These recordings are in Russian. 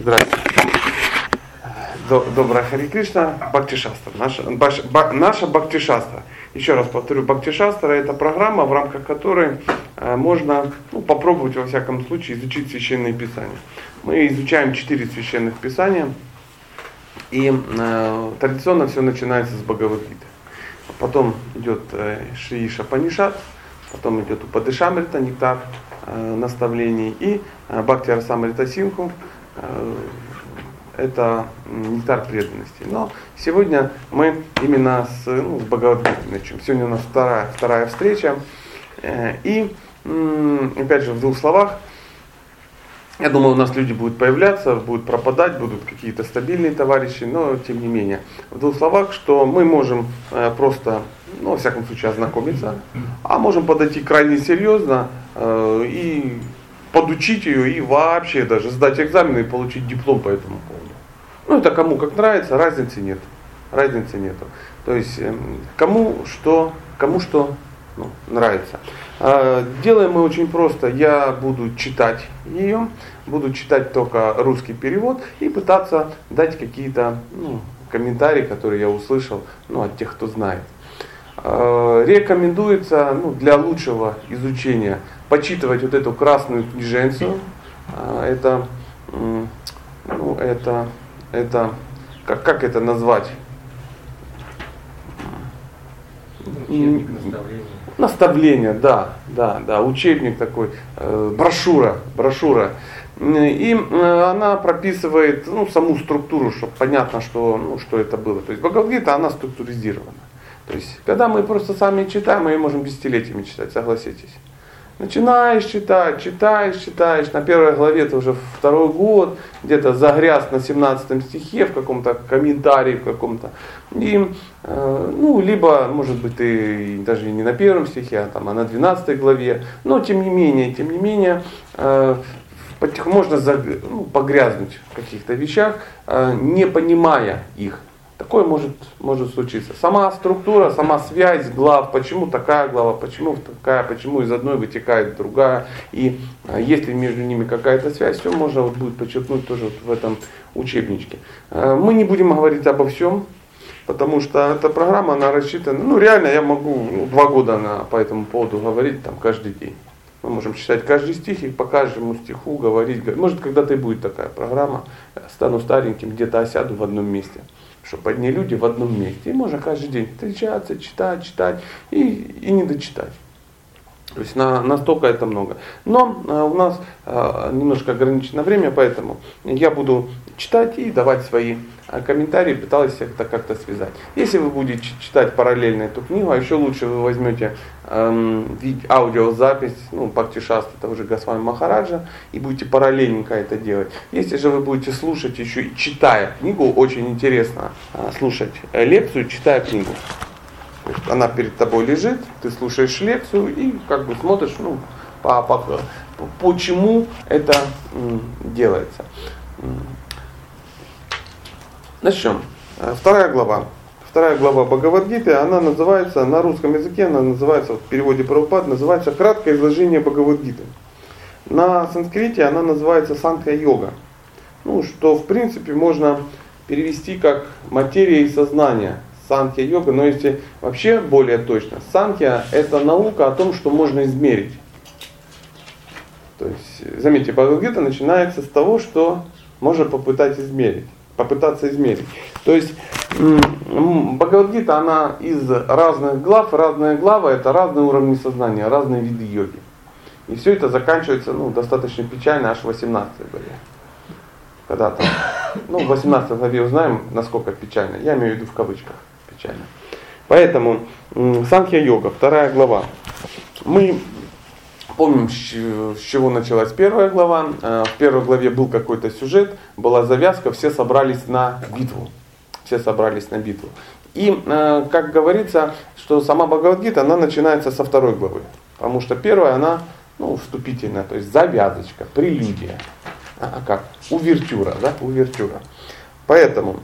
Здравствуйте. Добрая Хари Кришна, Бхакти Шастра. Наша, наша Бхакти Шастра. Еще раз повторю, Бхакти Шастра это программа, в рамках которой э, можно ну, попробовать во всяком случае изучить священные писания. Мы изучаем четыре священных писания. И э, традиционно все начинается с Бхагавадгиты. Потом идет э, Панишат, потом идет Упадышамрита, нектар э, наставлений, и э, Бхакти Расамрита Синху, это нектар преданности. Но сегодня мы именно с, ну, с Бхагавадгитой начнем. Сегодня у нас вторая, вторая встреча. Э, и, опять же, в двух словах, я думаю, у нас люди будут появляться, будут пропадать, будут какие-то стабильные товарищи, но тем не менее. В двух словах, что мы можем э, просто, ну, во всяком случае, ознакомиться, а можем подойти крайне серьезно э, и подучить ее и вообще даже сдать экзамены и получить диплом по этому поводу. Ну, это кому как нравится, разницы нет. Разницы нету. То есть, эм, кому что, кому что ну, нравится. А, делаем мы очень просто. Я буду читать ее, буду читать только русский перевод и пытаться дать какие-то ну, комментарии, которые я услышал ну, от тех, кто знает. А, рекомендуется ну, для лучшего изучения почитывать вот эту красную книженцию. А, это, ну, это, это как, как это назвать? Учебник, наставление. Наставление, да, да, да, учебник такой, э, брошюра, брошюра. И она прописывает ну, саму структуру, чтобы понятно, что, ну, что это было. То есть Бхагавадгита, она структуризирована. То есть, когда мы просто сами читаем, мы ее можем десятилетиями читать, согласитесь. Начинаешь читать, читаешь, читаешь. На первой главе ты уже второй год, где-то загряз на 17 стихе, в каком-то комментарии, в каком-то. И, э, ну, либо, может быть, ты даже не на первом стихе, а, там, а на 12 главе. Но, тем не менее, тем не менее, э, можно ну, погрязнуть в каких-то вещах, э, не понимая их. Такое может, может случиться. Сама структура, сама связь глав, почему такая глава, почему такая, почему из одной вытекает другая. И а, есть ли между ними какая-то связь, все можно вот будет подчеркнуть тоже вот в этом учебничке. А, мы не будем говорить обо всем, потому что эта программа, она рассчитана, ну реально я могу ну, два года на, по этому поводу говорить там каждый день. Мы можем читать каждый стих и по каждому стиху говорить. Может, когда-то и будет такая программа. Стану стареньким, где-то осяду в одном месте чтобы одни люди в одном месте. И можно каждый день встречаться, читать, читать и, и не дочитать. То есть на, настолько это много. Но а, у нас а, немножко ограничено время, поэтому я буду читать и давать свои а, комментарии, пыталась это как-то связать. Если вы будете читать параллельно эту книгу, а еще лучше вы возьмете эм, аудиозапись, ну, Бхактишаст, это уже Госвами Махараджа, и будете параллельненько это делать. Если же вы будете слушать еще и читая книгу, очень интересно э, слушать лекцию, читая книгу. Она перед тобой лежит, ты слушаешь лекцию и как бы смотришь, ну, по, по, по, почему это м, делается. Начнем. Э, вторая глава. Вторая глава Бхагавадгиты, она называется, на русском языке, она называется, в переводе Прабхупад, называется «Краткое изложение Бхагавадгиты». На санскрите она называется Санкха-йога. Ну, что в принципе можно перевести как материя и сознание, санхья-йога, но если вообще более точно, санхья это наука о том, что можно измерить. То есть, заметьте, Бхагавадгита начинается с того, что можно попытать измерить, попытаться измерить. То есть Бхагавадгита, она из разных глав, разные главы это разные уровни сознания, разные виды йоги. И все это заканчивается ну, достаточно печально аж в 18 главе. Когда там, ну, в 18 главе узнаем, насколько печально. Я имею в виду в кавычках печально. Поэтому Санхья-йога, вторая глава. Мы помним, с чего началась первая глава. Э, в первой главе был какой-то сюжет, была завязка, все собрались на битву. Все собрались на битву. И, э, как говорится, что сама Бхагавадгита, она начинается со второй главы. Потому что первая, она ну, вступительная, то есть завязочка, прелюдия. А как? Увертюра, да? Увертюра. Поэтому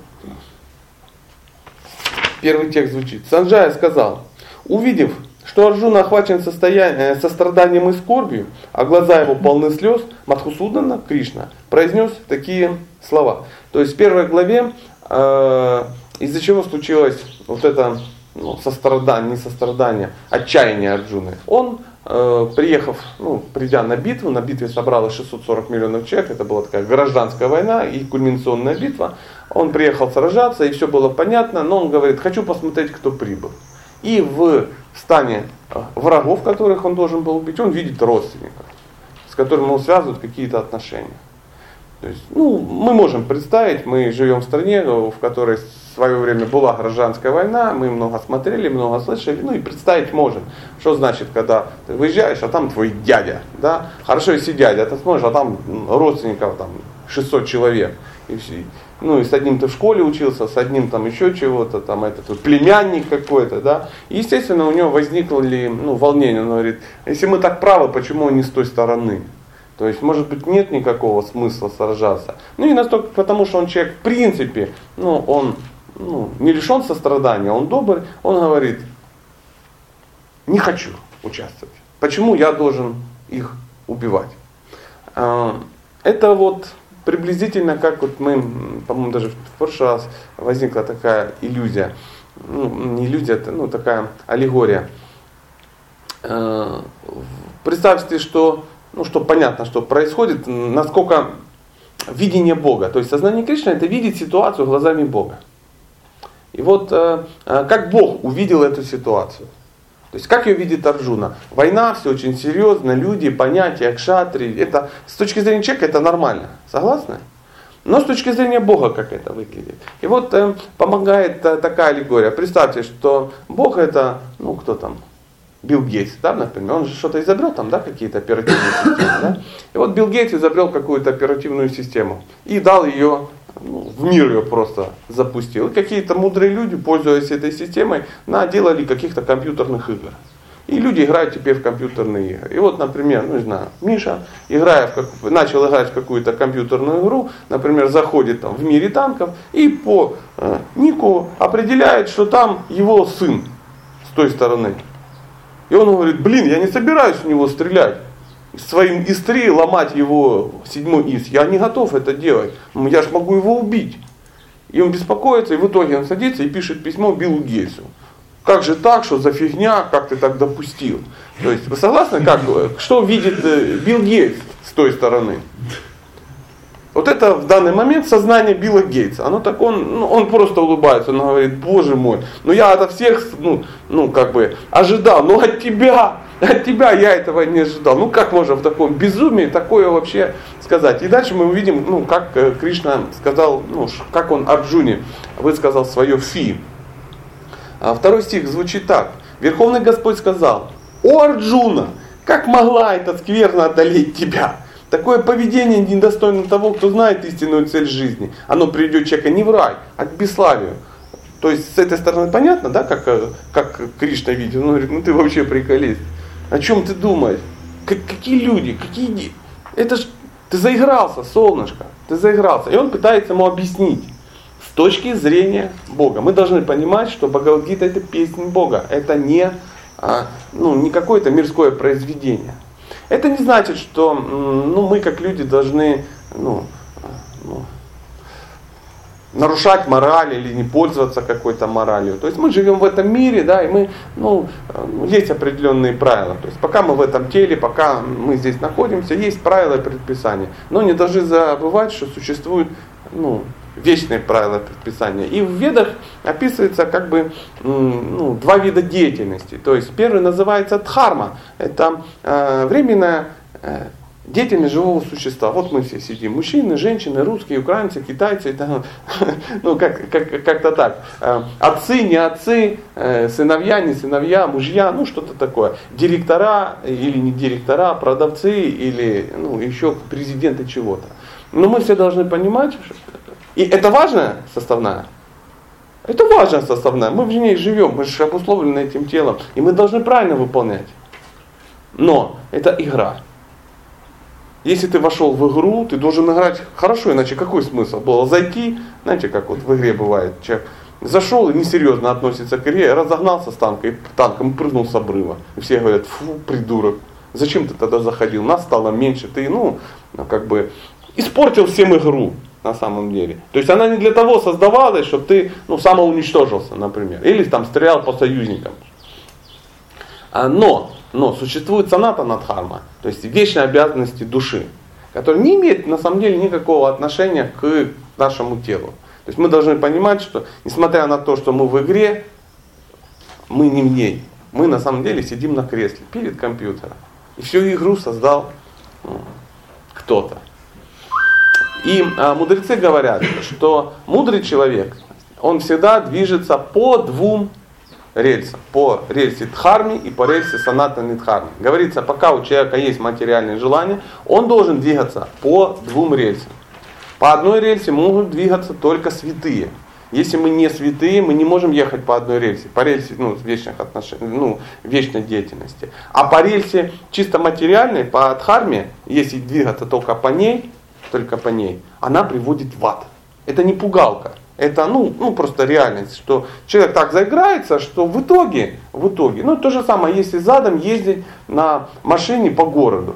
Первый текст звучит. Санджая сказал, увидев, что Арджуна охвачен состоянием, э, состраданием и скорбью, а глаза его полны слез, Мадхусудана, Кришна, произнес такие слова. То есть в первой главе, э, из-за чего случилось вот это ну, сострадание, не сострадание, отчаяние Арджуны. Он, э, приехав, ну, придя на битву, на битве собралось 640 миллионов человек, это была такая гражданская война и кульминационная битва. Он приехал сражаться, и все было понятно, но он говорит, хочу посмотреть, кто прибыл. И в стане э, врагов, которых он должен был убить, он видит родственников, с которыми он связывает какие-то отношения. То есть, ну, мы можем представить, мы живем в стране, в которой в свое время была гражданская война, мы много смотрели, много слышали, ну и представить можем, что значит, когда ты выезжаешь, а там твой дядя, да, хорошо, если дядя, ты смотришь, а там родственников там 600 человек, и все, ну и с одним ты в школе учился, с одним там еще чего-то, там этот племянник какой-то, да. И, естественно, у него возникло ну, волнение, он говорит, если мы так правы, почему он не с той стороны? То есть, может быть, нет никакого смысла сражаться. Ну и настолько, потому что он человек, в принципе, ну, он ну, не лишен сострадания, он добрый, он говорит, не хочу участвовать. Почему я должен их убивать? А, это вот приблизительно как вот мы, по-моему, даже в прошлый раз возникла такая иллюзия, ну, не иллюзия, это ну, такая аллегория. Э, представьте, что, ну, что понятно, что происходит, насколько видение Бога, то есть сознание Кришны это видит ситуацию глазами Бога. И вот э, э, как Бог увидел эту ситуацию. То есть как ее видит Арджуна? Война, все очень серьезно, люди, понятия, кшатри. Это с точки зрения человека это нормально. Согласны? Но с точки зрения Бога как это выглядит. И вот э, помогает э, такая аллегория. Представьте, что Бог это, ну кто там, Билл Гейтс, да, например, он же что-то изобрел там, да, какие-то оперативные системы, да. И вот Билл Гейтс изобрел какую-то оперативную систему и дал ее ну, в мир ее просто запустил. И какие-то мудрые люди, пользуясь этой системой, наделали каких-то компьютерных игр. И люди играют теперь в компьютерные игры. И вот, например, ну не знаю, Миша, играя в как, начал играть в какую-то компьютерную игру, например, заходит там в мире танков и по э, нику определяет, что там его сын с той стороны. И он говорит, блин, я не собираюсь в него стрелять своим ИС-3 ломать его седьмой ИС. Я не готов это делать. Я же могу его убить. И он беспокоится, и в итоге он садится и пишет письмо Биллу Гейтсу. Как же так, что за фигня, как ты так допустил? То есть, вы согласны, как, что видит э, Билл Гейтс с той стороны? Вот это в данный момент сознание Билла Гейтса. Оно так, он, ну, он просто улыбается, он говорит, боже мой, ну я от всех, ну, ну как бы ожидал, но от тебя, от тебя я этого не ожидал. Ну как можно в таком безумии такое вообще сказать? И дальше мы увидим, ну как э, Кришна сказал, ну как он Арджуне высказал свое фи. А второй стих звучит так. Верховный Господь сказал, о Арджуна, как могла эта скверна одолеть тебя? Такое поведение недостойно того, кто знает истинную цель жизни. Оно приведет человека не в рай, а к бесславию. То есть с этой стороны понятно, да, как, э, как Кришна видел? Он говорит, ну ты вообще приколист. О чем ты думаешь? Как, какие люди, какие... Это ж ты заигрался, солнышко, ты заигрался. И он пытается ему объяснить с точки зрения Бога. Мы должны понимать, что Бхагавадгита это песня Бога. Это не, а, ну, не какое-то мирское произведение. Это не значит, что ну, мы как люди должны ну, ну, нарушать мораль или не пользоваться какой-то моралью. То есть мы живем в этом мире, да, и мы, ну, есть определенные правила. То есть пока мы в этом теле, пока мы здесь находимся, есть правила и предписания. Но не должны забывать, что существуют ну, вечные правила предписания. И в ведах описывается как бы ну, два вида деятельности. То есть первый называется дхарма. Это э, временная э, деятельность живого существа. Вот мы все сидим, мужчины, женщины, русские, украинцы, китайцы, это, ну как, как, как-то так. Э, отцы, не отцы, э, сыновья, не сыновья, мужья, ну что-то такое. Директора или не директора, продавцы или ну, еще президенты чего-то. Но мы все должны понимать, и это важная составная. Это важная составная. Мы в ней живем, мы же обусловлены этим телом. И мы должны правильно выполнять. Но это игра. Если ты вошел в игру, ты должен играть хорошо, иначе какой смысл было зайти, знаете, как вот в игре бывает, человек зашел и несерьезно относится к игре, разогнался с и танком прыгнул с обрыва. И все говорят, фу, придурок, зачем ты тогда заходил? Нас стало меньше, ты, ну, как бы, испортил всем игру на самом деле. То есть она не для того создавалась, чтобы ты ну, самоуничтожился, например. Или там стрелял по союзникам. А, но, но существует саната надхарма, то есть вечные обязанности души, которые не имеют на самом деле никакого отношения к нашему телу. То есть мы должны понимать, что несмотря на то, что мы в игре, мы не в ней. Мы на самом деле сидим на кресле перед компьютером. И всю игру создал ну, кто-то. И а, мудрецы говорят, что мудрый человек, он всегда движется по двум рельсам. По рельсе Дхарми и по рельсе Саната Нидхарми. Говорится, пока у человека есть материальные желания, он должен двигаться по двум рельсам. По одной рельсе могут двигаться только святые. Если мы не святые, мы не можем ехать по одной рельсе, по рельсе ну, вечных отношений, ну, вечной деятельности. А по рельсе чисто материальной, по дхарме, если двигаться только по ней, только по ней, она приводит в ад. Это не пугалка. Это ну, ну просто реальность, что человек так заиграется, что в итоге, в итоге, ну то же самое, если задом ездить на машине по городу,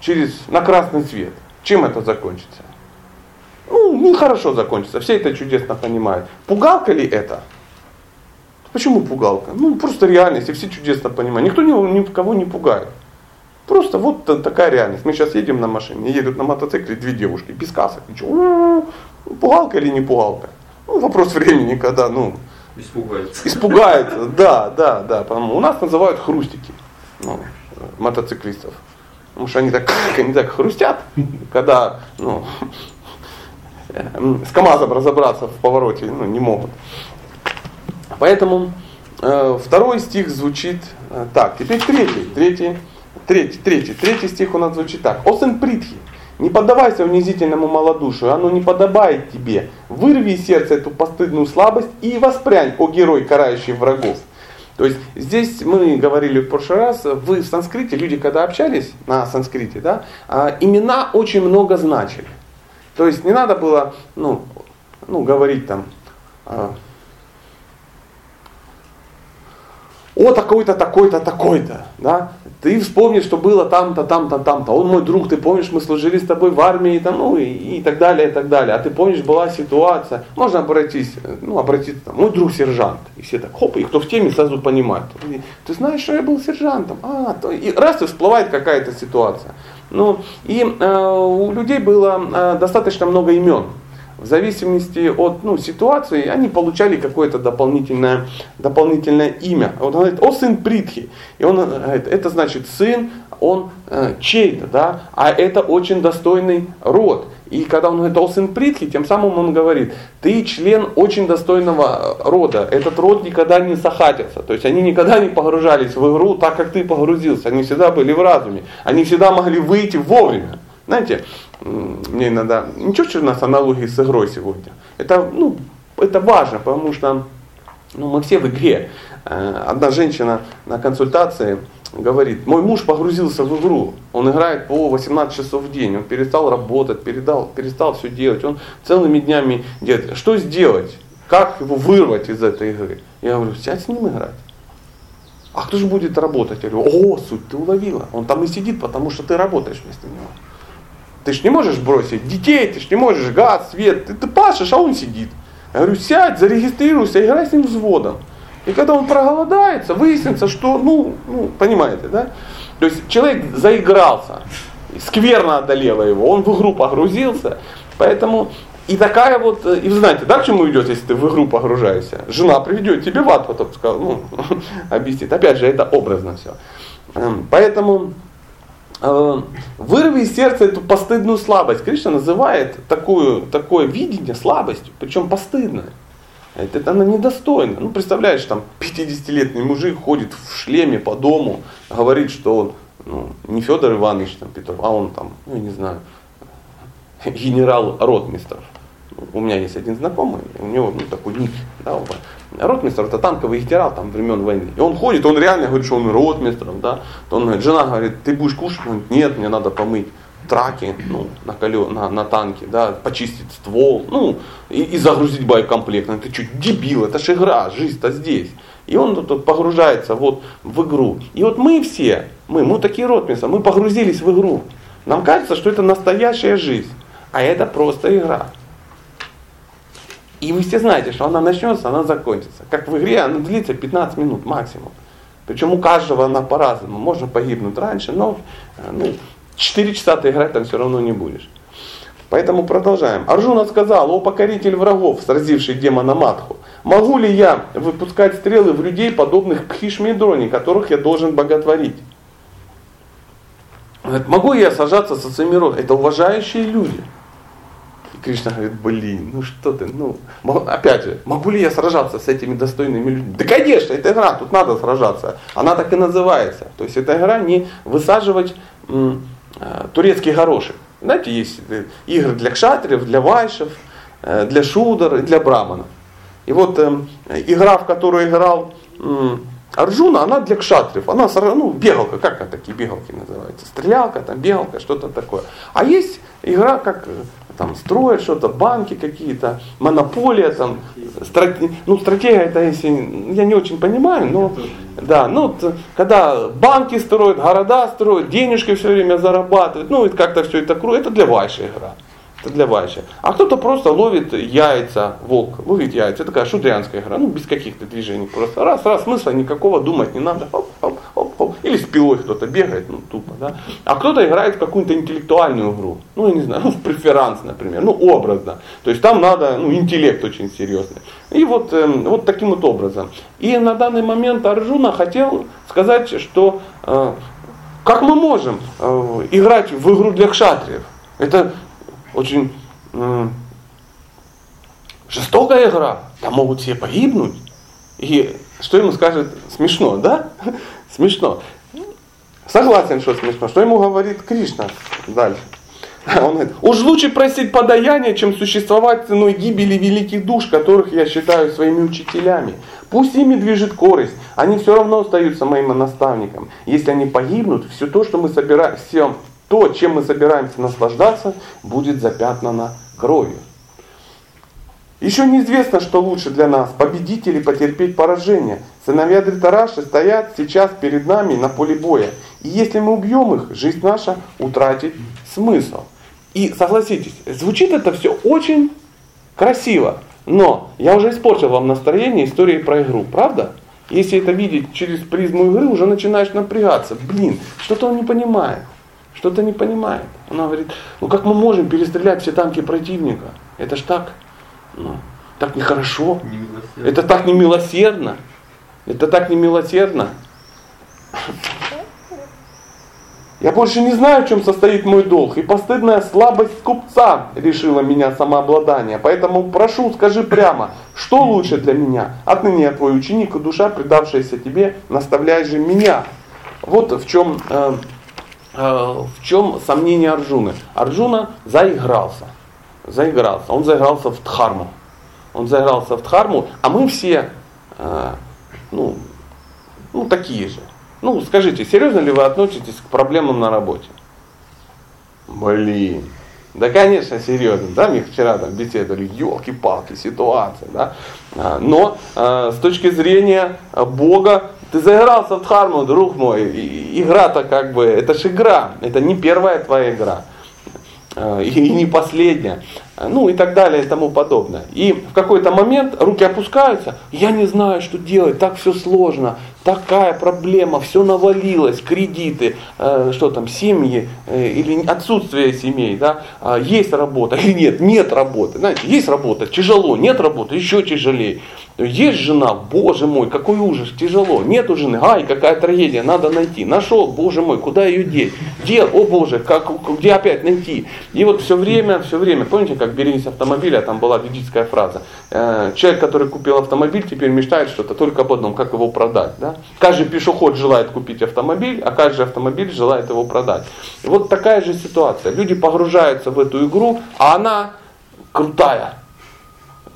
через, на красный свет, чем это закончится? Ну, нехорошо закончится, все это чудесно понимают. Пугалка ли это? Почему пугалка? Ну, просто реальность, и все чудесно понимают. Никто никого не пугает. Просто вот такая реальность. Мы сейчас едем на машине, едут на мотоцикле две девушки, без касок. Пугалка или не пугалка? Ну, вопрос времени, когда, ну, Испугаются. Испугаются, да, да, да. Потому у нас называют хрустики ну, мотоциклистов. Потому что они так, они так хрустят, когда ну, с КАМАЗом разобраться в повороте ну, не могут. Поэтому э, второй стих звучит э, так. Теперь третий. Третий Третий, третий, третий стих у нас звучит так. Осен притхи, не поддавайся унизительному малодушию, оно не подобает тебе. Вырви из сердца эту постыдную слабость и воспрянь, о герой, карающий врагов. То есть здесь мы говорили в прошлый раз, вы в санскрите, люди когда общались на санскрите, да, а, имена очень много значили. То есть не надо было ну, ну, говорить там, а, о такой-то, такой-то, такой-то, да, ты вспомни, что было там-то, там-то, там-то, он мой друг, ты помнишь, мы служили с тобой в армии, там, ну и, и так далее, и так далее, а ты помнишь, была ситуация, можно обратиться, ну, обратиться, там, мой друг сержант, и все так, хоп, и кто в теме сразу понимает, ты знаешь, что я был сержантом, а, то, и раз и всплывает какая-то ситуация, ну, и э, у людей было э, достаточно много имен, в зависимости от ну, ситуации, они получали какое-то дополнительное, дополнительное имя. Вот он говорит, о сын Притхи. И он говорит, это значит сын, он э, чей-то, да, а это очень достойный род. И когда он говорит о сын Притхи, тем самым он говорит, ты член очень достойного рода. Этот род никогда не сахатится. То есть они никогда не погружались в игру так, как ты погрузился. Они всегда были в разуме. Они всегда могли выйти вовремя. Знаете, мне иногда, ничего, что у нас аналогии с игрой сегодня. Это, ну, это важно, потому что ну, мы все в игре. Одна женщина на консультации говорит, мой муж погрузился в игру, он играет по 18 часов в день, он перестал работать, перестал, перестал все делать, он целыми днями делает. Что сделать? Как его вырвать из этой игры? Я говорю, сядь с ним играть. А кто же будет работать? Я говорю, о, суть ты уловила. Он там и сидит, потому что ты работаешь вместо него. Ты ж не можешь бросить детей, ты ж не можешь газ, свет, ты, ты пашешь, а он сидит. Я говорю, сядь, зарегистрируйся, играй с ним взводом. И когда он проголодается, выяснится, что, ну, ну, понимаете, да? То есть человек заигрался, скверно одолело его, он в игру погрузился, поэтому и такая вот, и вы знаете, да, к чему идет, если ты в игру погружаешься? Жена приведет тебе в потом сказал, ну, объяснит. Опять же, это образно все. Эм, поэтому Э, вырви из сердца эту постыдную слабость. Кришна называет такую, такое видение слабостью, причем постыдное. Это, она недостойна. Ну, представляешь, там 50-летний мужик ходит в шлеме по дому, говорит, что он ну, не Федор Иванович там, Петров, а он там, ну, я не знаю, генерал Ротмистров. У меня есть один знакомый, у него ну, такой ник, да, Ротмистр это танковый генерал там времен войны. И он ходит, он реально говорит, что он ротмистром, да. Он говорит, жена говорит, ты будешь кушать? Он говорит, нет, мне надо помыть траки, ну, на, колё, на, на танке, да, почистить ствол, ну, и, и загрузить боекомплект. Ну, ты что, дебил, это же игра, жизнь-то здесь. И он тут погружается вот в игру. И вот мы все, мы, мы такие ротмисы, мы погрузились в игру. Нам кажется, что это настоящая жизнь, а это просто игра. И вы все знаете, что она начнется, она закончится. Как в игре, она длится 15 минут максимум. Причем у каждого она по-разному. Можно погибнуть раньше, но ну, 4 часа ты играть там все равно не будешь. Поэтому продолжаем. Арджуна сказал, о покоритель врагов, сразивший демона Матху, могу ли я выпускать стрелы в людей, подобных Пхишмидроне, которых я должен боготворить? Говорит, могу я сажаться со своими родами? Это уважающие люди. Кришна говорит, блин, ну что ты, ну, опять же, могу ли я сражаться с этими достойными людьми? Да конечно, это игра, тут надо сражаться. Она так и называется. То есть эта игра не высаживать м, э, турецкий горошек. Знаете, есть э, игры для кшатриев, для вайшев, э, для шудер и для браманов. И вот э, игра, в которую играл э, Арджуна, она для кшатриев, она ну, бегалка, как она такие бегалки называются, стрелялка, там, бегалка, что-то такое. А есть игра, как там строят что-то, банки какие-то, монополия, там, страте... ну стратегия это если, я не очень понимаю, но да, ну когда банки строят, города строят, денежки все время зарабатывают, ну и как-то все это круто, это для вашей игра это для Вайши. А кто-то просто ловит яйца, волк, ловит яйца. Это такая шудрянская игра, ну без каких-то движений. Просто раз, раз, смысла никакого думать не надо. Хоп, хоп. Или с пилой кто-то бегает, ну тупо, да. А кто-то играет в какую-то интеллектуальную игру. Ну, я не знаю, ну, в преферанс, например, ну, образно. То есть там надо, ну, интеллект очень серьезный. И вот, э, вот таким вот образом. И на данный момент Арджуна хотел сказать, что э, как мы можем э, играть в игру для кшатриев? Это очень э, жестокая игра, там могут все погибнуть. И что ему скажет? Смешно, да? Смешно. Согласен, что смешно. Что ему говорит Кришна дальше? Он говорит, уж лучше просить подаяние, чем существовать ценой гибели великих душ, которых я считаю своими учителями. Пусть ими движет корость, они все равно остаются моим наставником. Если они погибнут, все то, что мы собираем, все то, чем мы собираемся наслаждаться, будет запятнано кровью. Еще неизвестно, что лучше для нас, победить или потерпеть поражение. Сыновья Дритараши стоят сейчас перед нами на поле боя. И если мы убьем их, жизнь наша утратит смысл. И согласитесь, звучит это все очень красиво. Но я уже испортил вам настроение истории про игру, правда? Если это видеть через призму игры, уже начинаешь напрягаться. Блин, что-то он не понимает что-то не понимает. Она говорит, ну как мы можем перестрелять все танки противника? Это ж так, ну, так нехорошо. Не это так немилосердно. Это так немилосердно. Я больше не знаю, в чем состоит мой долг, и постыдная слабость купца решила меня самообладание. Поэтому прошу, скажи прямо, что лучше для меня? Отныне я твой ученик и душа, предавшаяся тебе, наставляй же меня. Вот в чем э, Э, в чем сомнение Арджуны? Арджуна заигрался. Заигрался. Он заигрался в Дхарму. Он заигрался в Дхарму, а мы все, э, ну, ну, такие же. Ну, скажите, серьезно ли вы относитесь к проблемам на работе? Блин. Да, конечно, серьезно. Да, мы вчера там беседовали, елки-палки, ситуация, да. А, но э, с точки зрения Бога ты заигрался в Дхарму, друг мой. Игра-то как бы, это же игра. Это не первая твоя игра. Э, и не последняя. Ну и так далее и тому подобное. И в какой-то момент руки опускаются. Я не знаю, что делать. Так все сложно. Такая проблема. Все навалилось. Кредиты. Э, что там, семьи. Э, или отсутствие семей. Да? А есть работа или нет. Нет работы. Знаете, есть работа. Тяжело. Нет работы. Еще тяжелее. Есть жена, боже мой, какой ужас, тяжело. Нету жены, ай, какая трагедия, надо найти. Нашел, боже мой, куда ее деть? Где, о боже, как, где опять найти? И вот все время, все время, помните, как берегись автомобиля, там была ведическая фраза. Э, человек, который купил автомобиль, теперь мечтает что-то только об одном, как его продать. Да? Каждый пешеход желает купить автомобиль, а каждый автомобиль желает его продать. И вот такая же ситуация. Люди погружаются в эту игру, а она крутая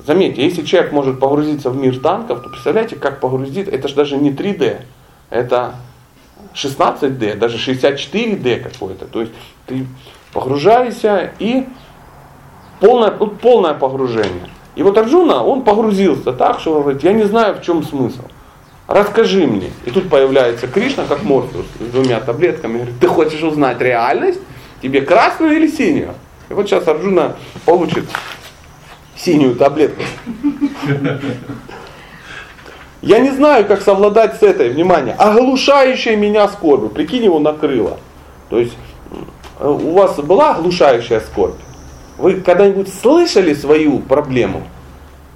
Заметьте, если человек может погрузиться в мир танков, то представляете, как погрузиться, это же даже не 3D, это 16D, даже 64D какое-то. То есть ты Погружайся и полное, ну, полное погружение. И вот Арджуна, он погрузился так, что он говорит, я не знаю, в чем смысл. Расскажи мне. И тут появляется Кришна, как Морфеус, с двумя таблетками. Говорит, ты хочешь узнать реальность? Тебе красную или синюю? И вот сейчас Арджуна получит синюю таблетку. Я не знаю, как совладать с этой, внимание, оглушающей меня скорбью. Прикинь, его накрыло. То есть у вас была оглушающая скорбь? Вы когда-нибудь слышали свою проблему?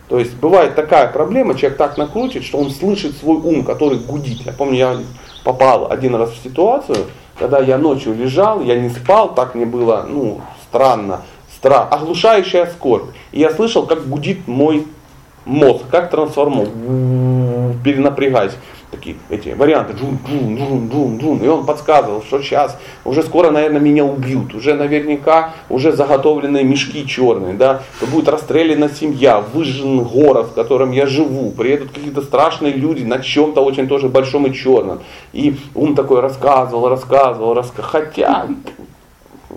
То есть бывает такая проблема, человек так накрутит, что он слышит свой ум, который гудит. Я помню, я попал один раз в ситуацию, когда я ночью лежал, я не спал, так мне было, ну, странно, страх, оглушающая скорбь. И я слышал, как гудит мой мозг, как трансформер, перенапрягаясь такие эти варианты, джун, джун, джун, джун, джун. И он подсказывал, что сейчас уже скоро, наверное, меня убьют. Уже наверняка уже заготовленные мешки черные, да, будет расстреляна семья, выжжен город, в котором я живу, приедут какие-то страшные люди на чем-то очень тоже большом и черном. И ум такой рассказывал, рассказывал, рассказывал. Хотя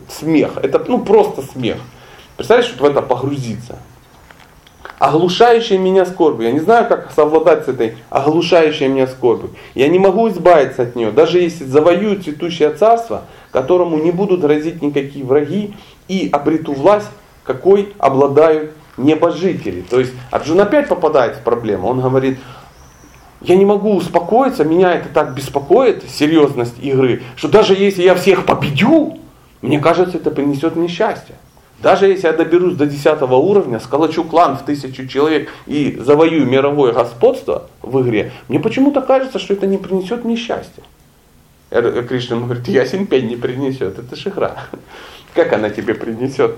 смех, это ну просто смех. Представляешь, вот в это погрузиться оглушающая меня скорбью. Я не знаю, как совладать с этой оглушающей меня скорбью. Я не могу избавиться от нее, даже если завоюю цветущее царство, которому не будут грозить никакие враги, и обрету власть, какой обладают небожители. То есть Арджун опять попадает в проблему. Он говорит, я не могу успокоиться, меня это так беспокоит, серьезность игры, что даже если я всех победю, мне кажется, это принесет мне счастье. Даже если я доберусь до 10 уровня, сколочу клан в тысячу человек и завоюю мировое господство в игре, мне почему-то кажется, что это не принесет мне счастья. Кришна говорит, ясен пень не принесет, это же игра. Как она тебе принесет?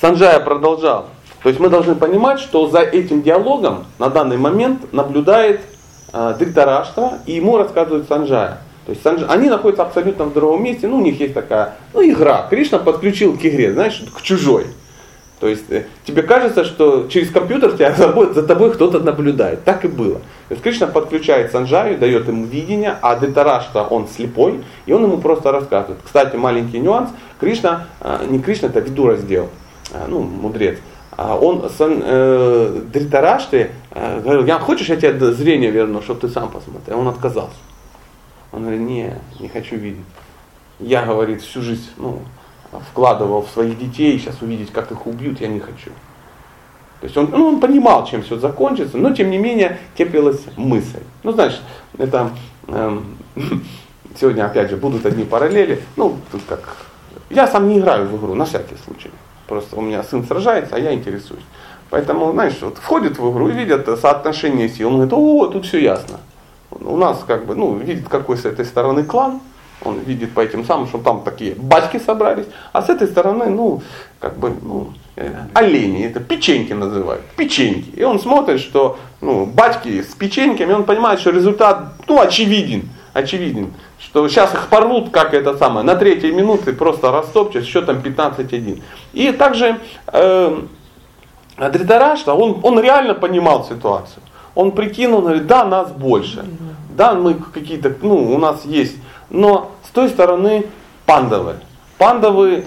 Санджая продолжал. То есть мы должны понимать, что за этим диалогом на данный момент наблюдает э, Дритараштра, и ему рассказывает Санджая. То есть они находятся абсолютно в другом месте, ну у них есть такая, ну игра. Кришна подключил к игре, знаешь, к чужой. То есть э, тебе кажется, что через компьютер тебя за тобой, кто-то наблюдает. Так и было. То есть Кришна подключает Санджаю, дает ему видение, а Детарашта он слепой, и он ему просто рассказывает. Кстати, маленький нюанс. Кришна, э, не Кришна, это Видура сделал, э, ну, мудрец. А он э, Дритараште э, говорил, я хочешь, я тебе зрение верну, чтобы ты сам посмотрел. Он отказался. Он говорит, не, не хочу видеть. Я, говорит, всю жизнь ну, вкладывал в своих детей, сейчас увидеть, как их убьют, я не хочу. То есть он, ну, он понимал, чем все закончится, но тем не менее теплилась мысль. Ну, знаешь, это эм, сегодня опять же будут одни параллели. Ну, тут как. Я сам не играю в игру, на всякий случай. Просто у меня сын сражается, а я интересуюсь. Поэтому, знаешь, вот входит в игру и видят соотношение сил. Он говорит, о, тут все ясно у нас как бы, ну, видит какой с этой стороны клан, он видит по этим самым, что там такие батьки собрались, а с этой стороны, ну, как бы, ну, э, олени, это печеньки называют, печеньки. И он смотрит, что, ну, батьки с печеньками, он понимает, что результат, ну, очевиден, очевиден, что сейчас их порвут, как это самое, на третьей минуте просто растопчут, счетом 15-1. И также э, Дритарашта, он, он реально понимал ситуацию. Он прикинул, говорит, да, нас больше. Да, мы какие-то, ну, у нас есть. Но с той стороны пандавы. Пандавы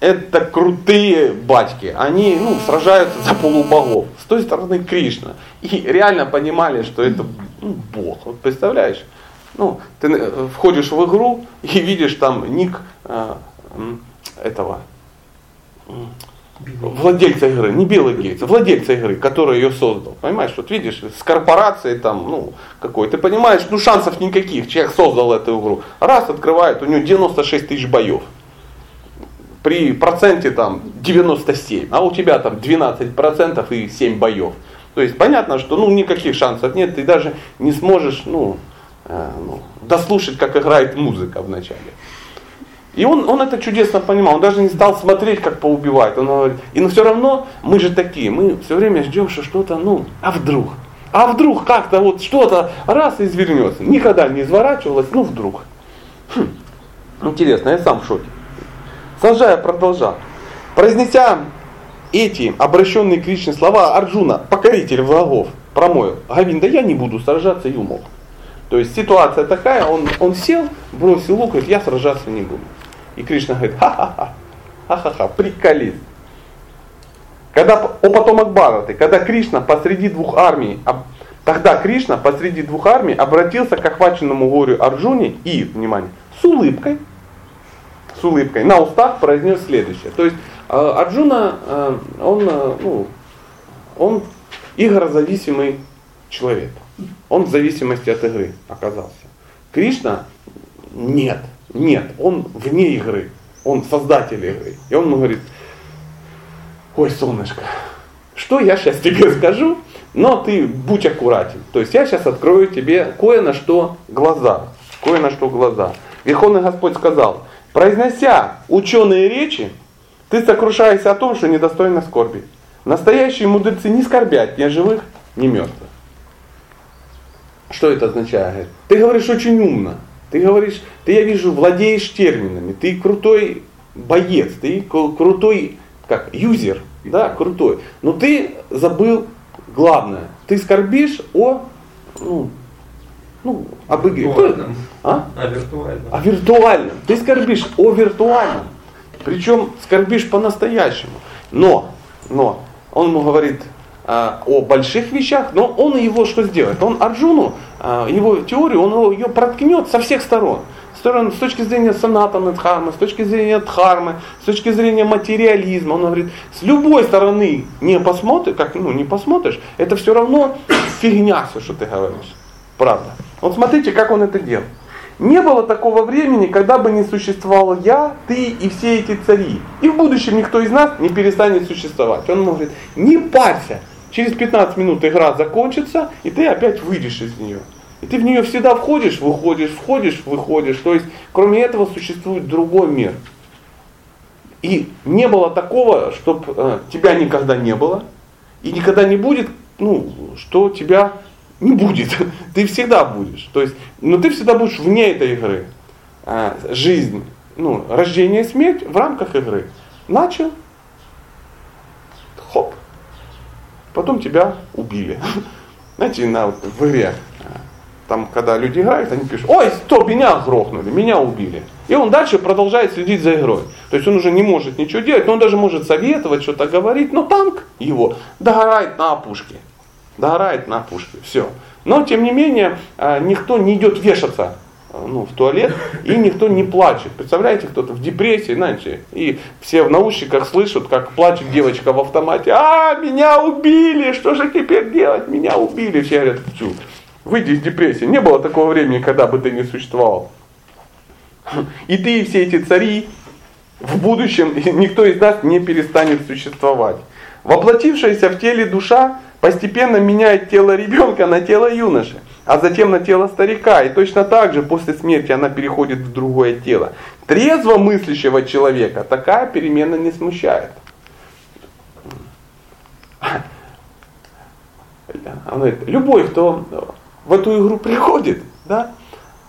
это крутые батьки. Они ну, сражаются за полубогов. С той стороны Кришна. И реально понимали, что это ну, Бог. Вот представляешь? Ну, ты э, входишь в игру и видишь там ник э, этого владельца игры, не Белый Гейтс, а владельца игры, который ее создал. Понимаешь, вот видишь, с корпорацией там, ну, какой, ты понимаешь, ну шансов никаких, человек создал эту игру. Раз открывает, у него 96 тысяч боев. При проценте там 97, а у тебя там 12% и 7 боев. То есть понятно, что ну, никаких шансов нет, ты даже не сможешь ну, э, ну, дослушать, как играет музыка вначале. И он, он это чудесно понимал, он даже не стал смотреть, как поубивать. Он говорит, и но все равно мы же такие, мы все время ждем, что что-то, ну, а вдруг? А вдруг как-то вот что-то раз извернется. Никогда не изворачивалось, ну вдруг. Хм, интересно, я сам в шоке. Санджая продолжал. Произнеся эти обращенные к Кришне слова, Арджуна, покоритель врагов, промоил, Гавинда, я не буду сражаться и умолк. То есть ситуация такая, он, он сел, бросил лук, говорит, я сражаться не буду. И Кришна говорит, ха-ха-ха, ха-ха-ха, приколись. Когда о потомок Бараты, когда Кришна посреди двух армий, тогда Кришна посреди двух армий обратился к охваченному горю Арджуне и, внимание, с улыбкой, с улыбкой на устах произнес следующее. То есть э, Арджуна, э, он, э, ну, он игрозависимый человек. Он в зависимости от игры оказался. Кришна нет, нет, он вне игры, он создатель игры. И он ему говорит, ой, солнышко, что я сейчас тебе скажу, но ты будь аккуратен. То есть я сейчас открою тебе кое на что глаза, кое на что глаза. Верховный Господь сказал, произнося ученые речи, ты сокрушаешься о том, что недостойно скорби. Настоящие мудрецы не скорбят ни о живых, ни мертвых. Что это означает? Ты говоришь очень умно. Ты говоришь, ты, я вижу, владеешь терминами. Ты крутой боец, ты крутой, как, юзер, да, крутой. Но ты забыл главное. Ты скорбишь о, ну, ну, об игре. Виртуальном. А? О виртуальном. О виртуальном. Ты скорбишь о виртуальном. Причем скорбишь по-настоящему. Но, но, он ему говорит, а, о больших вещах, но он его что сделает? Он Арджуну, а, его теорию, он ее проткнет со всех сторон. С точки зрения санатаны дхармы, с точки зрения дхармы, с точки зрения материализма. Он говорит, с любой стороны не посмотришь, как, ну, не посмотришь, это все равно фигня все, что ты говоришь. Правда. Вот смотрите, как он это делал. Не было такого времени, когда бы не существовал я, ты и все эти цари. И в будущем никто из нас не перестанет существовать. Он говорит, не парься, Через 15 минут игра закончится, и ты опять выйдешь из нее. И ты в нее всегда входишь, выходишь, входишь, выходишь. То есть, кроме этого, существует другой мир. И не было такого, чтобы э, тебя никогда не было, и никогда не будет, ну, что тебя не будет. Ты всегда будешь. То есть, но ты всегда будешь вне этой игры. Э, жизнь, ну, рождение и смерть в рамках игры. Начал, хоп, потом тебя убили. Знаете, на, в игре, там, когда люди играют, они пишут, ой, стоп, меня грохнули, меня убили. И он дальше продолжает следить за игрой. То есть он уже не может ничего делать, но он даже может советовать, что-то говорить, но танк его догорает на опушке. Догорает на опушке, все. Но, тем не менее, а, никто не идет вешаться ну, в туалет, и никто не плачет. Представляете, кто-то в депрессии, знаете, и все в наушниках слышат, как плачет девочка в автомате, а, меня убили, что же теперь делать, меня убили. Все говорят, Чу, выйди из депрессии. Не было такого времени, когда бы ты не существовал. И ты, и все эти цари, в будущем никто из нас не перестанет существовать. Воплотившаяся в теле душа постепенно меняет тело ребенка на тело юноши а затем на тело старика. И точно так же после смерти она переходит в другое тело. Трезво мыслящего человека такая перемена не смущает. любой, кто в эту игру приходит, да,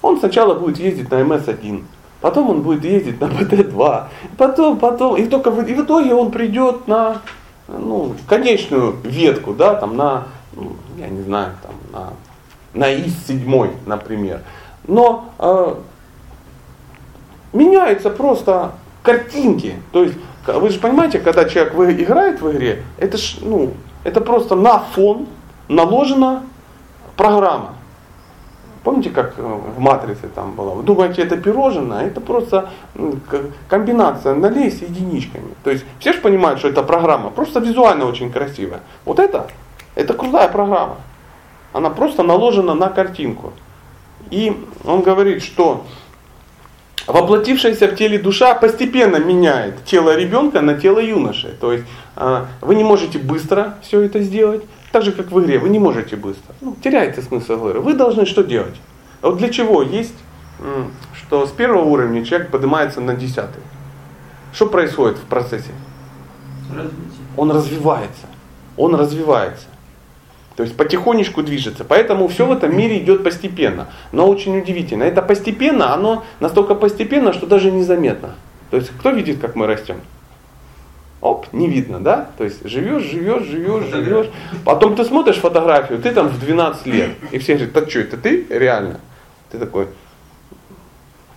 он сначала будет ездить на МС-1, потом он будет ездить на БТ-2, потом, потом, и только в, и в итоге он придет на ну, конечную ветку, да, там на, ну, я не знаю, там на на ИС-7, например. Но э, меняются просто картинки. То есть, вы же понимаете, когда человек играет в игре, это, ж, ну, это просто на фон наложена программа. Помните, как э, в матрице там было? Вы думаете, это пирожное? Это просто комбинация нулей с единичками. То есть все же понимают, что это программа, просто визуально очень красивая. Вот это, это крутая программа. Она просто наложена на картинку. И он говорит, что воплотившаяся в теле душа постепенно меняет тело ребенка на тело юноши. То есть а, вы не можете быстро все это сделать, так же как в игре, вы не можете быстро. Ну, теряете смысл игры. Вы должны что делать? Вот для чего есть, что с первого уровня человек поднимается на десятый. Что происходит в процессе? Развитие. Он развивается. Он развивается. То есть потихонечку движется. Поэтому все в этом мире идет постепенно. Но очень удивительно. Это постепенно, оно настолько постепенно, что даже незаметно. То есть кто видит, как мы растем? Оп, не видно, да? То есть живешь, живешь, живешь, живешь. Потом ты смотришь фотографию, ты там в 12 лет. И все говорят, так что, это ты реально? Ты такой,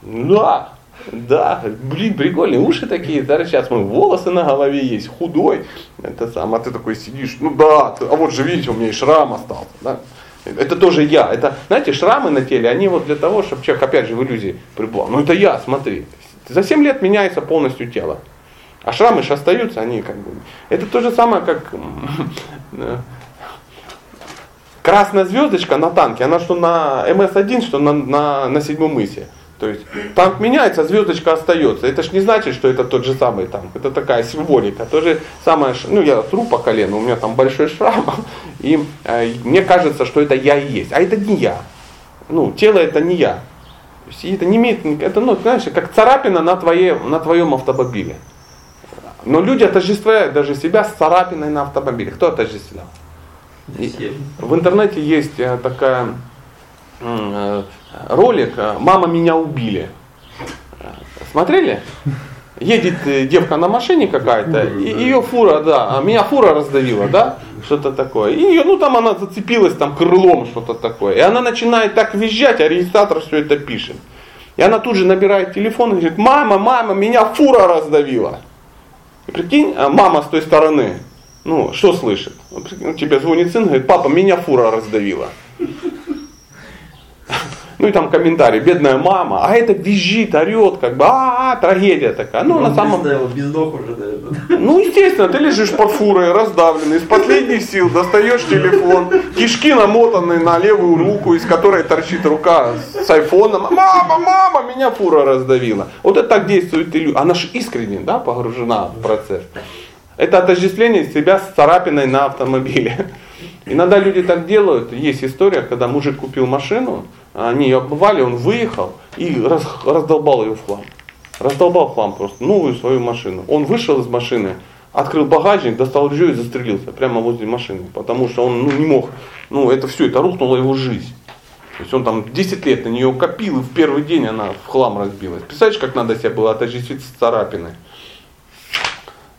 да, Да, блин, прикольные уши такие, даже сейчас мы волосы на голове есть, худой. Это сам, а ты такой сидишь, ну да, а вот же видите, у меня и шрам остался. Да? Это тоже я. Это, знаете, шрамы на теле, они вот для того, чтобы человек, опять же, в иллюзии пребывал. Ну это я, смотри. За 7 лет меняется полностью тело. А шрамы же остаются, они как бы... Это то же самое, как красная звездочка на танке, она что на МС-1, что на, на, на седьмом мысе. То есть танк меняется, звездочка остается. Это ж не значит, что это тот же самый танк. Это такая символика. То же самое, ну я тру по колено, у меня там большой шрам. И э, мне кажется, что это я и есть. А это не я. Ну, тело это не я. Есть, это не имеет, это, ну, знаешь, как царапина на, твоей, на твоем автомобиле. Но люди отождествляют даже себя с царапиной на автомобиле. Кто отождествлял? В интернете есть э, такая э, ролик э, «Мама меня убили». Смотрели? Едет девка на машине какая-то, и ее фура, да, а меня фура раздавила, да, что-то такое. И ее, ну там она зацепилась там крылом, что-то такое. И она начинает так визжать, а регистратор все это пишет. И она тут же набирает телефон и говорит, мама, мама, меня фура раздавила. Прикинь, а мама с той стороны, ну, что слышит? Тебе звонит сын, говорит, папа, меня фура раздавила. Ну и там комментарий, бедная мама, а это визжит, орет, как бы, а, трагедия такая. Ну, на самом деле. без ног уже, наверное. Ну, естественно, ты лежишь под фурой, раздавленный, из последних сил достаешь телефон, кишки намотанные на левую руку, из которой торчит рука с айфоном. Мама, мама, меня фура раздавила. Вот это так действует иллюзия. Она же искренне, да, погружена в процесс. Это отождествление себя с царапиной на автомобиле. Иногда люди так делают. Есть история, когда мужик купил машину, они ее обмывали, он выехал и раз, раздолбал ее в хлам. Раздолбал в хлам просто, новую свою машину. Он вышел из машины, открыл багажник, достал ружье и застрелился прямо возле машины. Потому что он ну, не мог, ну это все, это рухнула его жизнь. То есть он там 10 лет на нее копил, и в первый день она в хлам разбилась. Представляешь, как надо себя было отождествить с царапиной.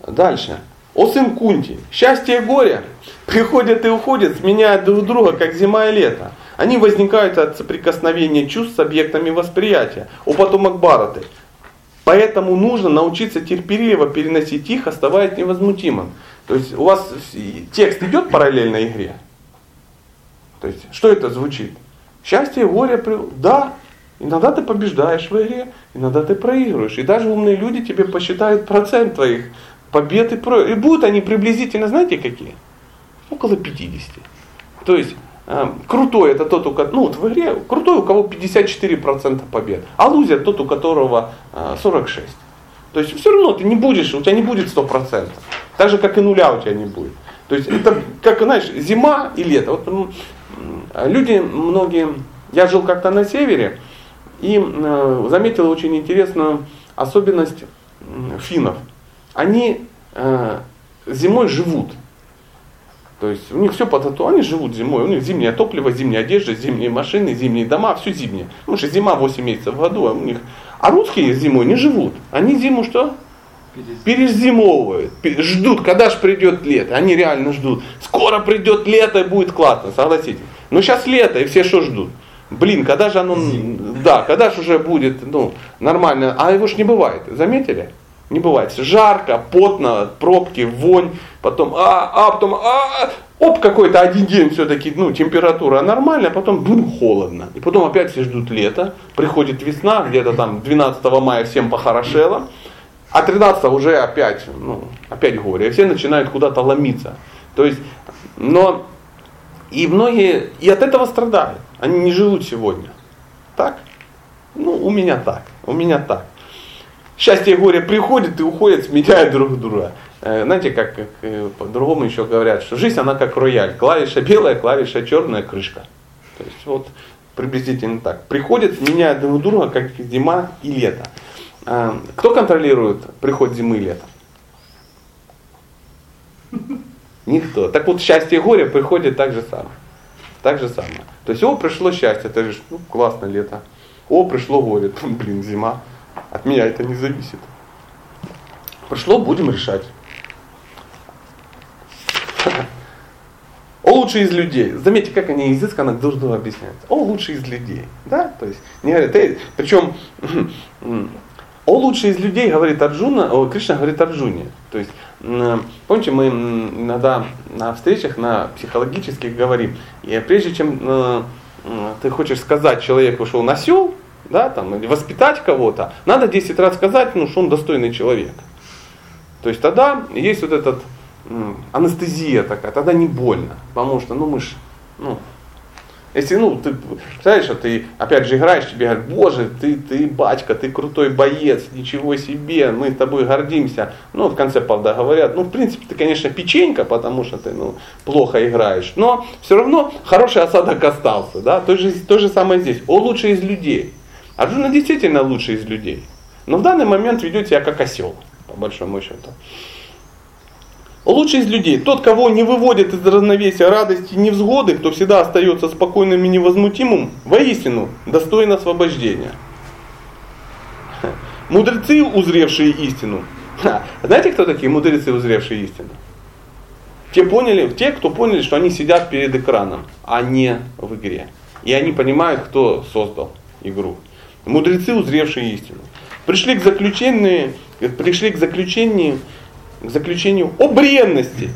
Дальше. О сын Кунти, счастье и горе приходят и уходят, сменяют друг друга, как зима и лето. Они возникают от соприкосновения чувств с объектами восприятия. О потомок Бараты. Поэтому нужно научиться терпеливо переносить их, оставаясь невозмутимым. То есть у вас текст идет параллельно игре. То есть что это звучит? Счастье, горе, да, иногда ты побеждаешь в игре, иногда ты проигрываешь. И даже умные люди тебе посчитают процент твоих побед и про... И будут они приблизительно, знаете какие? Около 50. То есть крутой это тот, у кого, ну вот в игре, крутой у кого 54% побед, а лузер тот, у которого э, 46. То есть все равно ты не будешь, у тебя не будет 100%. Так же, как и нуля у тебя не будет. То есть это, как, знаешь, зима и лето. Вот, люди многие, я жил как-то на севере и э, заметил очень интересную особенность финнов они э, зимой живут. То есть у них все по тату, они живут зимой, у них зимнее топливо, зимняя одежда, зимние машины, зимние дома, все зимнее. Потому что зима 8 месяцев в году, а у них. А русские зимой не живут. Они зиму что? Перезимовывают. Ждут, когда же придет лето. Они реально ждут. Скоро придет лето и будет классно, согласитесь. Но сейчас лето, и все что ждут? Блин, когда же оно, Зим. да, когда же уже будет, ну, нормально. А его ж не бывает, заметили? Не бывает. Жарко, потно, пробки, вонь, потом, а, а, потом, а, оп, какой-то один день все-таки, ну, температура нормальная, а потом, бум, холодно. И потом опять все ждут лето, приходит весна, где-то там 12 мая всем похорошело, а 13 уже опять, ну, опять горе, и все начинают куда-то ломиться. То есть, но, и многие, и от этого страдают, они не живут сегодня. Так? Ну, у меня так, у меня так счастье и горе приходят и уходят, сменяют друг друга. Э, знаете, как, э, по-другому еще говорят, что жизнь она как рояль. Клавиша белая, клавиша черная, крышка. То есть вот приблизительно так. Приходят, меняют друг друга, как зима и лето. Э, кто контролирует приход зимы и лета? Никто. Так вот, счастье и горе приходят так же самое. Так же самое. То есть, о, пришло счастье, ты же, ну, классно лето. О, пришло горе, блин, зима. От меня это не зависит. Пришло, будем решать. О лучший из людей. Заметьте, как они изысканно друг другу объясняют. О лучший из людей. Да? То есть, не говорят, э, причем О лучший из людей говорит Арджуна, о, Кришна говорит Арджуне. То есть, помните, мы иногда на встречах, на психологических говорим, и прежде чем э, ты хочешь сказать человеку, что он осел, да, там, или воспитать кого-то, надо 10 раз сказать, ну, что он достойный человек. То есть тогда есть вот этот анестезия такая, тогда не больно, потому что, ну, мы ж, ну, если, ну, ты, представляешь, что ты, опять же, играешь, тебе говорят, боже, ты, ты батька, ты крутой боец, ничего себе, мы с тобой гордимся. Ну, в конце, правда, говорят, ну, в принципе, ты, конечно, печенька, потому что ты, ну, плохо играешь, но все равно хороший осадок остался, да, то же, то же самое здесь, о лучший из людей. Арджуна действительно лучший из людей, но в данный момент ведет себя как осел, по большому счету. Лучший из людей, тот, кого не выводит из равновесия радости и невзгоды, кто всегда остается спокойным и невозмутимым, воистину достоин освобождения. Мудрецы, узревшие истину. Знаете, кто такие мудрецы, узревшие истину? Те, поняли, те, кто поняли, что они сидят перед экраном, а не в игре. И они понимают, кто создал игру. Мудрецы, узревшие истину. Пришли к заключению, пришли к заключению, к заключению о бренности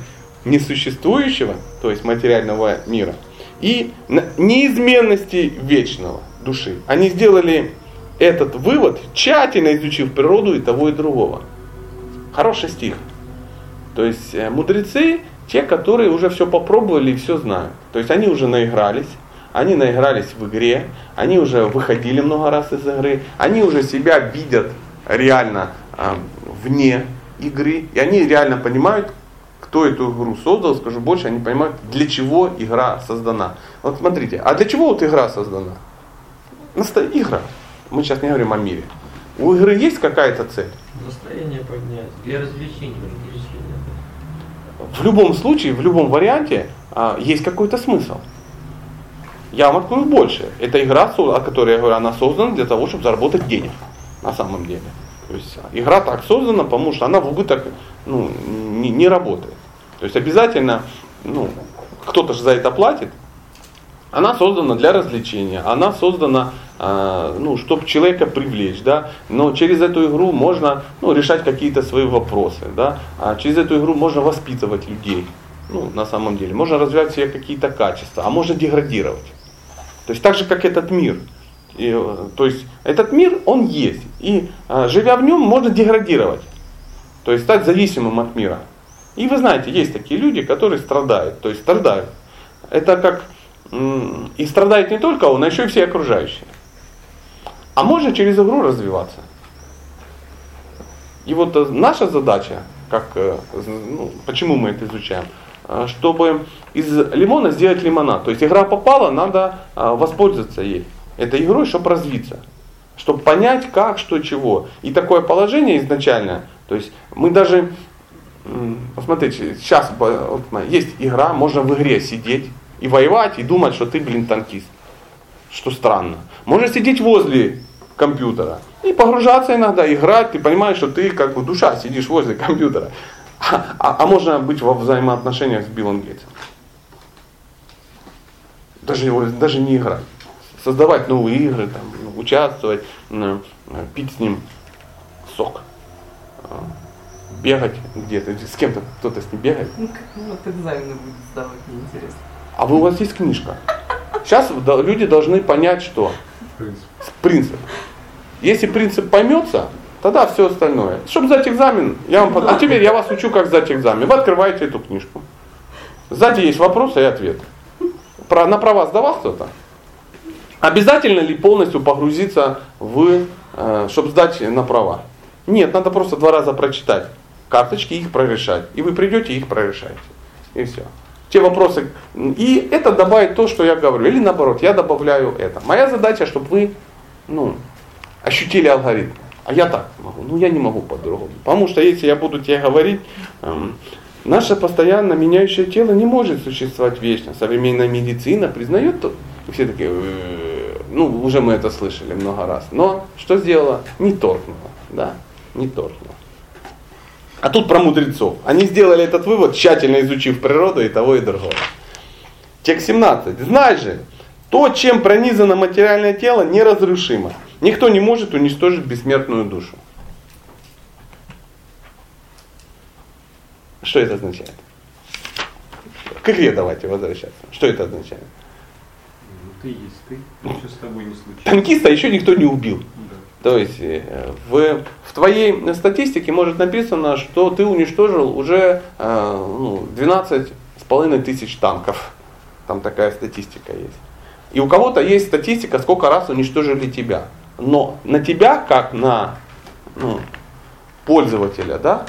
несуществующего, то есть материального мира, и неизменности вечного души. Они сделали этот вывод, тщательно изучив природу и того и другого. Хороший стих. То есть э, мудрецы, те, которые уже все попробовали и все знают. То есть они уже наигрались, они наигрались в игре, они уже выходили много раз из игры, они уже себя видят реально а, вне игры, и они реально понимают, кто эту игру создал, скажу больше, они понимают, для чего игра создана. Вот смотрите, а для чего вот игра создана? Игра. Мы сейчас не говорим о мире. У игры есть какая-то цель? Настроение поднять, для развлечения. В любом случае, в любом варианте а, есть какой-то смысл. Я открою больше. Эта игра, о которой я говорю, она создана для того, чтобы заработать денег. На самом деле. То есть игра так создана, потому что она в убыток ну, не, не работает. То есть обязательно, ну, кто-то же за это платит. Она создана для развлечения, она создана, э, ну, чтобы человека привлечь, да. Но через эту игру можно, ну, решать какие-то свои вопросы, да. А через эту игру можно воспитывать людей, ну, на самом деле. Можно развивать себе какие-то качества, а можно деградировать. То есть так же, как этот мир. И, э, то есть этот мир, он есть. И а, живя в нем, можно деградировать. То есть стать зависимым от мира. И вы знаете, есть такие люди, которые страдают. То есть страдают. Это как... И страдает не только он, а еще и все окружающие. А можно через игру развиваться. И вот э, наша задача, как, э, ну, почему мы это изучаем, чтобы из лимона сделать лимонад. То есть игра попала, надо воспользоваться ей этой игрой, чтобы развиться, чтобы понять, как, что, чего. И такое положение изначально, то есть мы даже, посмотрите, сейчас вот, есть игра, можно в игре сидеть и воевать, и думать, что ты, блин, танкист. Что странно. Можно сидеть возле компьютера и погружаться иногда, играть, ты понимаешь, что ты как бы душа сидишь возле компьютера. А, а, можно быть во взаимоотношениях с Биллом Гейтсом. Даже, даже не играть создавать новые игры, там, ну, участвовать, пить с ним сок, а, бегать где-то, с кем-то кто-то с ним бегает. Ну, как вот экзамены будет сдавать, неинтересно. А вы, у вас есть книжка. Сейчас люди должны понять, что принцип. принцип. Если принцип поймется, тогда все остальное. Чтобы сдать экзамен, я вам... А теперь я вас учу, как сдать экзамен. Вы открываете эту книжку. Сзади есть вопросы и ответы. Про, на права сдавал кто-то? Обязательно ли полностью погрузиться в, э, чтобы сдать на права? Нет, надо просто два раза прочитать карточки, их прорешать. И вы придете и их прорешаете. И все. Те вопросы. И это добавит то, что я говорю. Или наоборот, я добавляю это. Моя задача, чтобы вы ну, ощутили алгоритм. А я так могу. Ну я не могу по-другому. Потому что если я буду тебе говорить, эм, наше постоянно меняющее тело не может существовать вечно. Современная медицина признает и все такие, «Э, ну, уже мы это слышали много раз. Но что сделала? Не торкнула, да, не торкнула. А тут про мудрецов. Они сделали этот вывод, тщательно изучив природу и того и другого. Текст 17. Знай же, то, чем пронизано материальное тело, неразрушимо. Никто не может уничтожить бессмертную душу. Что это означает? Как я, давайте возвращаться. Что это означает? Ты есть ты, ничего с тобой не случилось. Танкиста еще никто не убил. Да. То есть э, в, в твоей статистике может написано, что ты уничтожил уже э, ну, 12 с половиной тысяч танков. Там такая статистика есть. И у кого-то есть статистика, сколько раз уничтожили тебя. Но на тебя, как на ну, пользователя, да,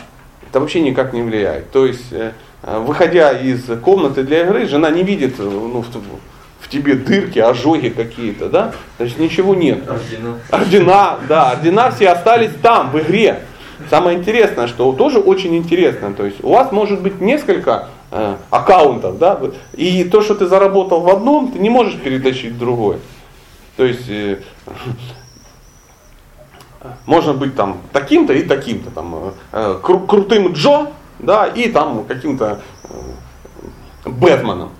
это вообще никак не влияет. То есть, э, выходя из комнаты для игры, жена не видит э, ну, в, в тебе дырки, ожоги какие-то, да? Значит, ничего нет. Ордена. Ордена, да, ордена все остались там, в игре. Самое интересное, что тоже очень интересно, то есть у вас может быть несколько э, аккаунтов, да, и то, что ты заработал в одном, ты не можешь перетащить в другой. То есть э, можно быть там таким-то и таким-то, там, э, кру- крутым Джо, да, и там каким-то э, Бэтменом.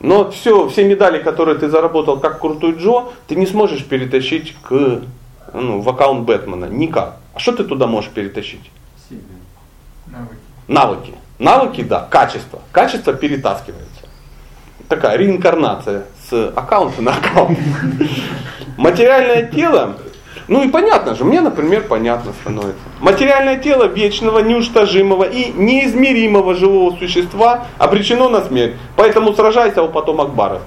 Но все, все медали, которые ты заработал как крутой Джо, ты не сможешь перетащить к, ну, в аккаунт Бэтмена. Никак. А что ты туда можешь перетащить? Навыки. Навыки. Навыки, да, качество. Качество перетаскивается. Такая реинкарнация с аккаунта на аккаунт. Материальное тело, ну и понятно же, мне, например, понятно становится. Материальное тело вечного, неуничтожимого и неизмеримого живого существа обречено на смерть. Поэтому сражайся у потомок Бараста.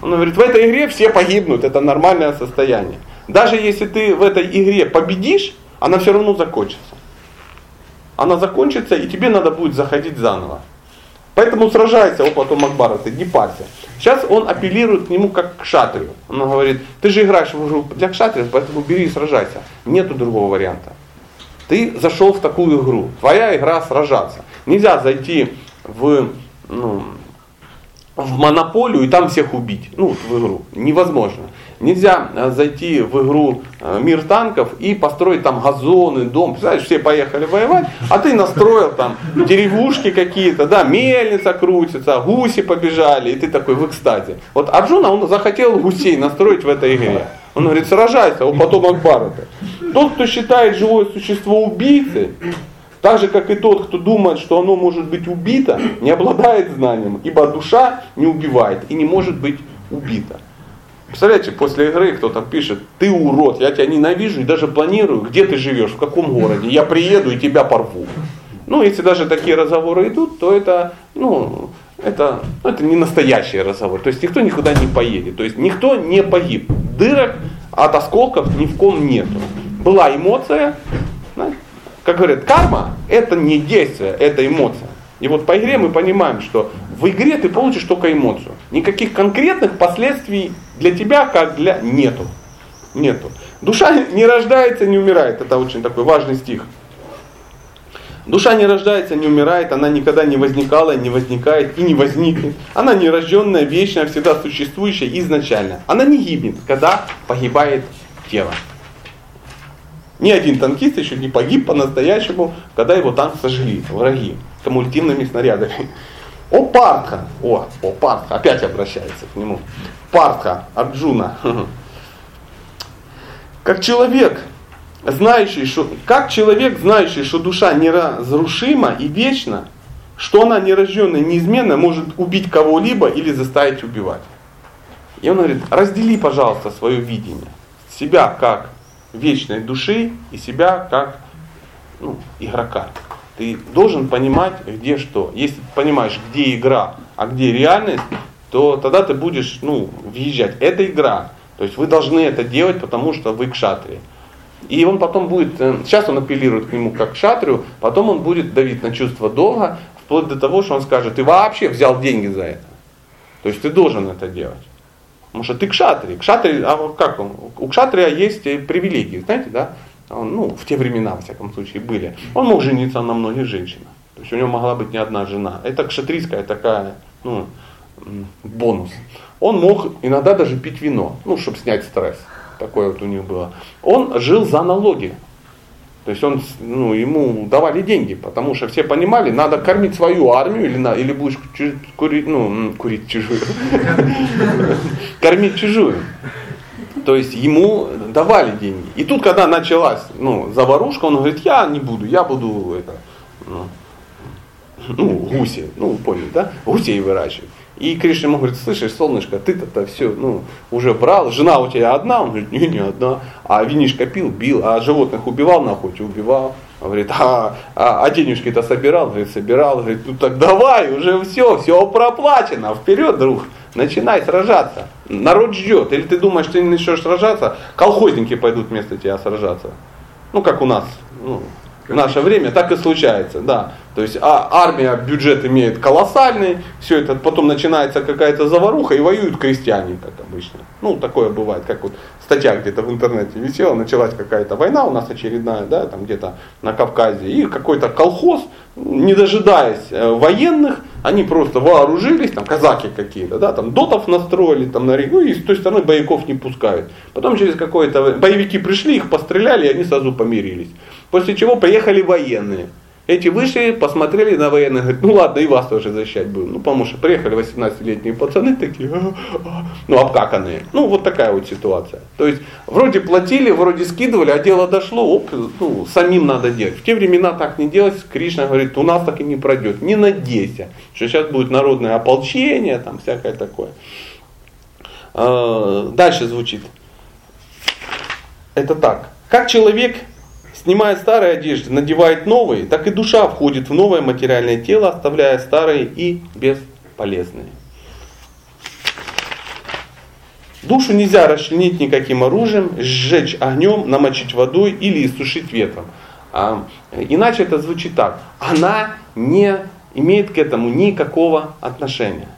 Он говорит, в этой игре все погибнут, это нормальное состояние. Даже если ты в этой игре победишь, она все равно закончится. Она закончится, и тебе надо будет заходить заново. Поэтому сражайся, о потом Акбара, не парься. Сейчас он апеллирует к нему как к шатрию. Он говорит, ты же играешь в для кшатриев, поэтому бери и сражайся. Нету другого варианта. Ты зашел в такую игру. Твоя игра сражаться. Нельзя зайти в, ну, в монополию и там всех убить. Ну, в игру. Невозможно. Нельзя э, зайти в игру э, мир танков и построить там газоны, дом. Представляешь, все поехали воевать, а ты настроил там деревушки какие-то, да, мельница крутится, гуси побежали, и ты такой в экстазе. Вот Арджуна, он захотел гусей настроить в этой игре. Он говорит, сражайся, он потом Акбара-то. Тот, кто считает живое существо убийцей, так же, как и тот, кто думает, что оно может быть убито, не обладает знанием, ибо душа не убивает и не может быть убита. Представляете, после игры кто-то пишет, ты урод, я тебя ненавижу и даже планирую, где ты живешь, в каком городе, я приеду и тебя порву. Ну, если даже такие разговоры идут, то это, ну, это, ну, это не настоящий разговор. То есть никто никуда не поедет. То есть никто не погиб. Дырок от осколков ни в ком нету. Была эмоция, как говорят, карма это не действие, это эмоция. И вот по игре мы понимаем, что в игре ты получишь только эмоцию. Никаких конкретных последствий для тебя, как для нету. Нету. Душа не рождается, не умирает. Это очень такой важный стих. Душа не рождается, не умирает, она никогда не возникала, не возникает и не возникнет. Она нерожденная, вечная, всегда существующая изначально. Она не гибнет, когда погибает тело. Ни один танкист еще не погиб по-настоящему, когда его танк сожгли, враги, кумулятивными снарядами. О Партха, о, о Партха, опять обращается к нему. Партха, Арджуна. Как человек, знающий, что, как человек, знающий, что душа неразрушима и вечна, что она нерожденная, неизменная, может убить кого-либо или заставить убивать. И он говорит, раздели, пожалуйста, свое видение. Себя как вечной души и себя как ну, игрока. Ты должен понимать, где что. Если ты понимаешь, где игра, а где реальность, то тогда ты будешь ну, въезжать. Это игра. То есть вы должны это делать, потому что вы кшатрии. И он потом будет, сейчас он апеллирует к нему как к шатрию, потом он будет давить на чувство долга, вплоть до того, что он скажет, ты вообще взял деньги за это. То есть ты должен это делать. Потому что ты кшатри. Кшатри, а как он? У кшатрия есть привилегии, знаете, да? Он, ну, в те времена, во всяком случае, были. Он мог жениться на многих женщинах. То есть у него могла быть не одна жена. Это кшатрийская такая, ну, бонус. Он мог иногда даже пить вино, ну, чтобы снять стресс. Такое вот у них было. Он жил за налоги. То есть он, ну, ему давали деньги, потому что все понимали, надо кормить свою армию или, на, или будешь курить, ну, курить чужую. Кормить чужую. То есть ему давали деньги. И тут, когда началась ну, заварушка, он говорит, я не буду, я буду это, ну, ну, гуси, ну, поняли, да, гусей выращивают. И Кришна ему говорит, слышишь, солнышко, ты-то все, ну, уже брал, жена у тебя одна, он говорит, не, не одна, а винишко пил, бил, а животных убивал на охоте, убивал. Он говорит, а, а, а денежки-то собирал? Говорит, собирал. Говорит, ну так давай, уже все, все проплачено, вперед, друг, начинай сражаться. Народ ждет. Или ты думаешь, ты не начнешь сражаться, колхозники пойдут вместо тебя сражаться. Ну, как у нас, ну, в наше время так и случается, да. То есть а, армия бюджет имеет колоссальный, все это, потом начинается какая-то заваруха и воюют крестьяне, как обычно. Ну, такое бывает, как вот статья где-то в интернете висела, началась какая-то война у нас очередная, да, там где-то на Кавказе, и какой-то колхоз, не дожидаясь э, военных, они просто вооружились, там казаки какие-то, да, там дотов настроили, там на ну и с той стороны боевиков не пускают. Потом через какое-то, боевики пришли, их постреляли, и они сразу помирились. После чего приехали военные. Эти вышли, посмотрели на военных, говорят, ну ладно, и вас тоже защищать будем. Ну, потому что приехали 18-летние пацаны такие, а, а, ну, обкаканные. Ну, вот такая вот ситуация. То есть, вроде платили, вроде скидывали, а дело дошло, оп, ну, самим надо делать. В те времена так не делать, Кришна говорит, у нас так и не пройдет. Не надейся, что сейчас будет народное ополчение, там всякое такое. А, дальше звучит. Это так. Как человек Снимая старые одежды, надевает новые, так и душа входит в новое материальное тело, оставляя старые и бесполезные. Душу нельзя расчленить никаким оружием, сжечь огнем, намочить водой или иссушить ветром. А, иначе это звучит так. Она не имеет к этому никакого отношения.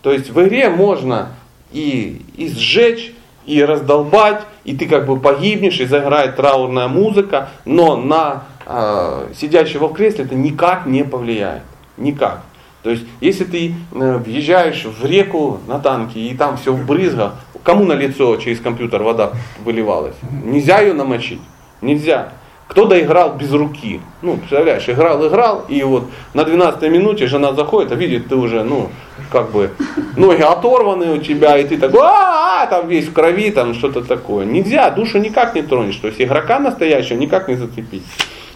То есть в игре можно и, и сжечь, и раздолбать, и ты как бы погибнешь, и заиграет траурная музыка, но на э, сидящего в кресле это никак не повлияет. Никак. То есть, если ты э, въезжаешь в реку на танке, и там все в брызгах, кому на лицо через компьютер вода выливалась? Нельзя ее намочить. Нельзя. Кто доиграл без руки? Ну, представляешь, играл, играл, и вот на 12 минуте жена заходит, а видит, ты уже, ну, как бы, ноги оторваны у тебя, и ты такой, а, -а, -а там весь в крови, там что-то такое. Нельзя, душу никак не тронешь, то есть игрока настоящего никак не зацепить.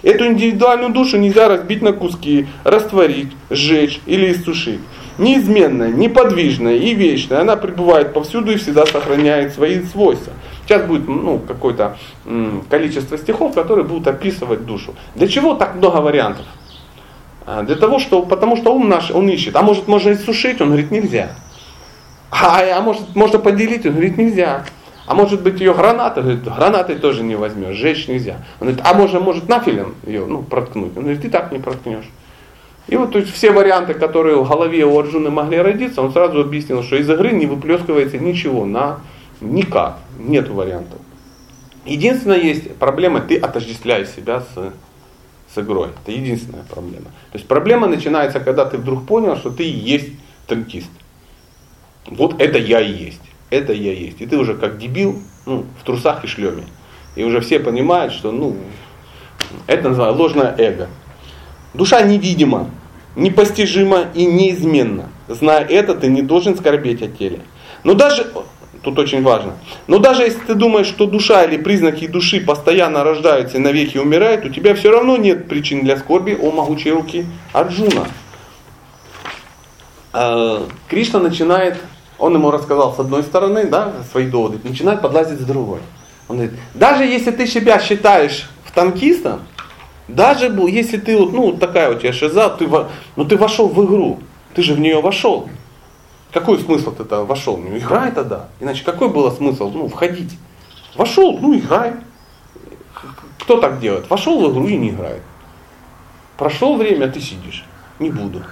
Эту индивидуальную душу нельзя разбить на куски, растворить, сжечь или иссушить. Неизменная, неподвижная и вечная, она пребывает повсюду и всегда сохраняет свои свойства. Сейчас будет ну, какое-то количество стихов, которые будут описывать душу. Для чего так много вариантов? А, для того, что, потому что ум наш, он ищет. А может, можно иссушить? Он говорит, нельзя. А, а может, можно поделить? Он говорит, нельзя. А может быть ее граната? Говорит, гранатой тоже не возьмешь, сжечь нельзя. Он говорит, а может, может нафилем ее ну, проткнуть? Он говорит, ты так не проткнешь. И вот то есть, все варианты, которые в голове у Арджуны могли родиться, он сразу объяснил, что из игры не выплескивается ничего на Никак, нет вариантов. Единственная есть проблема, ты отождествляешь себя с, с игрой. Это единственная проблема. То есть проблема начинается, когда ты вдруг понял, что ты и есть танкист. Вот это я и есть. Это я есть. И ты уже как дебил ну, в трусах и шлеме. И уже все понимают, что ну, это называется ложное эго. Душа невидима, непостижима и неизменна. Зная это, ты не должен скорбеть о теле. Но даже Тут очень важно. Но даже если ты думаешь, что душа или признаки души постоянно рождаются и навеки умирают, у тебя все равно нет причин для скорби о могучей руки Арджуна. А, Кришна начинает, он ему рассказал с одной стороны, да, свои доводы, начинает подлазить с другой. Он говорит, даже если ты себя считаешь в танкистом, даже если ты вот, ну, такая у тебя шиза, ты, ну, ты вошел в игру, ты же в нее вошел. Какой смысл тогда вошел? Ну играй тогда. Иначе какой был смысл ну, входить? Вошел, ну играй. Кто так делает? Вошел в игру и не играет. Прошло время, а ты сидишь. Не буду.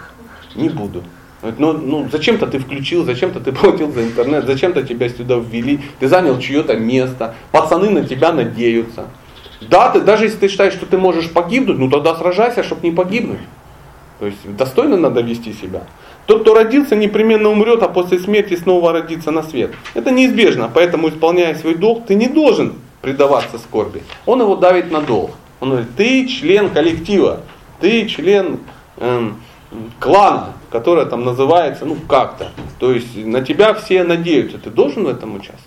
Не буду. Ну, ну зачем-то ты включил, зачем-то ты платил за интернет, зачем-то тебя сюда ввели, ты занял чье-то место, пацаны на тебя надеются. Да, ты, даже если ты считаешь, что ты можешь погибнуть, ну тогда сражайся, чтобы не погибнуть. То есть достойно надо вести себя. Тот, кто родился, непременно умрет, а после смерти снова родится на свет. Это неизбежно, поэтому, исполняя свой долг, ты не должен предаваться скорби. Он его давит на долг. Он говорит, ты член коллектива, ты член эм, клана, которое там называется, ну как-то. То есть на тебя все надеются, ты должен в этом участвовать.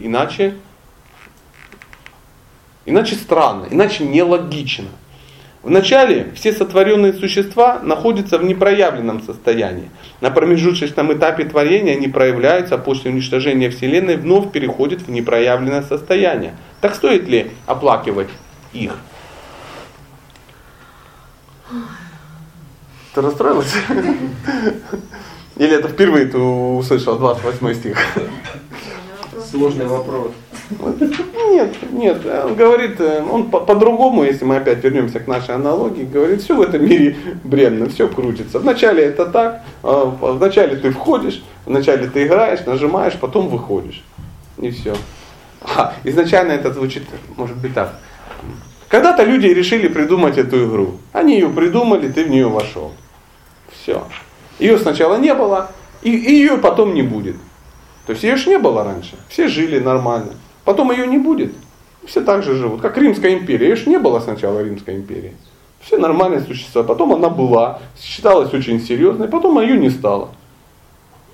Иначе, иначе странно, иначе нелогично. Вначале все сотворенные существа находятся в непроявленном состоянии. На промежуточном этапе творения они проявляются, а после уничтожения Вселенной вновь переходят в непроявленное состояние. Так стоит ли оплакивать их? Ты расстроилась? Или это впервые ты услышал 28 стих? Сложный вопрос. Нет, нет, он говорит, э, он по-другому, если мы опять вернемся к нашей аналогии, говорит, все в этом мире бренно, все крутится. Вначале это так, а вначале ты входишь, вначале ты играешь, нажимаешь, потом выходишь. И все. А, изначально это звучит, может быть так. Когда-то люди решили придумать эту игру. Они ее придумали, ты в нее вошел. Все. Ее сначала не было, и, и ее потом не будет. То есть ее же не было раньше. Все жили нормально. Потом ее не будет. Все так же живут. Как Римская империя. Ее же не было сначала Римской империи. Все нормальные существа. Потом она была, считалась очень серьезной, потом ее не стало.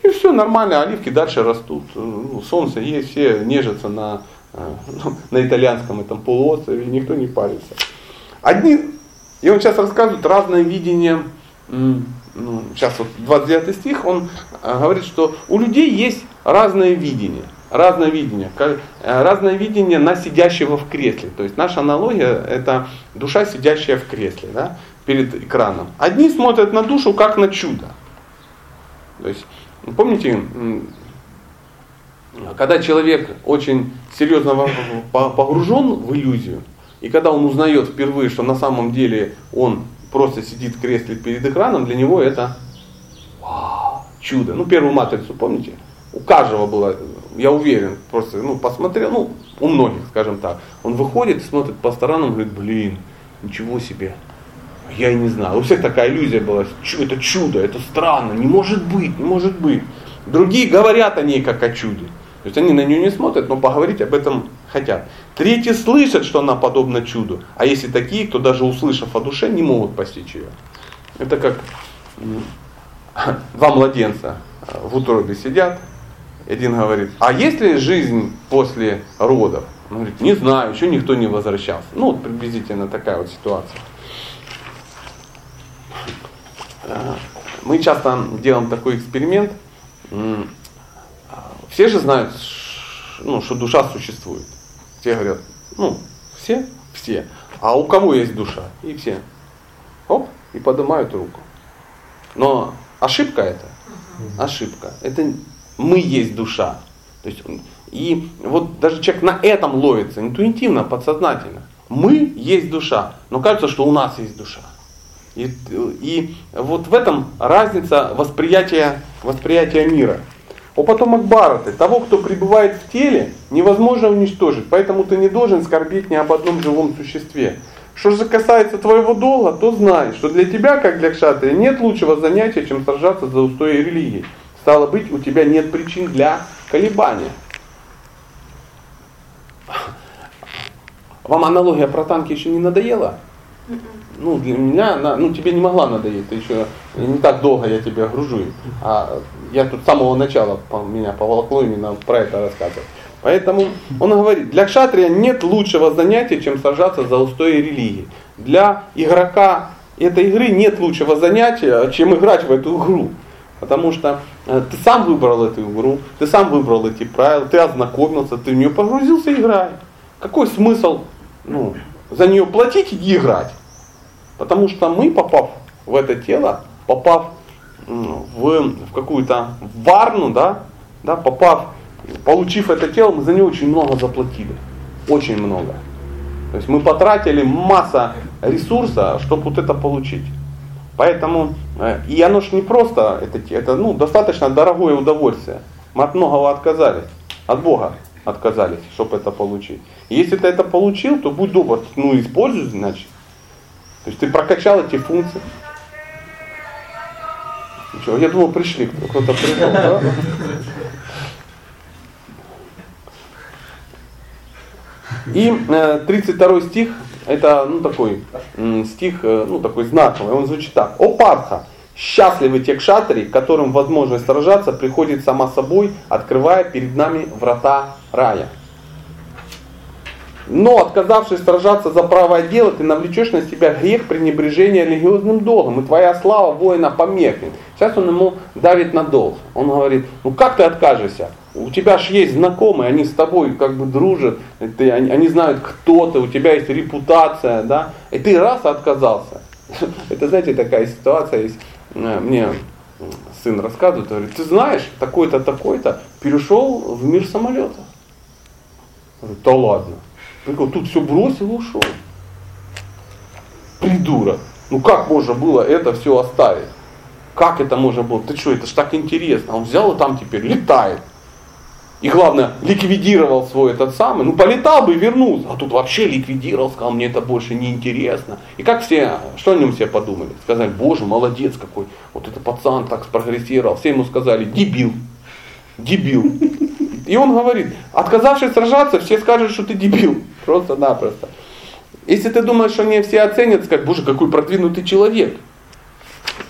И все нормально, оливки дальше растут. Ну, солнце есть, все нежатся на, э, ну, на итальянском этом полуострове, никто не парится. Одни, и он сейчас рассказывает разное видение ну, сейчас вот 29 стих, он э, говорит, что у людей есть разное видение. Разное видение. Э, разное видение на сидящего в кресле. То есть наша аналогия это душа, сидящая в кресле, да, перед экраном. Одни смотрят на душу как на чудо. То есть, помните, когда человек очень серьезно погружен в иллюзию, и когда он узнает впервые, что на самом деле он просто сидит в кресле перед экраном, для него это чудо. Ну, первую матрицу, помните? У каждого было, я уверен, просто, ну, посмотрел, ну, у многих, скажем так. Он выходит, смотрит по сторонам, говорит, блин, ничего себе. Я и не знаю. У всех такая иллюзия была, это чудо, это странно, не может быть, не может быть. Другие говорят о ней как о чуде. То есть они на нее не смотрят, но поговорить об этом хотят. Третьи слышат, что она подобна чуду. А если такие, кто даже услышав о душе, не могут постичь ее. Это как два младенца э, в утробе сидят. Один говорит, а есть ли жизнь после родов? Он говорит, не знаю, еще никто не возвращался. Ну, вот приблизительно такая вот ситуация. Э, мы часто делаем такой эксперимент. Все же знают, ну, что душа существует. Все говорят, ну, все? Все. А у кого есть душа? И все. Оп, и поднимают руку. Но ошибка это. Ошибка. Это мы есть душа. То есть, и вот даже человек на этом ловится, интуитивно, подсознательно. Мы есть душа, но кажется, что у нас есть душа. И, и вот в этом разница восприятия, восприятия мира. О потомок Бараты, того, кто пребывает в теле, невозможно уничтожить, поэтому ты не должен скорбить ни об одном живом существе. Что же касается твоего долга, то знай, что для тебя, как для кшатрия, нет лучшего занятия, чем сражаться за устои религии. Стало быть, у тебя нет причин для колебания. Вам аналогия про танки еще не надоела? ну, для меня она, ну, тебе не могла надоесть, ты еще не так долго я тебя гружу. А я тут с самого начала меня поволокло именно про это рассказывать. Поэтому он говорит, для кшатрия нет лучшего занятия, чем сажаться за устои религии. Для игрока этой игры нет лучшего занятия, чем играть в эту игру. Потому что ты сам выбрал эту игру, ты сам выбрал эти правила, ты ознакомился, ты в нее погрузился, играй. Какой смысл ну, за нее платить и играть? Потому что мы, попав в это тело, попав в, в какую-то варну, да, да, попав, получив это тело, мы за него очень много заплатили. Очень много. То есть мы потратили масса ресурса, чтобы вот это получить. Поэтому, э, и оно же не просто, это, это ну, достаточно дорогое удовольствие. Мы от многого отказались, от Бога отказались, чтобы это получить. И если ты это получил, то будь добр, ну используй, значит. То есть ты прокачал эти функции. Ничего, я думал, пришли, кто-то пришел, да? И э, 32 стих, это ну, такой стих, э, ну такой знаковый, он звучит так. О Парха, счастливы те кшатри, которым возможность сражаться приходит сама собой, открывая перед нами врата рая. Но отказавшись сражаться за правое дело, ты навлечешь на себя грех пренебрежения религиозным долгом, и твоя слава воина помехнет. Сейчас он ему давит на долг. Он говорит, ну как ты откажешься? У тебя же есть знакомые, они с тобой как бы дружат, ты, они, они знают, кто ты, у тебя есть репутация, да, и ты раз отказался. Это, знаете, такая ситуация есть. Э, мне сын рассказывает, говорит, ты знаешь, такой-то, такой-то перешел в мир самолета. Да ладно. Прикол, тут все бросил и ушел. Придурок. Ну как можно было это все оставить? Как это можно было? Ты что, это ж так интересно. Он взял и там теперь летает. И главное, ликвидировал свой этот самый, ну полетал бы и вернулся. А тут вообще ликвидировал, сказал, мне это больше не интересно. И как все, что о нем все подумали? Сказали, боже, молодец какой, вот этот пацан так спрогрессировал. Все ему сказали, дебил, дебил. И он говорит, отказавшись сражаться, все скажут, что ты дебил. Просто-напросто. Если ты думаешь, что не все оценят, скажут, боже, какой продвинутый человек.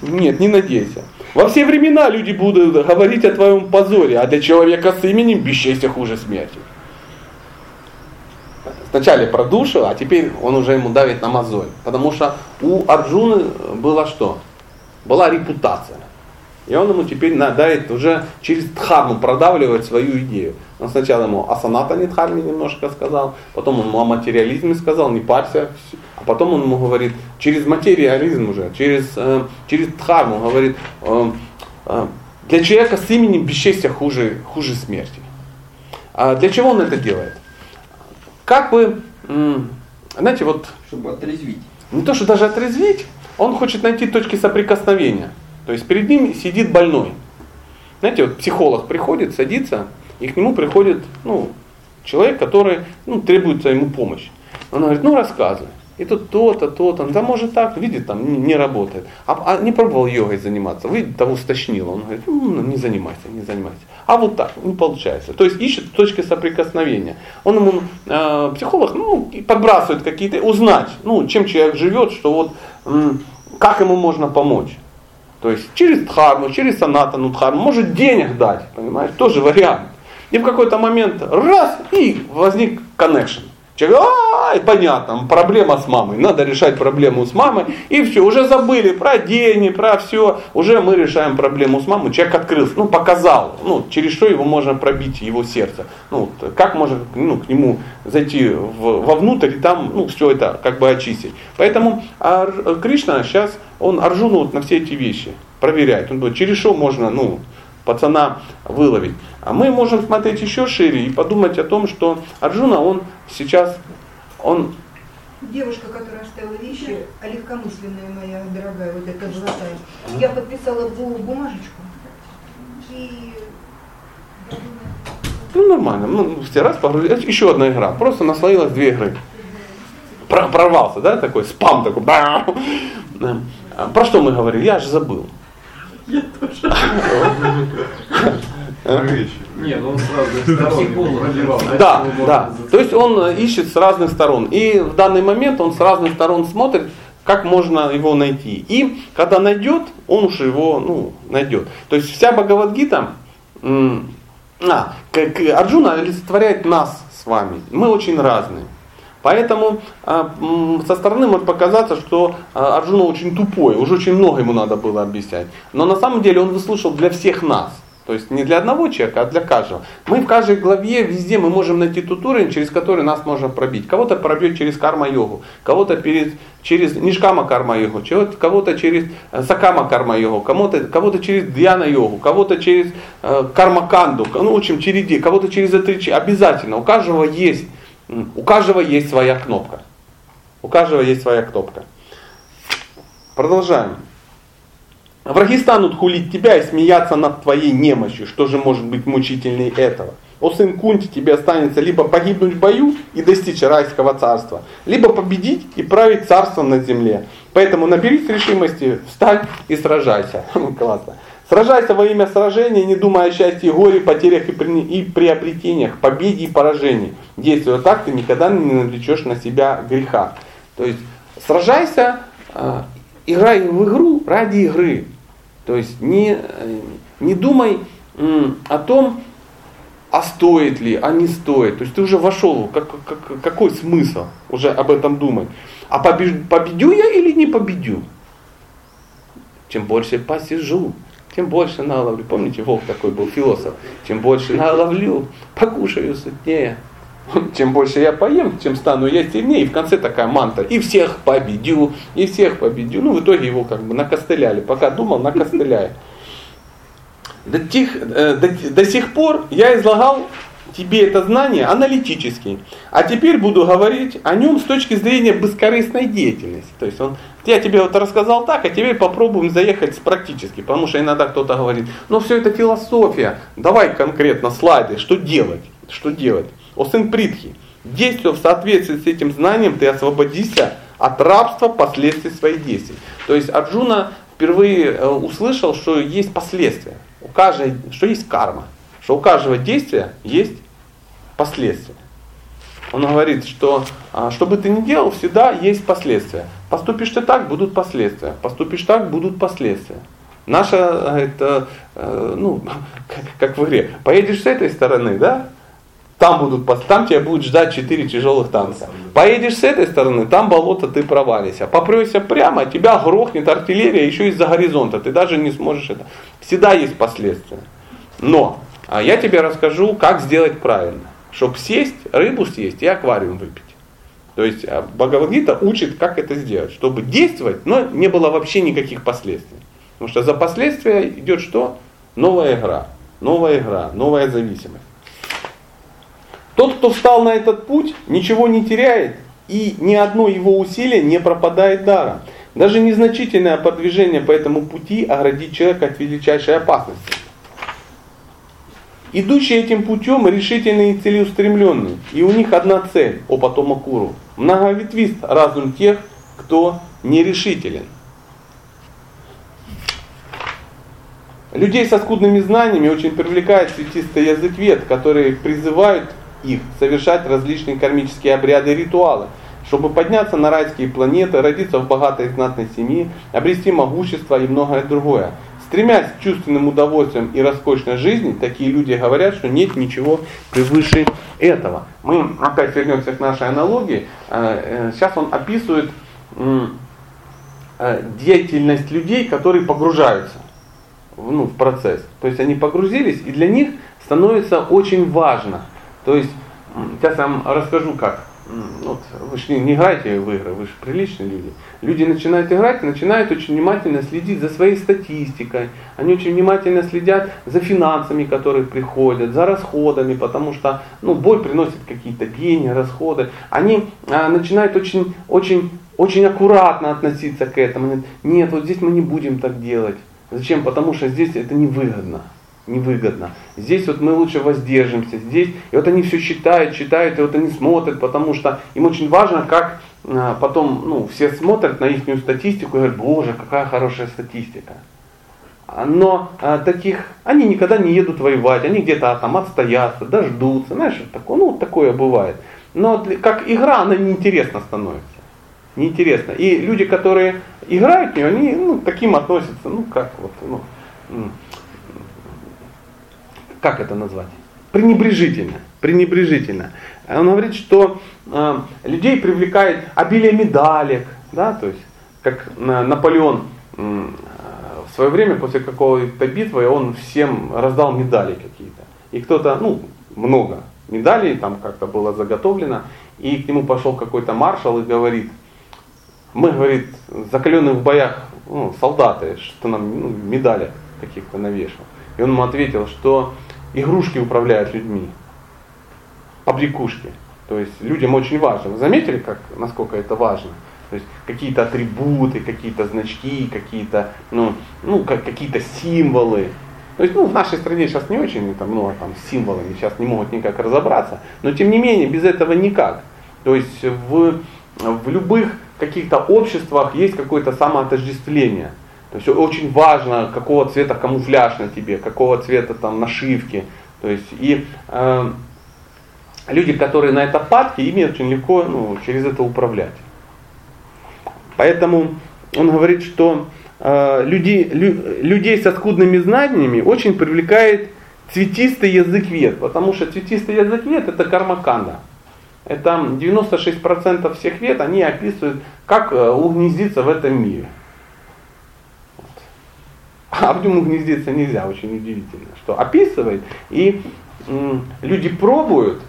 Нет, не надейся. Во все времена люди будут говорить о твоем позоре, а для человека с именем бесчестие хуже смерти. Сначала продушил, а теперь он уже ему давит на мозоль. Потому что у Арджуны было что? Была репутация. И он ему теперь надает уже через дхарму продавливать свою идею. Он сначала ему о санатане дхарме немножко сказал, потом он ему о материализме сказал, не парься, а потом он ему говорит, через материализм уже, через, э, через дхарму, говорит, э, э, для человека с именем бесчестия хуже, хуже смерти. А для чего он это делает? Как бы, знаете, вот... Чтобы отрезвить. Не то, что даже отрезвить, он хочет найти точки соприкосновения. То есть перед ним сидит больной. Знаете, вот психолог приходит, садится, и к нему приходит ну, человек, который ну, требуется ему помощь. Он говорит, ну рассказывай. И тут то-то, то-то, да может так, видит, там не, работает. А, а не пробовал йогой заниматься, вы того стошнило. Он говорит, ну, не занимайся, не занимайся. А вот так, не получается. То есть ищет точки соприкосновения. Он ему, э, психолог, ну, подбрасывает какие-то, узнать, ну, чем человек живет, что вот, э, как ему можно помочь. То есть через дхарму, через санатану дхарму, может денег дать, понимаешь, тоже вариант. И в какой-то момент раз, и возник connection. Человек, а, понятно, проблема с мамой, надо решать проблему с мамой, и все, уже забыли про деньги, про все, уже мы решаем проблему с мамой, человек открылся, ну, показал, ну, через что его можно пробить, его сердце, ну, как можно ну, к нему зайти в, вовнутрь и там, ну, все это как бы очистить. Поэтому Ар, Кришна сейчас, он Арджуну вот на все эти вещи проверяет, он говорит, через что можно, ну, пацана выловить. А мы можем смотреть еще шире и подумать о том, что Арджуна, он сейчас, он... Девушка, которая оставила вещи, а легкомысленная моя дорогая, вот эта золотая, я подписала бумажечку и ну нормально, ну все раз погрузились. Еще одна игра. Просто наслоилась две игры. Про, прорвался, да, такой спам такой. Про что мы говорили? Я же забыл. Я тоже. Нет, он с разных сторон пробивал. Да, да. То есть он ищет с разных сторон. И в данный момент он с разных сторон смотрит, как можно его найти. И когда найдет, он уж его ну, найдет. То есть вся Бхагавадгита, а, как Арджуна олицетворяет нас с вами. Мы очень разные. Поэтому а, со стороны может показаться, что а, Арджуна очень тупой, уже очень много ему надо было объяснять. Но на самом деле он выслушал для всех нас. То есть не для одного человека, а для каждого. Мы в каждой главе, везде мы можем найти тот уровень, через который нас можно пробить. Кого-то пробьет через карма-йогу, кого-то перед, через нишкама карма-йогу, кого-то через э, сакама карма-йогу, кого-то, кого-то через дьяна-йогу, кого-то через э, карма-канду, ну, в общем, череде, кого-то через отречи. Обязательно, у каждого есть у каждого есть своя кнопка. У каждого есть своя кнопка. Продолжаем. Враги станут хулить тебя и смеяться над твоей немощью. Что же может быть мучительней этого? О сын Кунти, тебе останется либо погибнуть в бою и достичь райского царства, либо победить и править царством на земле. Поэтому наберись решимости, встань и сражайся. Классно. Сражайся во имя сражения, не думая о счастье, горе, потерях и, при, и приобретениях, победе и поражении. Действуя так, ты никогда не навлечешь на себя греха. То есть сражайся, э, играй в игру ради игры. То есть не, не думай э, о том, а стоит ли, а не стоит. То есть ты уже вошел, как, как, какой смысл уже об этом думать. А победю я или не победю? Чем больше посижу, тем больше наловлю. Помните, Волк такой был философ. Чем больше наловлю, покушаю сытнее. Чем больше я поем, тем стану я сильнее. И в конце такая манта. И всех победю, и всех победю. Ну, в итоге его как бы накостыляли. Пока думал, накостыляли. До, тех, э, до, до сих пор я излагал тебе это знание аналитически. А теперь буду говорить о нем с точки зрения бескорыстной деятельности. То есть он, я тебе вот рассказал так, а теперь попробуем заехать практически. Потому что иногда кто-то говорит, ну все это философия, давай конкретно слайды, что делать, что делать. О сын Притхи, действуя в соответствии с этим знанием, ты освободишься от рабства последствий своих действий. То есть Арджуна впервые э, услышал, что есть последствия, у каждой, что есть карма, что у каждого действия есть последствия. Он говорит, что а, что бы ты ни делал, всегда есть последствия. Поступишь ты так, будут последствия. Поступишь так, будут последствия. Наша, это, э, ну, как в игре, поедешь с этой стороны, да, там, будут, там тебя будет ждать 4 тяжелых танка. Поедешь с этой стороны, там болото, ты провалишься. Попрешься прямо, тебя грохнет артиллерия еще из-за горизонта. Ты даже не сможешь это. Всегда есть последствия. Но а я тебе расскажу, как сделать правильно. Чтобы сесть, рыбу съесть и аквариум выпить. То есть а, Бхагавадгита учит, как это сделать. Чтобы действовать, но не было вообще никаких последствий. Потому что за последствия идет что? Новая игра. Новая игра, новая зависимость. Тот, кто встал на этот путь, ничего не теряет, и ни одно его усилие не пропадает даром. Даже незначительное продвижение по этому пути оградит человека от величайшей опасности. Идущие этим путем решительные и целеустремленные, и у них одна цель, о потомок Куру. Многоветвист разум тех, кто нерешителен. Людей со скудными знаниями очень привлекает цветистый язык вет, которые призывают их совершать различные кармические обряды и ритуалы, чтобы подняться на райские планеты, родиться в богатой знатной семье, обрести могущество и многое другое. Стремясь к чувственным удовольствиям и роскошной жизни, такие люди говорят, что нет ничего превыше этого. Мы опять вернемся к нашей аналогии. Э, э, сейчас он описывает э, деятельность людей, которые погружаются ну, в процесс. То есть они погрузились, и для них становится очень важно – то есть, сейчас я вам расскажу как. Вот, вы же не играете в игры, вы же приличные люди. Люди начинают играть начинают очень внимательно следить за своей статистикой. Они очень внимательно следят за финансами, которые приходят, за расходами, потому что ну, бой приносит какие-то деньги, расходы. Они а, начинают очень, очень, очень аккуратно относиться к этому. Нет, вот здесь мы не будем так делать. Зачем? Потому что здесь это невыгодно невыгодно. Здесь вот мы лучше воздержимся, здесь, и вот они все считают, читают, и вот они смотрят, потому что им очень важно, как а, потом, ну, все смотрят на их статистику и говорят, боже, какая хорошая статистика. Но а, таких, они никогда не едут воевать, они где-то там отстоятся, дождутся, знаешь, такое, ну, такое бывает. Но как игра, она неинтересна становится. Неинтересно. И люди, которые играют в нее, они ну, таким относятся, ну как вот, ну, как это назвать? Пренебрежительно. Пренебрежительно. Он говорит, что э, людей привлекает обилие медалек, да, то есть как Наполеон э, в свое время после какой-то битвы он всем раздал медали какие-то. И кто-то, ну, много медалей там как-то было заготовлено, и к нему пошел какой-то маршал и говорит, мы, говорит, закаленные в боях ну, солдаты, что нам ну, медали каких-то навешал. И он ему ответил, что игрушки управляют людьми, побрякушки. То есть людям очень важно. Вы заметили, как, насколько это важно? То есть какие-то атрибуты, какие-то значки, какие-то, ну, ну, как, какие-то символы. То есть, ну, в нашей стране сейчас не очень там, много там, символами, сейчас не могут никак разобраться. Но тем не менее, без этого никак. То есть в, в любых каких-то обществах есть какое-то самоотождествление. То есть очень важно, какого цвета камуфляж на тебе, какого цвета там нашивки. То есть и э, люди, которые на это падки, ими очень легко ну, через это управлять. Поэтому он говорит, что э, людей, лю, людей со скудными знаниями очень привлекает цветистый язык вет, потому что цветистый язык вет это кармаканда. Это 96% всех вет, они описывают, как э, угнездиться в этом мире. А в нем угнездиться нельзя, очень удивительно, что описывает, и люди пробуют,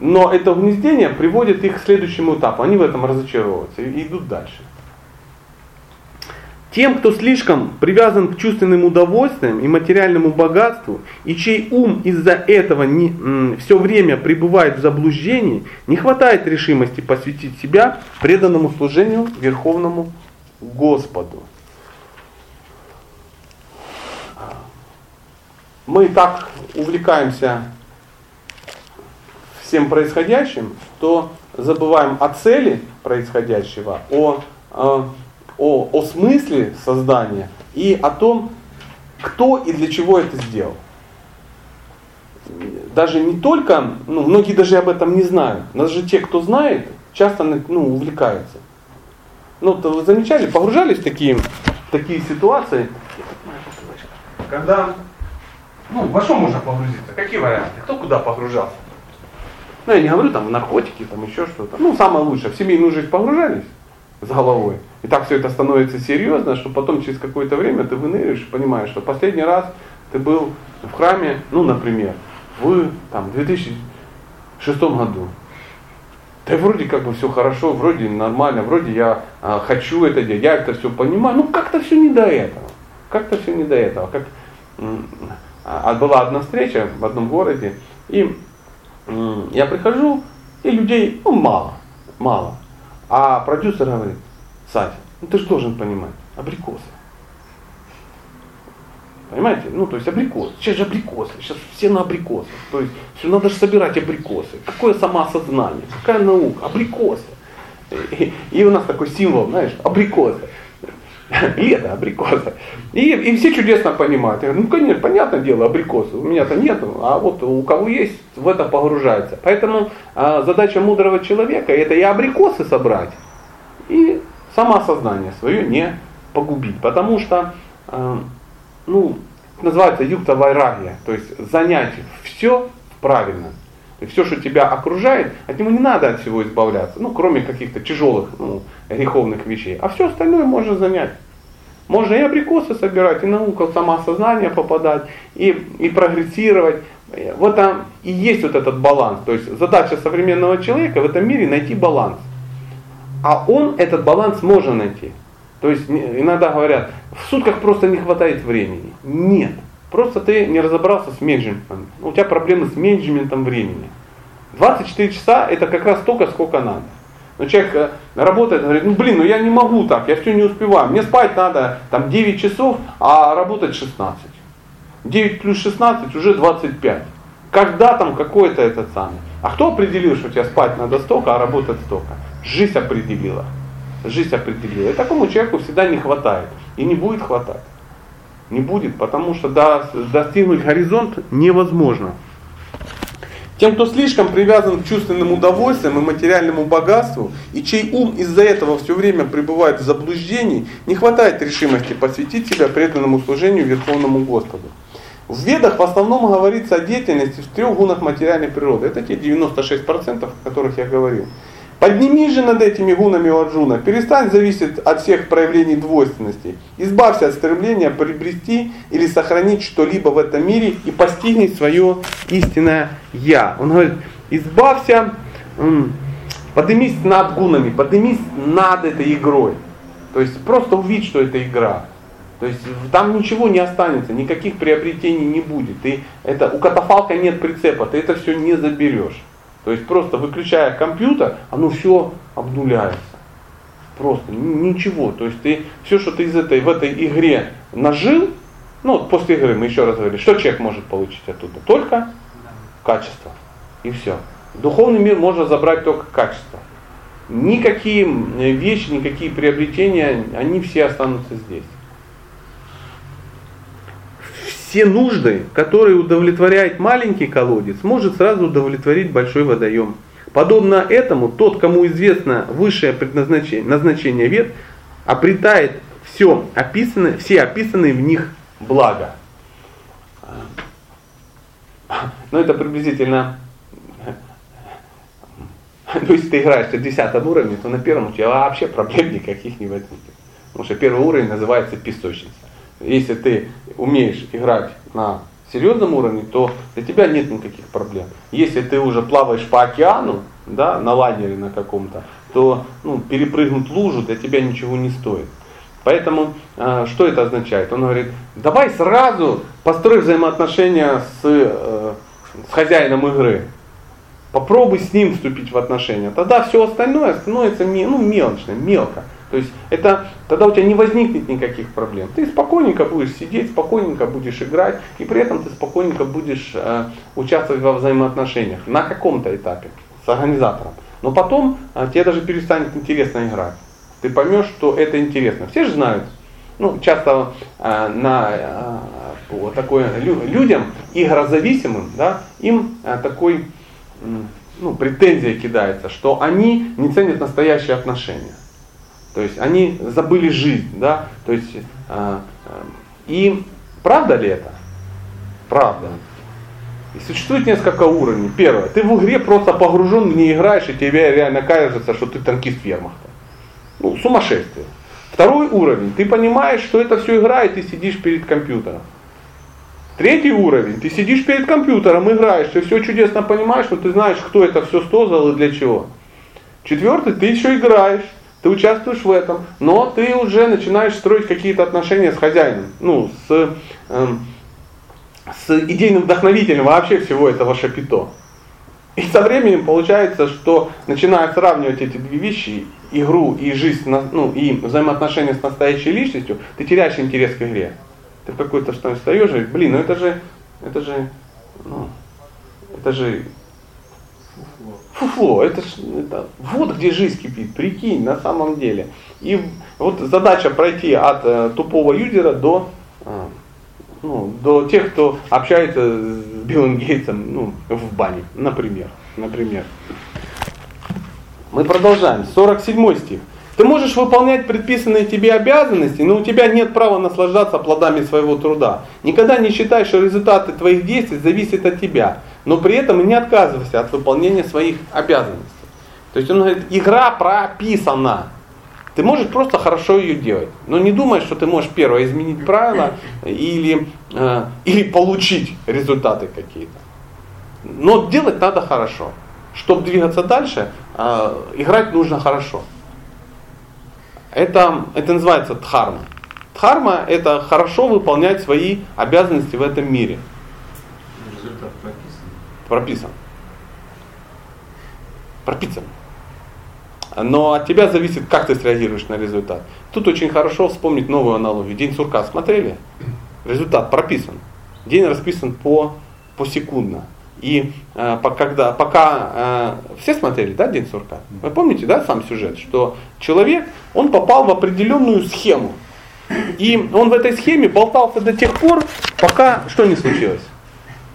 но это угнездение приводит их к следующему этапу, они в этом разочаровываются и идут дальше. Тем, кто слишком привязан к чувственным удовольствиям и материальному богатству, и чей ум из-за этого не, м, все время пребывает в заблуждении, не хватает решимости посвятить себя преданному служению Верховному Господу. Мы так увлекаемся всем происходящим, то забываем о цели происходящего, о, о о, о смысле создания и о том, кто и для чего это сделал. Даже не только, ну, многие даже об этом не знают. Нас же те, кто знает, часто ну, увлекаются. Ну, то вы замечали, погружались в такие, в такие ситуации, когда, ну, во что можно погрузиться? Какие варианты? Кто куда погружался? Ну, я не говорю там наркотики, там еще что-то. Ну, самое лучшее, в семейную жизнь погружались с головой. И так все это становится серьезно, что потом через какое-то время ты выныриваешь и понимаешь, что последний раз ты был в храме, ну, например, в там, 2006 году. Да вроде как бы все хорошо, вроде нормально, вроде я а, хочу это делать, я это все понимаю, ну как-то все не до этого. Как-то все не до этого. Как, а, была одна встреча в одном городе, и я прихожу, и людей ну, мало, мало. А продюсер говорит, Сатя, ну ты же должен понимать, абрикосы. Понимаете? Ну, то есть абрикосы. Сейчас же абрикосы. Сейчас все на абрикосах. То есть все надо же собирать абрикосы. Какое самоосознание? Какая наука? Абрикосы. И, и у нас такой символ, знаешь, абрикосы. Лето, абрикосы. И, и все чудесно понимают. Я говорю, ну, конечно, понятное дело, абрикосы. У меня-то нету, а вот у кого есть, в это погружается. Поэтому а, задача мудрого человека это и абрикосы собрать, и самоосознание свое не погубить. Потому что, э, ну, называется юкта вайрагия, то есть занять все правильно. И все, что тебя окружает, от него не надо от всего избавляться, ну, кроме каких-то тяжелых, ну, греховных вещей. А все остальное можно занять. Можно и абрикосы собирать, и наука самоосознание попадать, и, и прогрессировать. Вот там и есть вот этот баланс. То есть задача современного человека в этом мире найти баланс. А он этот баланс может найти. То есть иногда говорят, в сутках просто не хватает времени. Нет. Просто ты не разобрался с менеджментом. У тебя проблемы с менеджментом времени. 24 часа это как раз столько, сколько надо. Но человек э, работает, говорит, ну блин, ну я не могу так, я все не успеваю. Мне спать надо там 9 часов, а работать 16. 9 плюс 16 уже 25. Когда там какой-то этот самый. А кто определил, что тебе спать надо столько, а работать столько? Жизнь определила. Жизнь определила. И такому человеку всегда не хватает. И не будет хватать. Не будет, потому что достигнуть горизонт невозможно. Тем, кто слишком привязан к чувственным удовольствиям и материальному богатству, и чей ум из-за этого все время пребывает в заблуждении, не хватает решимости посвятить себя преданному служению Верховному Господу. В Ведах в основном говорится о деятельности в трех гунах материальной природы. Это те 96%, о которых я говорил. Подними же над этими гунами у Арджуна, перестань зависеть от всех проявлений двойственности. Избавься от стремления приобрести или сохранить что-либо в этом мире и постигни свое истинное Я. Он говорит, избавься, поднимись над гунами, поднимись над этой игрой. То есть просто увидь, что это игра. То есть там ничего не останется, никаких приобретений не будет. И это, у катафалка нет прицепа, ты это все не заберешь. То есть просто выключая компьютер, оно все обнуляется. Просто ничего. То есть ты все, что ты из этой, в этой игре нажил, ну вот после игры мы еще раз говорили, что человек может получить оттуда? Только качество. И все. Духовный мир можно забрать только качество. Никакие вещи, никакие приобретения, они все останутся здесь все нужды, которые удовлетворяет маленький колодец, может сразу удовлетворить большой водоем. Подобно этому, тот, кому известно высшее предназначение, назначение вет, обретает все описанное, все описанные в них блага. Ну это приблизительно ну, если ты играешь на десятом уровне, то на первом у тебя вообще проблем никаких не возникнет. Потому что первый уровень называется песочница. Если ты умеешь играть на серьезном уровне, то для тебя нет никаких проблем. Если ты уже плаваешь по океану, да, на лайнере на каком-то, то ну, перепрыгнуть лужу для тебя ничего не стоит. Поэтому э, что это означает? Он говорит, давай сразу построй взаимоотношения с, э, с хозяином игры. Попробуй с ним вступить в отношения. Тогда все остальное становится ну, мелочно, мелко. То есть это, тогда у тебя не возникнет никаких проблем. Ты спокойненько будешь сидеть, спокойненько будешь играть, и при этом ты спокойненько будешь э, участвовать во взаимоотношениях на каком-то этапе с организатором. Но потом э, тебе даже перестанет интересно играть. Ты поймешь, что это интересно. Все же знают, ну, часто э, на э, такое, лю, людям, игрозависимым, да, им э, такой ну, претензия кидается, что они не ценят настоящие отношения. То есть они забыли жизнь, да, то есть э, э, и правда ли это? Правда. И существует несколько уровней. Первое, ты в игре просто погружен, не играешь, и тебе реально кажется, что ты танкист в вермахте. Ну, сумасшествие. Второй уровень, ты понимаешь, что это все игра, и ты сидишь перед компьютером. Третий уровень, ты сидишь перед компьютером, играешь, ты все чудесно понимаешь, но ты знаешь, кто это все создал и для чего. Четвертый, ты еще играешь, ты участвуешь в этом, но ты уже начинаешь строить какие-то отношения с хозяином, ну, с, э, с идейным вдохновителем вообще всего этого шапито. И со временем получается, что начиная сравнивать эти две вещи, игру и жизнь, ну, и взаимоотношения с настоящей личностью, ты теряешь интерес к игре. Ты в какой-то что встаешь и, блин, ну это же, это же, ну, это же фуфло, это, ж, это вот где жизнь кипит, прикинь, на самом деле. И вот задача пройти от э, тупого юзера до, э, ну, до тех, кто общается с Биллом Гейтсом ну, в бане, например. например. Мы продолжаем. 47 стих. Ты можешь выполнять предписанные тебе обязанности, но у тебя нет права наслаждаться плодами своего труда. Никогда не считай, что результаты твоих действий зависят от тебя но при этом не отказывайся от выполнения своих обязанностей. То есть он говорит, игра прописана. Ты можешь просто хорошо ее делать. Но не думай, что ты можешь первое изменить правила или, э, или получить результаты какие-то. Но делать надо хорошо. Чтобы двигаться дальше, э, играть нужно хорошо. Это, это называется дхарма. Дхарма это хорошо выполнять свои обязанности в этом мире. Результат прописан. Прописан. Но от тебя зависит, как ты среагируешь на результат. Тут очень хорошо вспомнить новую аналогию. День сурка смотрели? Результат прописан. День расписан по, посекундно. И э, когда, пока э, все смотрели, да, День сурка? Вы помните, да, сам сюжет, что человек, он попал в определенную схему. И он в этой схеме болтался до тех пор, пока что не случилось.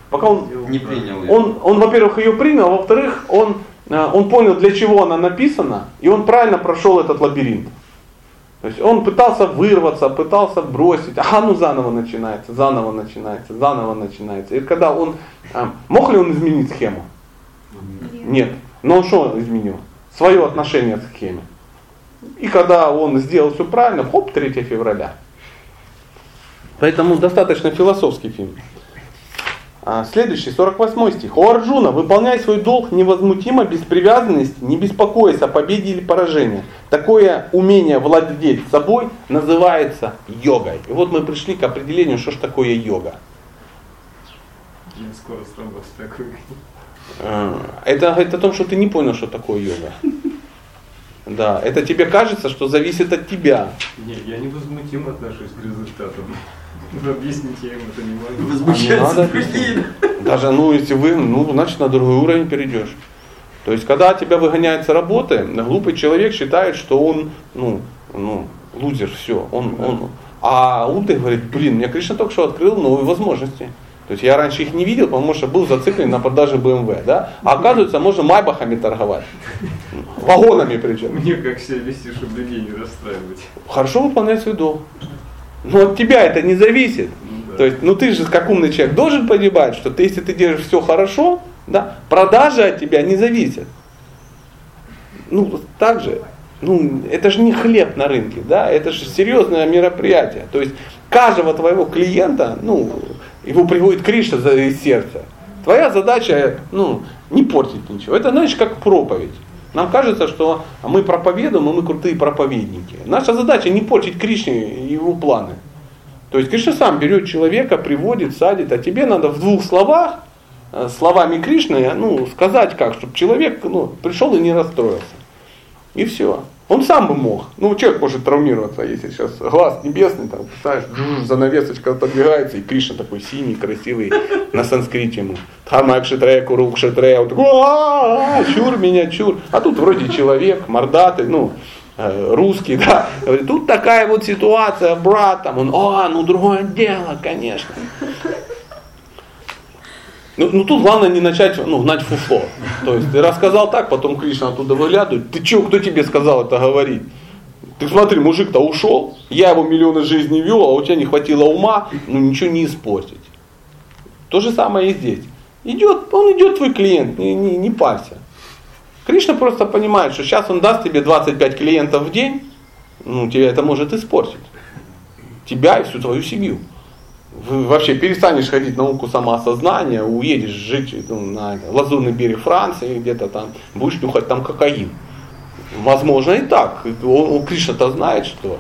Пока он не принял ее. Он, он во-первых, ее принял, а во-вторых, он, э, он понял, для чего она написана, и он правильно прошел этот лабиринт. То есть он пытался вырваться, пытался бросить, а ну заново начинается, заново начинается, заново начинается. И когда он, э, мог ли он изменить схему? Нет. Но он что изменил? Свое отношение к схеме. И когда он сделал все правильно, хоп, 3 февраля. Поэтому достаточно философский фильм. А, следующий, 48 стих. «О Арджуна, выполняй свой долг невозмутимо, без привязанности, не беспокоясь о победе или поражении. Такое умение владеть собой называется йогой». И вот мы пришли к определению, что же такое йога. Я скоро сработаю такой. А, это говорит о том, что ты не понял, что такое йога. Да, это тебе кажется, что зависит от тебя. Не, я невозмутимо отношусь к результатам. Вы объясните, я им это не могу. Возмущаться другие. Даже, ну, если вы, ну, значит, на другой уровень перейдешь. То есть, когда тебя выгоняют с работы, глупый человек считает, что он, ну, ну, лузер, все. Он, он, а умный говорит, блин, мне Кришна только что открыл новые возможности. То есть я раньше их не видел, потому что был зациклен на продаже BMW, да? А оказывается, можно майбахами торговать. Вагонами причем. Мне как себя вести, чтобы людей не расстраивать. Хорошо выполнять свой долг. Но от тебя это не зависит. То есть, ну ты же как умный человек должен понимать, что ты, если ты делаешь все хорошо, да, продажи от тебя не зависят. Ну, так же, ну, это же не хлеб на рынке, да, это же серьезное мероприятие. То есть, каждого твоего клиента, ну, его приводит Кришна из сердца. Твоя задача, ну, не портить ничего. Это, знаешь, как проповедь. Нам кажется, что мы проповедуем, и мы крутые проповедники. Наша задача не портить Кришне его планы. То есть Кришна сам берет человека, приводит, садит, а тебе надо в двух словах, э, словами Кришны, ну, сказать как, чтобы человек ну, пришел и не расстроился. И все. Он сам бы мог. Ну, человек может травмироваться, если сейчас глаз небесный, там, знаешь, занавесочка отодвигается, и Кришна такой синий, красивый, на санскрите ему. Тамак шитре, курук шитре, вот такой, чур меня, чур. А тут вроде человек, мордатый, ну, э, русский, да. Говорит, тут такая вот ситуация, брат, там, он, а, ну другое дело, конечно. Ну, ну тут главное не начать ну, гнать фуфло. То есть ты рассказал так, потом Кришна оттуда выглядывает. Ты че, кто тебе сказал это говорить? Ты смотри, мужик-то ушел, я его миллионы жизней вел, а у тебя не хватило ума, ну ничего не испортить. То же самое и здесь. Идет, он идет твой клиент, не, не, не парься. Кришна просто понимает, что сейчас он даст тебе 25 клиентов в день, ну тебя это может испортить. Тебя и всю твою семью вообще перестанешь ходить в науку самоосознания, уедешь жить ну, на лазурный берег Франции, где-то там, будешь нюхать там кокаин. Возможно и так. Он, Кришна-то знает, что.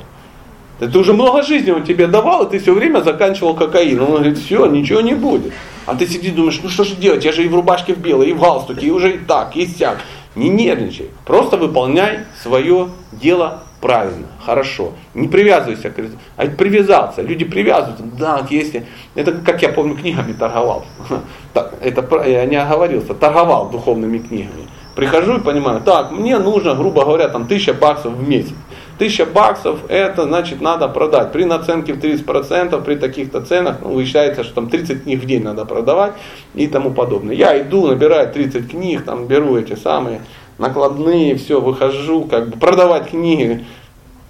Ты уже много жизни он тебе давал, и ты все время заканчивал кокаин. Он говорит, все, ничего не будет. А ты сидишь думаешь, ну что же делать, я же и в рубашке в белой, и в галстуке, и уже и так, и сяк. Не нервничай, просто выполняй свое дело правильно, хорошо. Не привязывайся к а привязаться. Люди привязываются, да, если, это как я помню, книгами торговал. Это я не оговорился, торговал духовными книгами. Прихожу и понимаю, так, мне нужно, грубо говоря, там тысяча баксов в месяц. Тысяча баксов, это значит надо продать. При наценке в 30%, при таких-то ценах, ну, вычисляется, что там 30 книг в день надо продавать и тому подобное. Я иду, набираю 30 книг, там беру эти самые, накладные, все, выхожу, как бы продавать книги.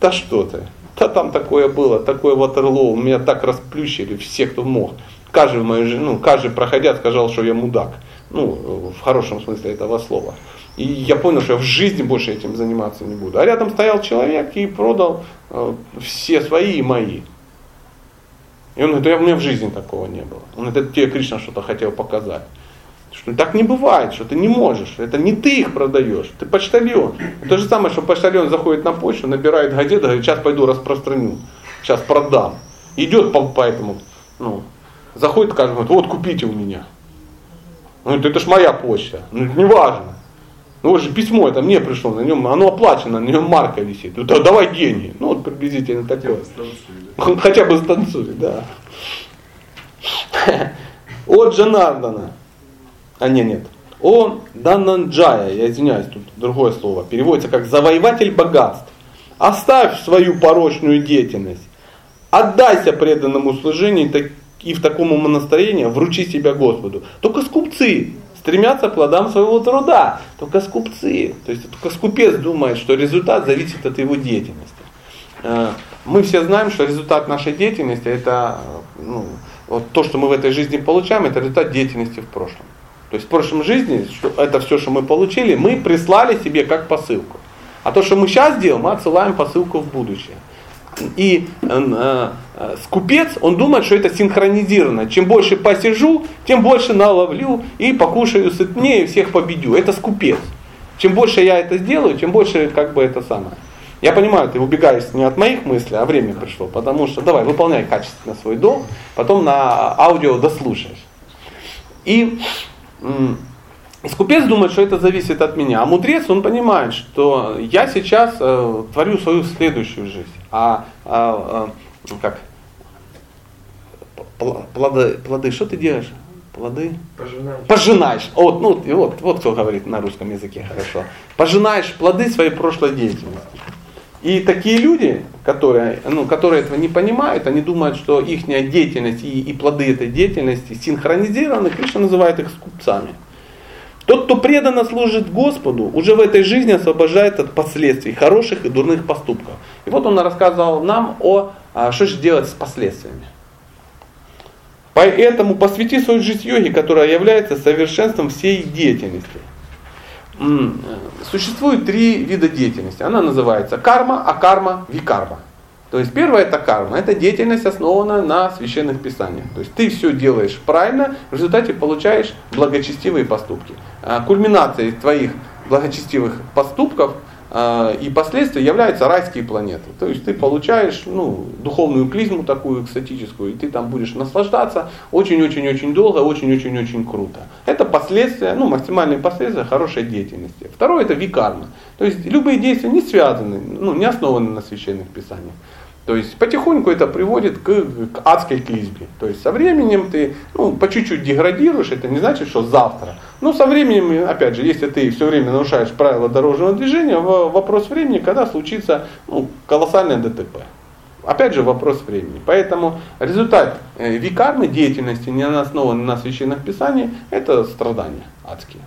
Да что ты, да там такое было, такое Ватерлоу, меня так расплющили все, кто мог. Каждый, мою, ну, каждый проходя сказал, что я мудак. Ну, в хорошем смысле этого слова. И я понял, что я в жизни больше этим заниматься не буду. А рядом стоял человек и продал э, все свои и мои. И он говорит, у меня в жизни такого не было. Он говорит, тебе Кришна что-то хотел показать. Что так не бывает, что ты не можешь. Это не ты их продаешь, ты почтальон. То же самое, что почтальон заходит на почту, набирает газету, говорит, сейчас пойду распространю, сейчас продам. Идет по, по этому, ну, заходит, скажем, вот купите у меня. Ну, это ж моя почта. Ну, это не важно. Ну вот же письмо это мне пришло, на нем, оно оплачено, на нем марка висит. Ну, давай деньги. Ну вот приблизительно такое. Хотя бы станцуй, да. От Джанардана а нет, нет. Он Дананджая, я извиняюсь, тут другое слово, переводится как завоеватель богатств. Оставь свою порочную деятельность, отдайся преданному служению и в таком умонастроении вручи себя Господу. Только скупцы стремятся к плодам своего труда. Только скупцы. То есть только скупец думает, что результат зависит от его деятельности. Э, мы все знаем, что результат нашей деятельности это ну, вот то, что мы в этой жизни получаем, это результат деятельности в прошлом. То есть в прошлом жизни, это все, что мы получили, мы прислали себе как посылку. А то, что мы сейчас делаем, мы отсылаем посылку в будущее. И э, э, скупец, он думает, что это синхронизировано. Чем больше посижу, тем больше наловлю и покушаю сытнее всех победю. Это скупец. Чем больше я это сделаю, тем больше как бы это самое. Я понимаю, ты убегаешь не от моих мыслей, а время пришло. Потому что давай, выполняй качественно свой долг, потом на аудио дослушаешь. И и скупец думает, что это зависит от меня. А мудрец, он понимает, что я сейчас э, творю свою следующую жизнь. А, а, а как? Плоды, плоды, что ты делаешь? Плоды? Пожинаешь. Пожинаешь. Вот, ну, вот, вот кто говорит на русском языке хорошо. Пожинаешь плоды своей прошлой деятельности. И такие люди, которые, ну, которые этого не понимают, они думают, что их деятельность и, и плоды этой деятельности синхронизированы, Кришна называет их скупцами. Тот, кто преданно служит Господу, уже в этой жизни освобождает от последствий хороших и дурных поступков. И вот он рассказывал нам о, а, что же делать с последствиями. Поэтому посвяти свою жизнь йоге, которая является совершенством всей деятельности. Существует три вида деятельности. Она называется карма, акарма, викарма. То есть первое это карма, это деятельность основана на священных писаниях. То есть ты все делаешь правильно, в результате получаешь благочестивые поступки. А кульминацией твоих благочестивых поступков и последствий являются райские планеты. То есть ты получаешь ну, духовную клизму такую экстатическую, и ты там будешь наслаждаться очень-очень-очень долго, очень-очень-очень круто. Это последствия, ну, максимальные последствия хорошей деятельности. Второе это викарма. То есть любые действия не связаны, ну, не основаны на священных писаниях. То есть потихоньку это приводит к, к адской клизме. То есть со временем ты ну, по чуть-чуть деградируешь, это не значит, что завтра. Но со временем, опять же, если ты все время нарушаешь правила дорожного движения, вопрос времени, когда случится ну, колоссальное ДТП. Опять же вопрос времени. Поэтому результат э, викарной деятельности, не основанной на священных писаниях, это страдания адские.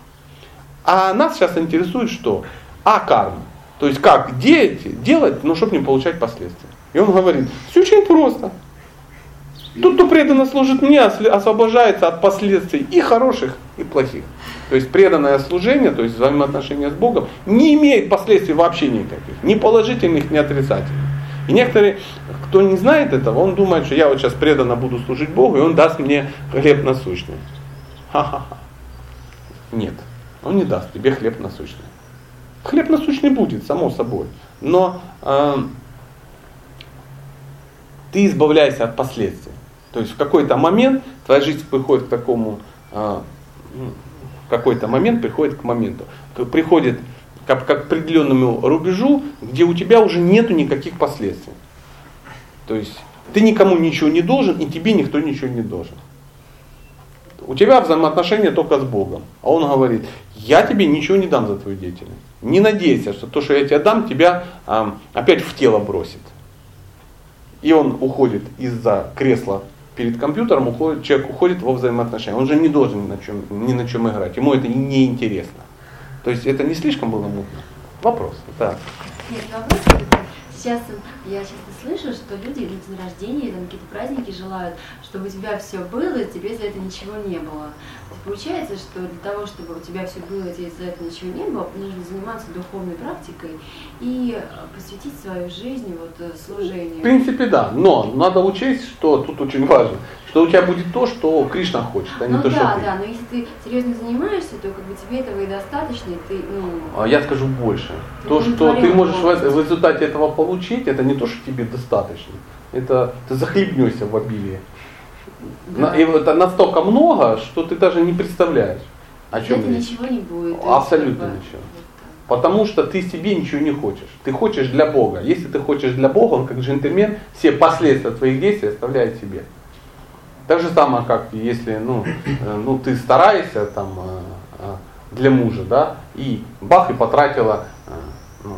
А нас сейчас интересует что? А карма. То есть как делать, делать, но чтобы не получать последствия. И он говорит, все очень просто. Тот, кто преданно служит мне, освобождается от последствий и хороших, и плохих. То есть преданное служение, то есть взаимоотношения с Богом, не имеет последствий вообще никаких. Ни положительных, ни отрицательных. И некоторые, кто не знает этого, он думает, что я вот сейчас преданно буду служить Богу, и он даст мне хлеб насущный. Ха-ха-ха. Нет, он не даст тебе хлеб насущный. Хлеб насущный будет, само собой. Но э, ты избавляешься от последствий. То есть в какой-то момент твоя жизнь приходит к такому, а, ну, в какой-то момент приходит к моменту, приходит как, к определенному рубежу, где у тебя уже нету никаких последствий. То есть ты никому ничего не должен, и тебе никто ничего не должен. У тебя взаимоотношения только с Богом. А Он говорит, я тебе ничего не дам за твою деятельность. Не надейся, что то, что я тебе дам, тебя а, опять в тело бросит и он уходит из-за кресла перед компьютером, уходит, человек уходит во взаимоотношения. Он же не должен ни на чем, ни на чем играть. Ему это не интересно. То есть это не слишком было мутно? Вопрос. Да. Нет, вопрос сейчас я часто слышу, что люди на день рождения, там какие-то праздники желают, чтобы у тебя все было, и тебе за это ничего не было. Получается, что для того, чтобы у тебя все было, тебе за это ничего не было, нужно заниматься духовной практикой и э, посвятить свою жизнь вот э, служению. В принципе, да. Но надо учесть, что тут очень важно, что у тебя будет то, что Кришна хочет, а не ну, то, да, что ты. Да, но если ты серьезно занимаешься, то как бы тебе этого и достаточно, и ты, ну... А я скажу больше. То, что ты можешь в, в результате этого получить, это не то, что тебе достаточно. Это ты захлебнешься в обилии. Да. И это настолько много, что ты даже не представляешь, о чем это речь. ничего не будет. Абсолютно ничего. Потому что ты себе ничего не хочешь. Ты хочешь для Бога. Если ты хочешь для Бога, он как джентльмен все последствия твоих действий оставляет себе. Так же самое, как если ну, э, ну, ты стараешься там, э, э, для мужа, да, и бах, и потратила ну,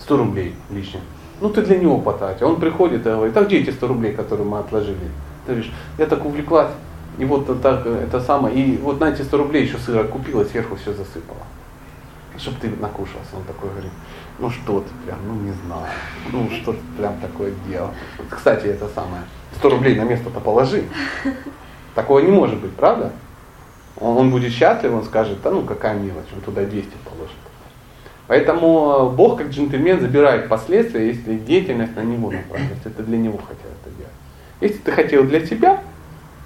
100 рублей лишних. Ну ты для него потратил. Он приходит и говорит, а где эти 100 рублей, которые мы отложили? Ты говоришь, я так увлеклась, и вот так это самое, и вот на эти 100 рублей еще сыра купила, сверху все засыпала. Чтобы ты накушался. Он такой говорит, ну что ты прям, ну не знаю, ну что ты прям такое делал. Кстати, это самое, 100 рублей на место-то положи. Такого не может быть, правда? Он, он будет счастлив, он скажет, да ну какая мелочь, он туда 200 положит. Поэтому Бог как джентльмен забирает последствия, если деятельность на него направлена, ты для него это делать. Если ты хотел для себя,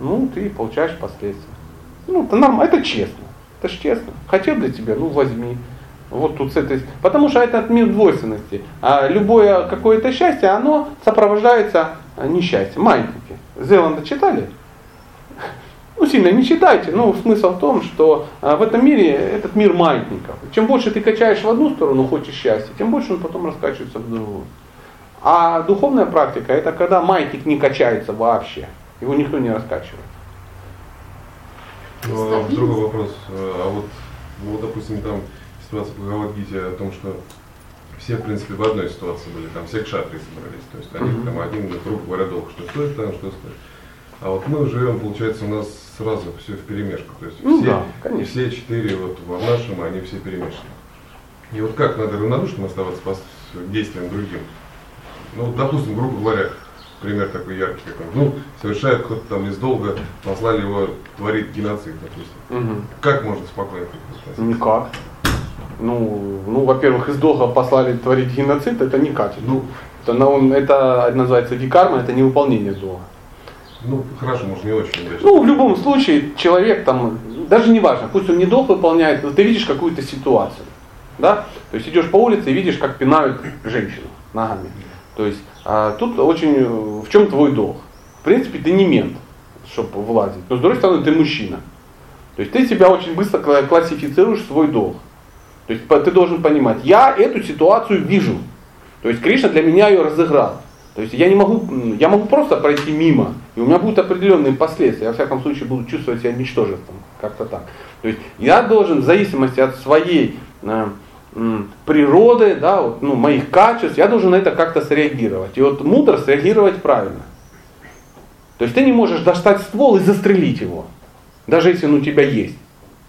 ну, ты получаешь последствия. Ну, это нормально, это честно. Это же честно. Хотел для тебя, ну, возьми. Вот тут с этой... Потому что это мир двойственности. А любое какое-то счастье, оно сопровождается несчастьем. Маятники. Зеланда читали? Ну, сильно не читайте, но смысл в том, что а, в этом мире этот мир маятников. Чем больше ты качаешь в одну сторону, хочешь счастья, тем больше он потом раскачивается в другую. А духовная практика это когда маятник не качается вообще. Его никто не раскачивает. Ну, а другой вопрос. А вот, вот, допустим, там ситуация по Галагите о том, что все, в принципе, в одной ситуации были, там все кшатры собрались. То есть они mm-hmm. там один, грубо говоря, долг, что стоит там, что стоит. А вот мы живем, получается, у нас сразу все в перемешку. То есть ну, все, да, конечно. все четыре вот в нашем, они все перемешаны. И вот как надо равнодушным оставаться по действиям другим? Ну, допустим, грубо говоря, пример такой яркий, как он, ну, совершает кто-то там из долга, послали его творить геноцид, допустим. Мгм. Как можно спокойно к этому? Никак. Ну, ну, во-первых, из долга послали творить геноцид, это не качество. Ну, Это, он- это называется викарма, это не выполнение долга. ну, хорошо, может, не очень удачно. Ну, в любом случае, человек там, даже не важно, пусть он не долг выполняет, но ты видишь какую-то ситуацию. Да? То есть идешь по улице и видишь, как пинают женщину ногами. То есть а, тут очень, э, в чем твой долг? В принципе, ты не мент, чтобы влазить. Но с другой стороны, ты мужчина. То есть ты себя очень быстро кла- классифицируешь свой долг. То есть ты должен понимать, я эту ситуацию вижу. То есть Кришна для меня ее разыграл. То есть я не могу, я могу просто пройти мимо, и у меня будут определенные последствия. Я, во всяком случае, буду чувствовать себя ничтожеством, как-то так. То есть я должен в зависимости от своей э, природы, да, вот, ну, моих качеств, я должен на это как-то среагировать. И вот мудро среагировать правильно. То есть ты не можешь достать ствол и застрелить его, даже если он у тебя есть.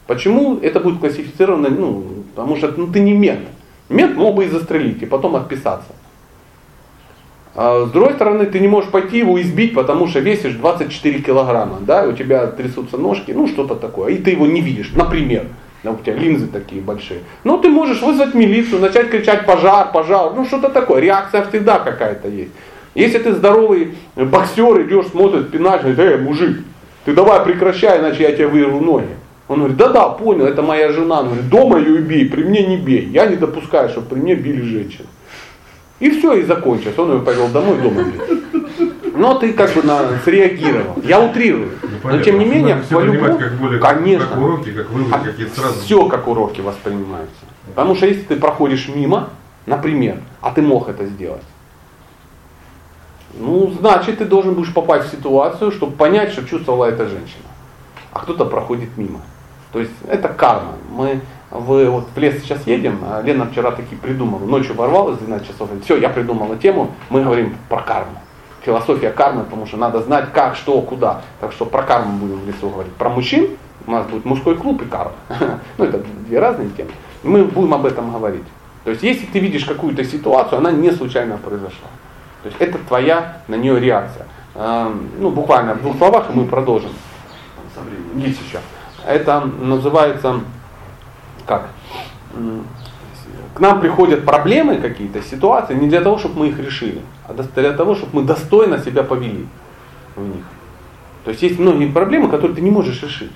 Почему это будет классифицировано? Ну, потому что ну, ты не мент. Мент мог бы и застрелить, и потом отписаться. А с другой стороны, ты не можешь пойти его избить, потому что весишь 24 килограмма, да, и у тебя трясутся ножки, ну что-то такое, и ты его не видишь, например. У тебя линзы такие большие. Но ты можешь вызвать милицию, начать кричать пожар, пожар, ну что-то такое. Реакция всегда какая-то есть. Если ты здоровый боксер, идешь, смотрит, пинаешь, говорит, эй, мужик, ты давай прекращай, иначе я тебе вырву ноги. Он говорит, да-да, понял, это моя жена. Он говорит, дома ее бей, при мне не бей. Я не допускаю, чтобы при мне били женщин. И все, и закончилось. Он ее повел домой, дома бил. Но ты как бы на, среагировал. Я утрирую. Ну, Но понятно. тем не менее, по-любому, как более, конечно, как уроки, как выводы какие-то сразу. все как уроки воспринимаются. Потому что если ты проходишь мимо, например, а ты мог это сделать, ну, значит, ты должен будешь попасть в ситуацию, чтобы понять, что чувствовала эта женщина. А кто-то проходит мимо. То есть это карма. Мы в, вот в лес сейчас едем, а Лена вчера таки придумала, ночью ворвалась 12 часов, все, я придумала тему, мы говорим про карму. Философия кармы, потому что надо знать как, что, куда. Так что про карму будем в лесу говорить. Про мужчин у нас будет мужской клуб и карма. Ну, это две разные темы. Мы будем об этом говорить. То есть, если ты видишь какую-то ситуацию, она не случайно произошла. То есть, это твоя на нее реакция. Эм, Ну, буквально в двух словах, и мы продолжим. Есть еще. Это называется, как? К нам приходят проблемы какие-то, ситуации, не для того, чтобы мы их решили, а для того, чтобы мы достойно себя повели в них. То есть есть многие проблемы, которые ты не можешь решить.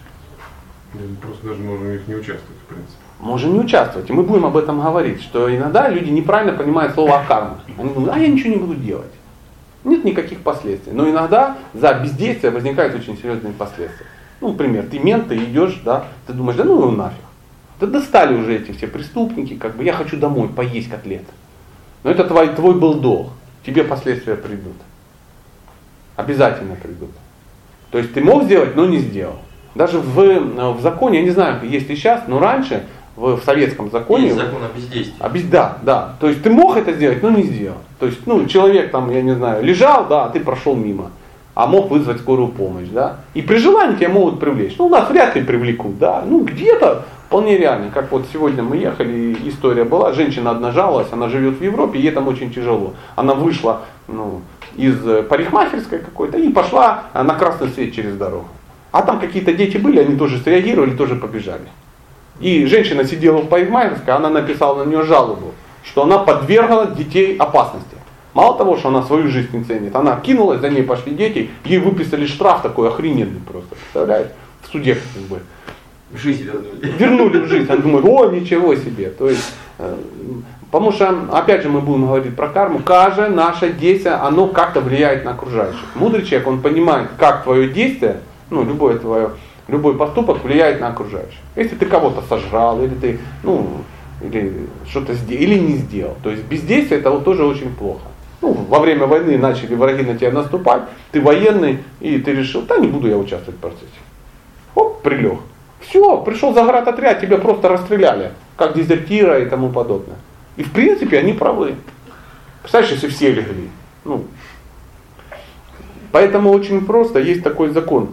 Просто даже можно в них не участвовать, в принципе. Можем не участвовать. И мы будем об этом говорить, что иногда люди неправильно понимают слово карма. Они думают, а я ничего не буду делать. Нет никаких последствий. Но иногда за бездействие возникают очень серьезные последствия. Ну, например, ты мент, ты идешь, да, ты думаешь, да ну его нафиг. Да достали уже эти все преступники, как бы я хочу домой поесть котлет. Но это твой, твой был долг. Тебе последствия придут. Обязательно придут. То есть ты мог сделать, но не сделал. Даже в, в законе, я не знаю, есть ли сейчас, но раньше в, в советском законе Есть закон о бездействии. а без- да, да. То есть ты мог это сделать, но не сделал. То есть, ну, человек там, я не знаю, лежал, да, а ты прошел мимо. А мог вызвать скорую помощь, да. И при желании тебя могут привлечь. Ну, нас вряд ли привлекут, да. Ну, где-то вполне реально. Как вот сегодня мы ехали, история была, женщина одна жаловалась, она живет в Европе, ей там очень тяжело. Она вышла, ну, из э, парикмахерской какой-то и пошла э, на красный свет через дорогу. А там какие-то дети были, они тоже среагировали, тоже побежали. И женщина сидела в парикмахерской, она написала на нее жалобу, что она подвергла детей опасности. Мало того, что она свою жизнь не ценит, она кинулась, за ней пошли дети, ей выписали штраф такой охрененный просто, представляете, в суде как бы. Жизнь вернули. Вернули в жизнь, она думает, о, ничего себе. То есть, э, потому что, опять же, мы будем говорить про карму, каждое наше действие, оно как-то влияет на окружающих. Мудрый человек, он понимает, как твое действие, ну, любое твое, любой поступок влияет на окружающих. Если ты кого-то сожрал, или ты, ну, или что-то сделал, или не сделал. То есть бездействие это вот тоже очень плохо. Ну, во время войны начали враги на тебя наступать, ты военный, и ты решил, да не буду я участвовать в процессе. Оп, прилег. Все, пришел заградотряд, тебя просто расстреляли, как дезертира и тому подобное. И в принципе они правы. Представляешь, если все легли. Ну, поэтому очень просто, есть такой закон.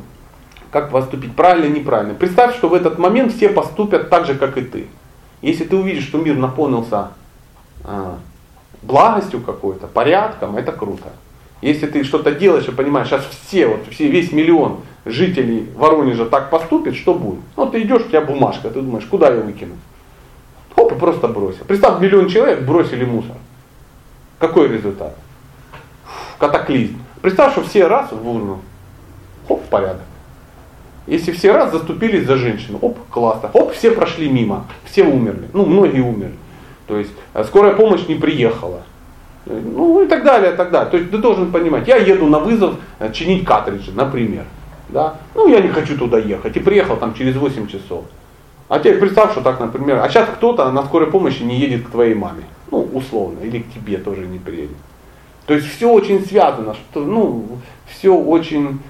Как поступить правильно, неправильно. Представь, что в этот момент все поступят так же, как и ты. Если ты увидишь, что мир наполнился а, благостью какой-то, порядком, это круто. Если ты что-то делаешь и понимаешь, сейчас все, вот все, весь миллион жителей Воронежа так поступит, что будет? Ну, ты идешь, у тебя бумажка, ты думаешь, куда ее выкинуть? Хоп, и просто бросил. Представь, миллион человек бросили мусор. Какой результат? Катаклизм. Представь, что все раз в урну. Хоп, порядок. Если все раз заступились за женщину, оп, классно, оп, все прошли мимо, все умерли, ну, многие умерли. То есть э, скорая помощь не приехала. Э, ну и так далее, и так далее. То есть ты должен понимать, я еду на вызов э, чинить картриджи, например. Да? Ну я не хочу туда ехать. И приехал там через 8 часов. А теперь представь, что так, например, а сейчас кто-то на скорой помощи не едет к твоей маме. Ну, условно, или к тебе тоже не приедет. То есть все очень связано, что, ну, все очень,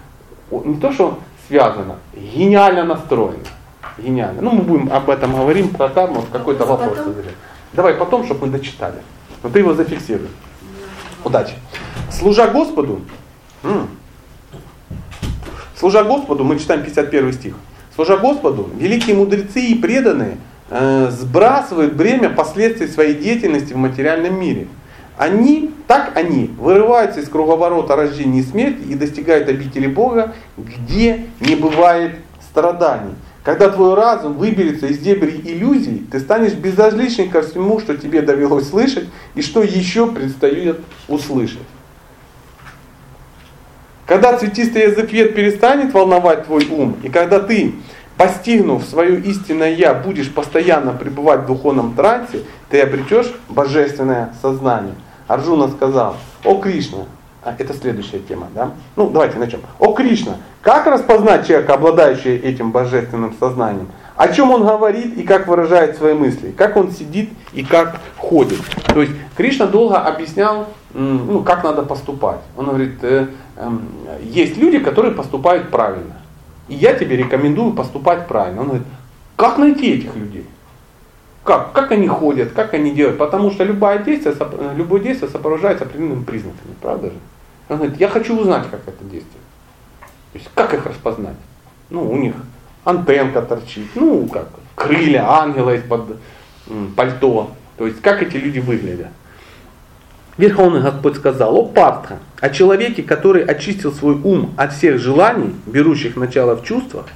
не то что связано, гениально настроено. Гениально. Ну, мы будем об этом говорим, про карму, какой-то вопрос. Потом? Давай потом, чтобы мы дочитали. Но ты его зафиксируй. Удачи. Служа Господу, служа Господу, мы читаем 51 стих. Служа Господу, великие мудрецы и преданные э, сбрасывают бремя последствий своей деятельности в материальном мире. Они, так они, вырываются из круговорота рождения и смерти и достигают обители Бога, где не бывает страданий. Когда твой разум выберется из дебри иллюзий, ты станешь безразличен ко всему, что тебе довелось слышать и что еще предстоит услышать. Когда цветистый язык вет перестанет волновать твой ум, и когда ты, постигнув свое истинное Я, будешь постоянно пребывать в духовном трансе, ты обретешь божественное сознание. Арджуна сказал, о Кришна, а, это следующая тема, да? Ну, давайте начнем. О Кришна, как распознать человека, обладающего этим божественным сознанием? О чем он говорит и как выражает свои мысли? Как он сидит и как ходит? То есть Кришна долго объяснял, ну, как надо поступать. Он говорит, э, э, есть люди, которые поступают правильно. И я тебе рекомендую поступать правильно. Он говорит, как найти этих людей? Как? Как они ходят, как они делают? Потому что любое действие, любое действие сопровождается определенными признаками, правда же? Он говорит, я хочу узнать, как это действует. То есть, как их распознать? Ну, у них антенка торчит, ну, как крылья ангела из-под пальто. То есть, как эти люди выглядят. Верховный Господь сказал, о Партха, о человеке, который очистил свой ум от всех желаний, берущих начало в чувствах,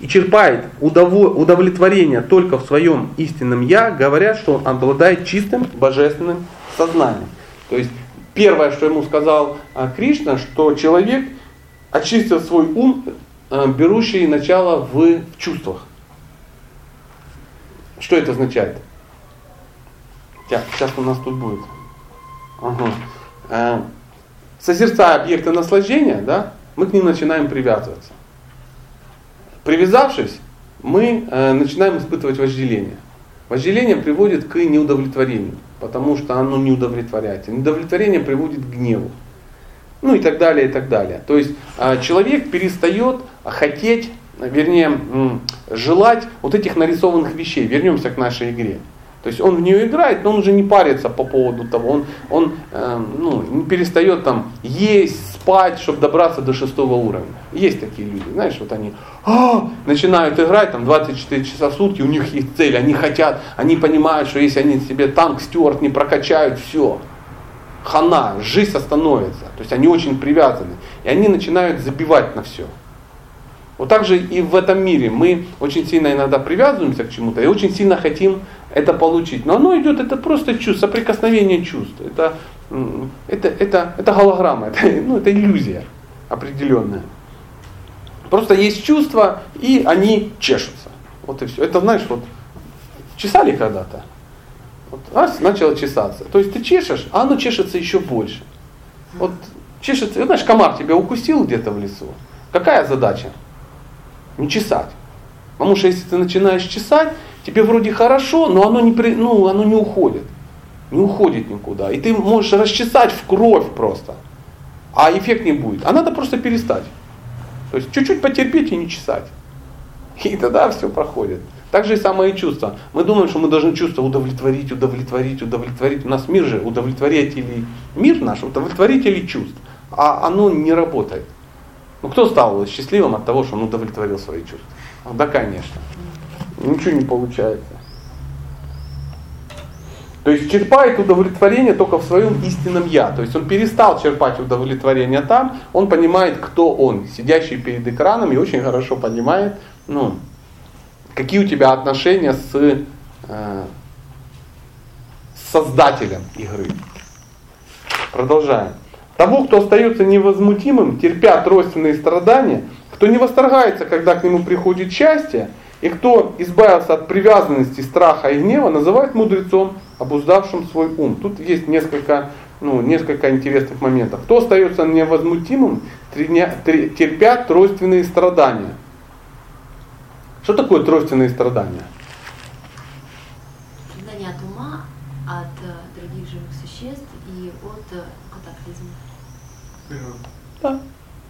и черпает удовлетворение только в своем истинном Я, говорят, что он обладает чистым божественным сознанием. То есть первое, что ему сказал а, Кришна, что человек очистил свой ум, а, берущий начало в чувствах. Что это означает? Сейчас у нас тут будет. Ага. Э, созерцая объекты наслаждения, да, мы к ним начинаем привязываться. Привязавшись, мы э, начинаем испытывать вожделение. Вожделение приводит к неудовлетворению, потому что оно не удовлетворяется. Неудовлетворение приводит к гневу. Ну и так далее, и так далее. То есть э, человек перестает хотеть, вернее, желать вот этих нарисованных вещей. Вернемся к нашей игре. То есть он в нее играет, но он уже не парится по поводу того, он, он э, ну, не перестает там есть, спать, чтобы добраться до шестого уровня. Есть такие люди, знаешь, вот они а, начинают играть там 24 часа в сутки, у них есть цель, они хотят, они понимают, что если они себе танк Стюарт не прокачают, все, хана, жизнь остановится. То есть они очень привязаны. И они начинают забивать на все. Вот так же и в этом мире мы очень сильно иногда привязываемся к чему-то и очень сильно хотим это получить. Но оно идет, это просто чувство, соприкосновение чувств. Это, это, это, это голограмма, это, ну, это иллюзия определенная. Просто есть чувства, и они чешутся. Вот и все. Это знаешь, вот чесали когда-то. Вот, раз, начало чесаться. То есть ты чешешь, а оно чешется еще больше. Вот чешется, знаешь, комар тебя укусил где-то в лесу. Какая задача? Не чесать. Потому что если ты начинаешь чесать, тебе вроде хорошо, но оно не, при, ну, оно не уходит. Не уходит никуда. И ты можешь расчесать в кровь просто. А эффект не будет. А надо просто перестать. То есть чуть-чуть потерпеть и не чесать. И тогда все проходит. Так же и самое чувство. Мы думаем, что мы должны чувство удовлетворить, удовлетворить, удовлетворить. У нас мир же удовлетворителей, мир наш удовлетворителей чувств. А оно не работает. Ну кто стал счастливым от того, что он удовлетворил свои чувства? Да, конечно. Ничего не получается. То есть черпает удовлетворение только в своем истинном я. То есть он перестал черпать удовлетворение там, он понимает, кто он, сидящий перед экраном, и очень хорошо понимает, ну, какие у тебя отношения с, э, создателем игры. Продолжаем. Того, кто остается невозмутимым, терпя тройственные страдания, кто не восторгается, когда к нему приходит счастье, и кто избавился от привязанности, страха и гнева, называют мудрецом, обуздавшим свой ум. Тут есть несколько, ну, несколько интересных моментов. Кто остается невозмутимым, терпя тройственные страдания. Что такое тройственные страдания от ума, от э, других живых существ и от э, катаклизма. Да,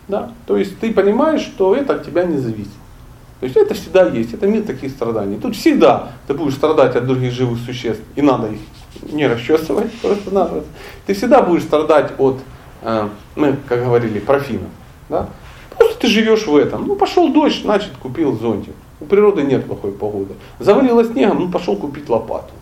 да. То есть ты понимаешь, что это от тебя не зависит. То есть это всегда есть, это нет таких страданий. Тут всегда ты будешь страдать от других живых существ, и надо их не расчесывать, просто надо. Ты всегда будешь страдать от, э, мы, как говорили, профинов. Да? Просто ты живешь в этом. Ну, пошел дождь, значит, купил зонтик. У природы нет плохой погоды. Завалило снегом, ну, пошел купить лопату.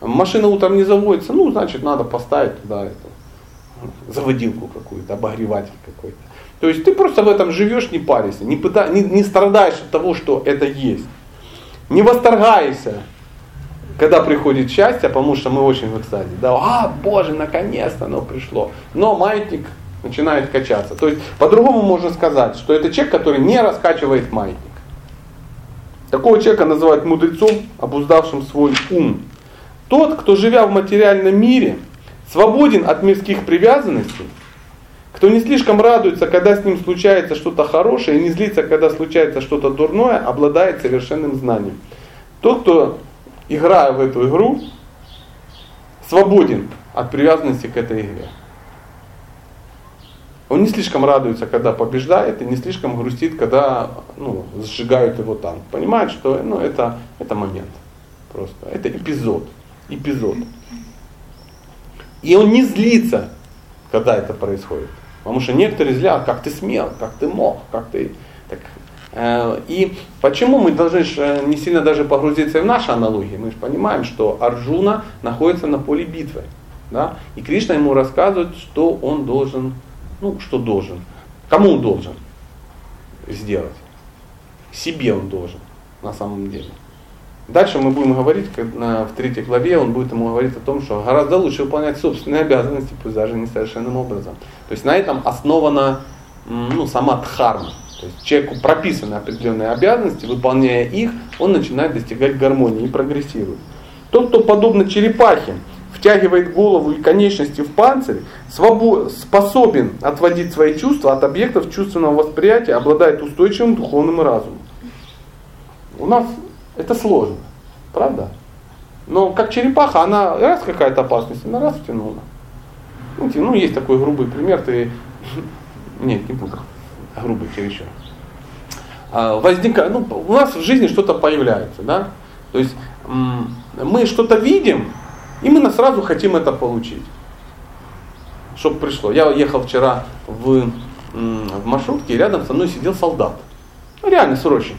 Машина утром не заводится, ну, значит, надо поставить туда это, заводилку какую-то, обогреватель какой-то. То есть ты просто в этом живешь, не паришься, не, пыта, не, не страдаешь от того, что это есть. Не восторгаешься, когда приходит счастье, потому что мы очень в экстазе. Да, а, Боже, наконец-то оно пришло. Но маятник начинает качаться. То есть по-другому можно сказать, что это человек, который не раскачивает маятник. Такого человека называют мудрецом, обуздавшим свой ум. Тот, кто живя в материальном мире, свободен от мирских привязанностей, кто не слишком радуется, когда с ним случается что-то хорошее, и не злится, когда случается что-то дурное, обладает совершенным знанием. Тот, кто, играя в эту игру, свободен от привязанности к этой игре. Он не слишком радуется, когда побеждает, и не слишком грустит, когда ну, сжигают его танк. Понимает, что ну, это, это момент. Просто. Это эпизод. Эпизод. И он не злится, когда это происходит. Потому что некоторые злят, как ты смел, как ты мог, как ты... Так, э, и почему мы должны э, не сильно даже погрузиться в наши аналогии? Мы же понимаем, что Арджуна находится на поле битвы. Да? И Кришна ему рассказывает, что он должен, ну, что должен. Кому он должен сделать? Себе он должен, на самом деле. Дальше мы будем говорить, в третьей главе он будет ему говорить о том, что гораздо лучше выполнять собственные обязанности, пусть даже несовершенным образом. То есть на этом основана ну, сама дхарма. То есть человеку прописаны определенные обязанности, выполняя их, он начинает достигать гармонии и прогрессирует. Тот, кто подобно черепахе втягивает голову и конечности в панцирь, способен отводить свои чувства от объектов чувственного восприятия, обладает устойчивым духовным разумом. У нас это сложно, правда? Но как черепаха, она раз какая-то опасность, она раз втянула. Ну, ну, есть такой грубый пример, ты... Нет, не буду. Грубый чересчур. А, возникает, ну, у нас в жизни что-то появляется, да? То есть мы что-то видим, и мы сразу хотим это получить. Чтобы пришло. Я ехал вчера в, в маршрутке, и рядом со мной сидел солдат. Ну, реально срочник.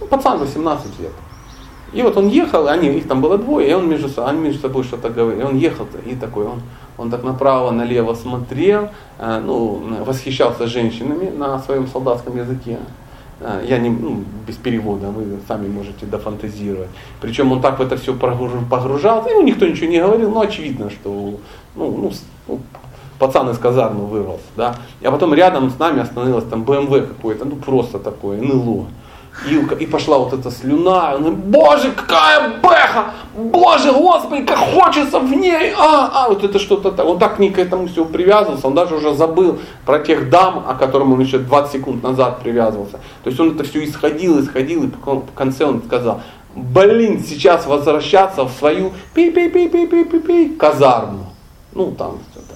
Ну, пацан 18 лет. И вот он ехал, они, их там было двое, и он между, они между собой что-то говорили. Он ехал и такой, он, он так направо, налево смотрел, э, ну, восхищался женщинами на своем солдатском языке. Э, я не, ну, без перевода, вы сами можете дофантазировать. Причем он так в это все погружался, ему никто ничего не говорил, но очевидно, что ну, ну, ну пацан из казармы вырвался. Да? А потом рядом с нами остановилась там БМВ какой-то, ну просто такое, НЛО. И, и пошла вот эта слюна, он боже, какая бэха, боже, господи, как хочется в ней, а, а, вот это что-то так. Он так не к этому все привязывался, он даже уже забыл про тех дам, о которых он еще 20 секунд назад привязывался. То есть он это все исходил, исходил, и в конце он сказал, блин, сейчас возвращаться в свою пи-пи-пи-пи-пи-пи казарму. Ну, там что-то.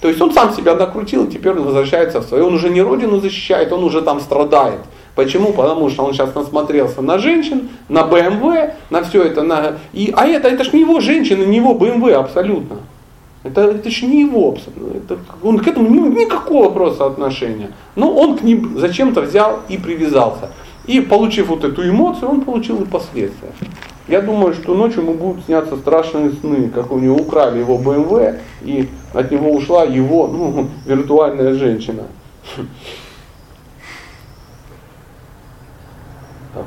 То есть он сам себя накрутил, теперь он возвращается в свою. Он уже не родину защищает, он уже там страдает. Почему? Потому что он сейчас насмотрелся на женщин, на БМВ, на все это. На... И, а это, это ж не его женщина, не его БМВ абсолютно. Это, это ж не его абсолютно. Это, он к этому ни, никакого вопроса отношения. Но он к ним зачем-то взял и привязался. И получив вот эту эмоцию, он получил и последствия. Я думаю, что ночью ему будут сняться страшные сны, как у него украли его БМВ, и от него ушла его ну, виртуальная женщина.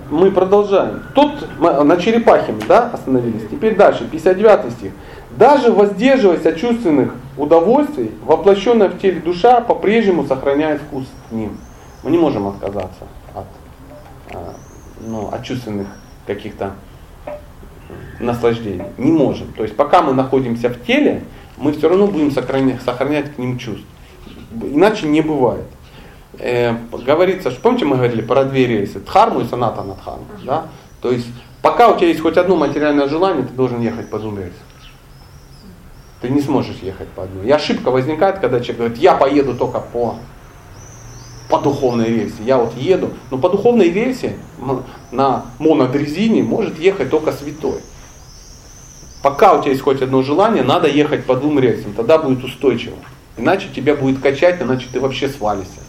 Мы продолжаем. Тут на черепахе да, остановились. Теперь дальше, 59 стих. Даже воздерживаясь от чувственных удовольствий, воплощенная в теле душа по-прежнему сохраняет вкус к ним. Мы не можем отказаться от, а, ну, от чувственных каких-то наслаждений. Не можем. То есть пока мы находимся в теле, мы все равно будем сохранять, сохранять к ним чувств. Иначе не бывает. Э, говорится, что помните, мы говорили про две рельсы, Дхарму и Саната Надхарму. Да? То есть пока у тебя есть хоть одно материальное желание, ты должен ехать по двум рельсам. Ты не сможешь ехать по одной. И ошибка возникает, когда человек говорит, я поеду только по, по духовной рельсе. Я вот еду. Но по духовной рельсе на монодрезине может ехать только святой. Пока у тебя есть хоть одно желание, надо ехать по двум рельсам, тогда будет устойчиво. Иначе тебя будет качать, иначе ты вообще свалишься.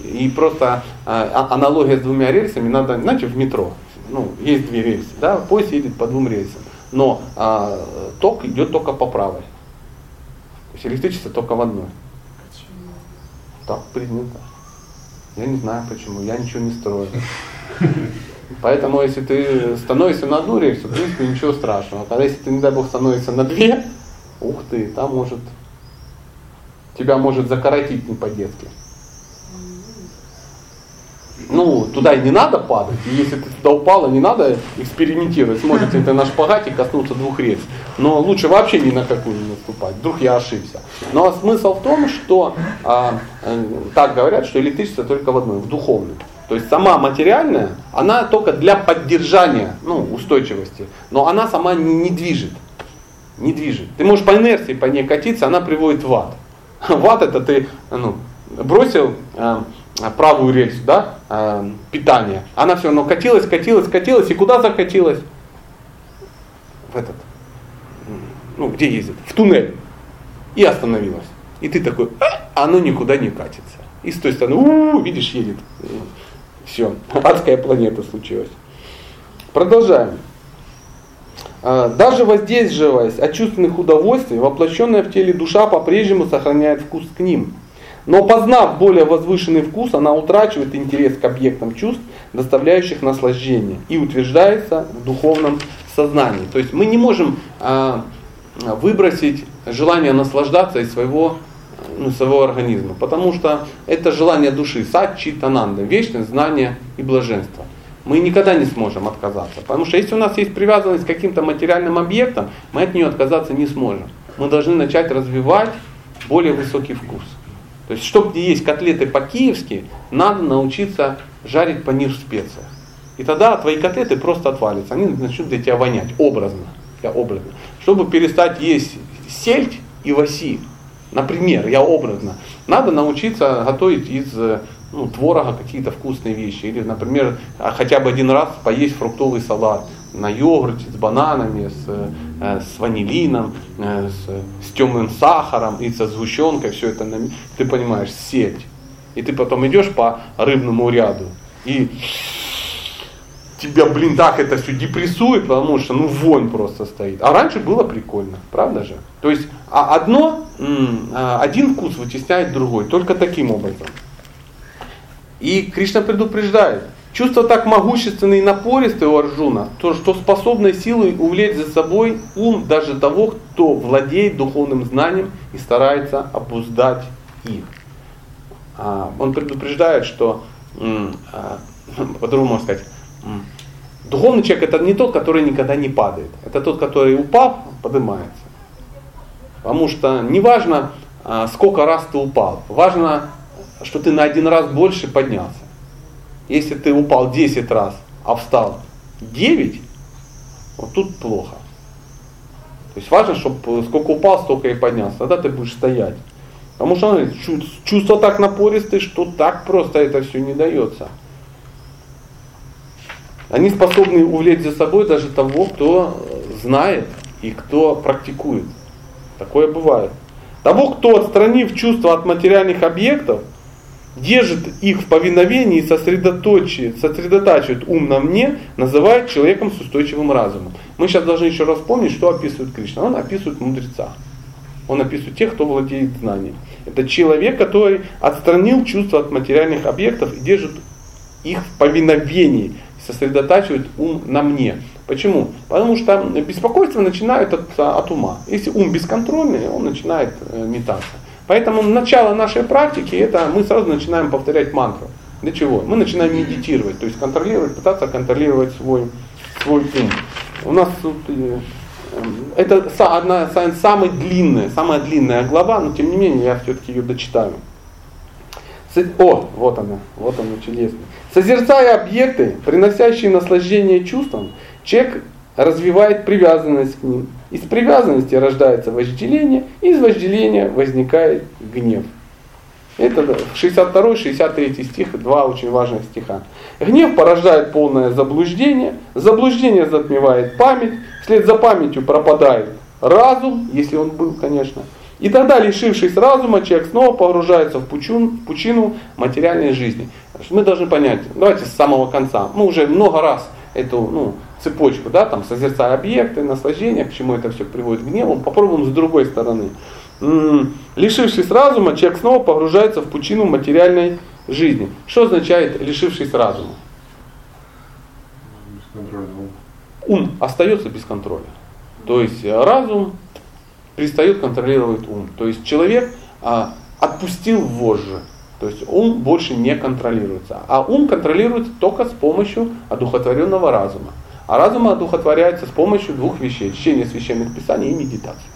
И просто э, аналогия с двумя рельсами надо, знаете, в метро. Ну, есть две рельсы, да, поезд едет по двум рельсам. Но э, ток идет только по правой. То есть электричество только в одной. Почему? Так принято. Я не знаю почему, я ничего не строю. Поэтому, если ты становишься на одну рельсу, в принципе, ничего страшного. А когда если ты, не дай бог, становишься на две, ух ты, там может, тебя может закоротить не по-детски. Ну, туда и не надо падать. И если ты туда упала, не надо экспериментировать. Сможете ты на шпагате коснуться двух рельс. Но лучше вообще ни на какую не наступать. Вдруг я ошибся. Но смысл в том, что а, э, так говорят, что электричество только в одной, в духовном. То есть сама материальная, она только для поддержания ну, устойчивости, но она сама не, не движет. Не движет. Ты можешь по инерции по ней катиться, она приводит в ад. В ад это ты ну, бросил э, правую рельсу, да, э, питание. Она все равно катилась, катилась, катилась. И куда закатилась? В этот, ну где ездит? В туннель. И остановилась. И ты такой, а, оно никуда не катится. И с той стороны, у-у-у, видишь, едет. Все, адская планета случилась. Продолжаем. А, даже воздерживаясь от чувственных удовольствий, воплощенная в теле душа по-прежнему сохраняет вкус к ним. Но познав более возвышенный вкус, она утрачивает интерес к объектам чувств, доставляющих наслаждение, и утверждается в духовном сознании. То есть мы не можем а, выбросить желание наслаждаться из своего ну, своего организма. Потому что это желание души, садчи тананда, вечное знание и блаженство. Мы никогда не сможем отказаться. Потому что если у нас есть привязанность к каким-то материальным объектам, мы от нее отказаться не сможем. Мы должны начать развивать более высокий вкус. То есть, чтобы есть котлеты по-киевски, надо научиться жарить панир в специях. И тогда твои котлеты просто отвалятся. Они начнут для тебя вонять образно. Я образно. Чтобы перестать есть сельдь и васи, Например, я образно, надо научиться готовить из ну, творога какие-то вкусные вещи. Или, например, а, хотя бы один раз поесть фруктовый салат на йогурте с бананами, с, с ванилином, с, с темным сахаром и со сгущенкой. Все это, ты понимаешь, сеть. И ты потом идешь по рыбному ряду и тебя, блин, так это все депрессует, потому что, ну, вонь просто стоит. А раньше было прикольно, правда же? То есть а одно, а, один вкус вытесняет другой, только таким образом. И Кришна предупреждает, чувство так могущественное и напористое у Арджуна, то, что способно силой увлечь за собой ум даже того, кто владеет духовным знанием и старается обуздать их. А, он предупреждает, что, по-другому можно сказать, Духовный человек это не тот, который никогда не падает. Это тот, который упав, поднимается. Потому что не важно, а, сколько раз ты упал. Важно, что ты на один раз больше поднялся. Если ты упал 10 раз, а встал 9, вот тут плохо. То есть важно, чтобы сколько упал, столько и поднялся. Тогда ты будешь стоять. Потому что чувство так напористое, что так просто это все не дается. Они способны увлечь за собой даже того, кто знает и кто практикует. Такое бывает. Того, кто, отстранив чувство от материальных объектов, держит их в повиновении и сосредоточивает, сосредотачивает ум на мне, называют человеком с устойчивым разумом. Мы сейчас должны еще раз вспомнить, что описывает Кришна. Он описывает мудреца. Он описывает тех, кто владеет знанием. Это человек, который отстранил чувства от материальных объектов и держит их в повиновении, сосредотачивает ум на мне. Почему? Потому что беспокойство начинает от, от ума. Если ум бесконтрольный, он начинает э, метаться. Поэтому начало нашей практики, это мы сразу начинаем повторять мантру. Для чего? Мы начинаем медитировать, то есть контролировать, пытаться контролировать свой, свой ум. У нас тут, э, это одна самая длинная, самая длинная глава, но тем не менее я все-таки ее дочитаю. О, вот она, вот она чудесная. Созерцая объекты, приносящие наслаждение чувствам, человек развивает привязанность к ним. Из привязанности рождается вожделение, из вожделения возникает гнев. Это 62-63 стих, два очень важных стиха. Гнев порождает полное заблуждение, заблуждение затмевает память, вслед за памятью пропадает разум, если он был, конечно. И тогда, лишившись разума, человек снова погружается в пучину, в пучину материальной жизни. Мы должны понять, давайте с самого конца. Мы уже много раз эту ну, цепочку, да, там, созерцая объекты, наслаждение, к чему это все приводит к гневу, попробуем с другой стороны. Лишившись разума, человек снова погружается в пучину материальной жизни. Что означает лишившись разума? Ум остается без контроля. То есть э, разум перестает контролировать ум. То есть человек а, отпустил вожжи. То есть ум больше не контролируется. А ум контролируется только с помощью одухотворенного разума. А разум одухотворяется с помощью двух вещей. Чтения священных писаний и медитации.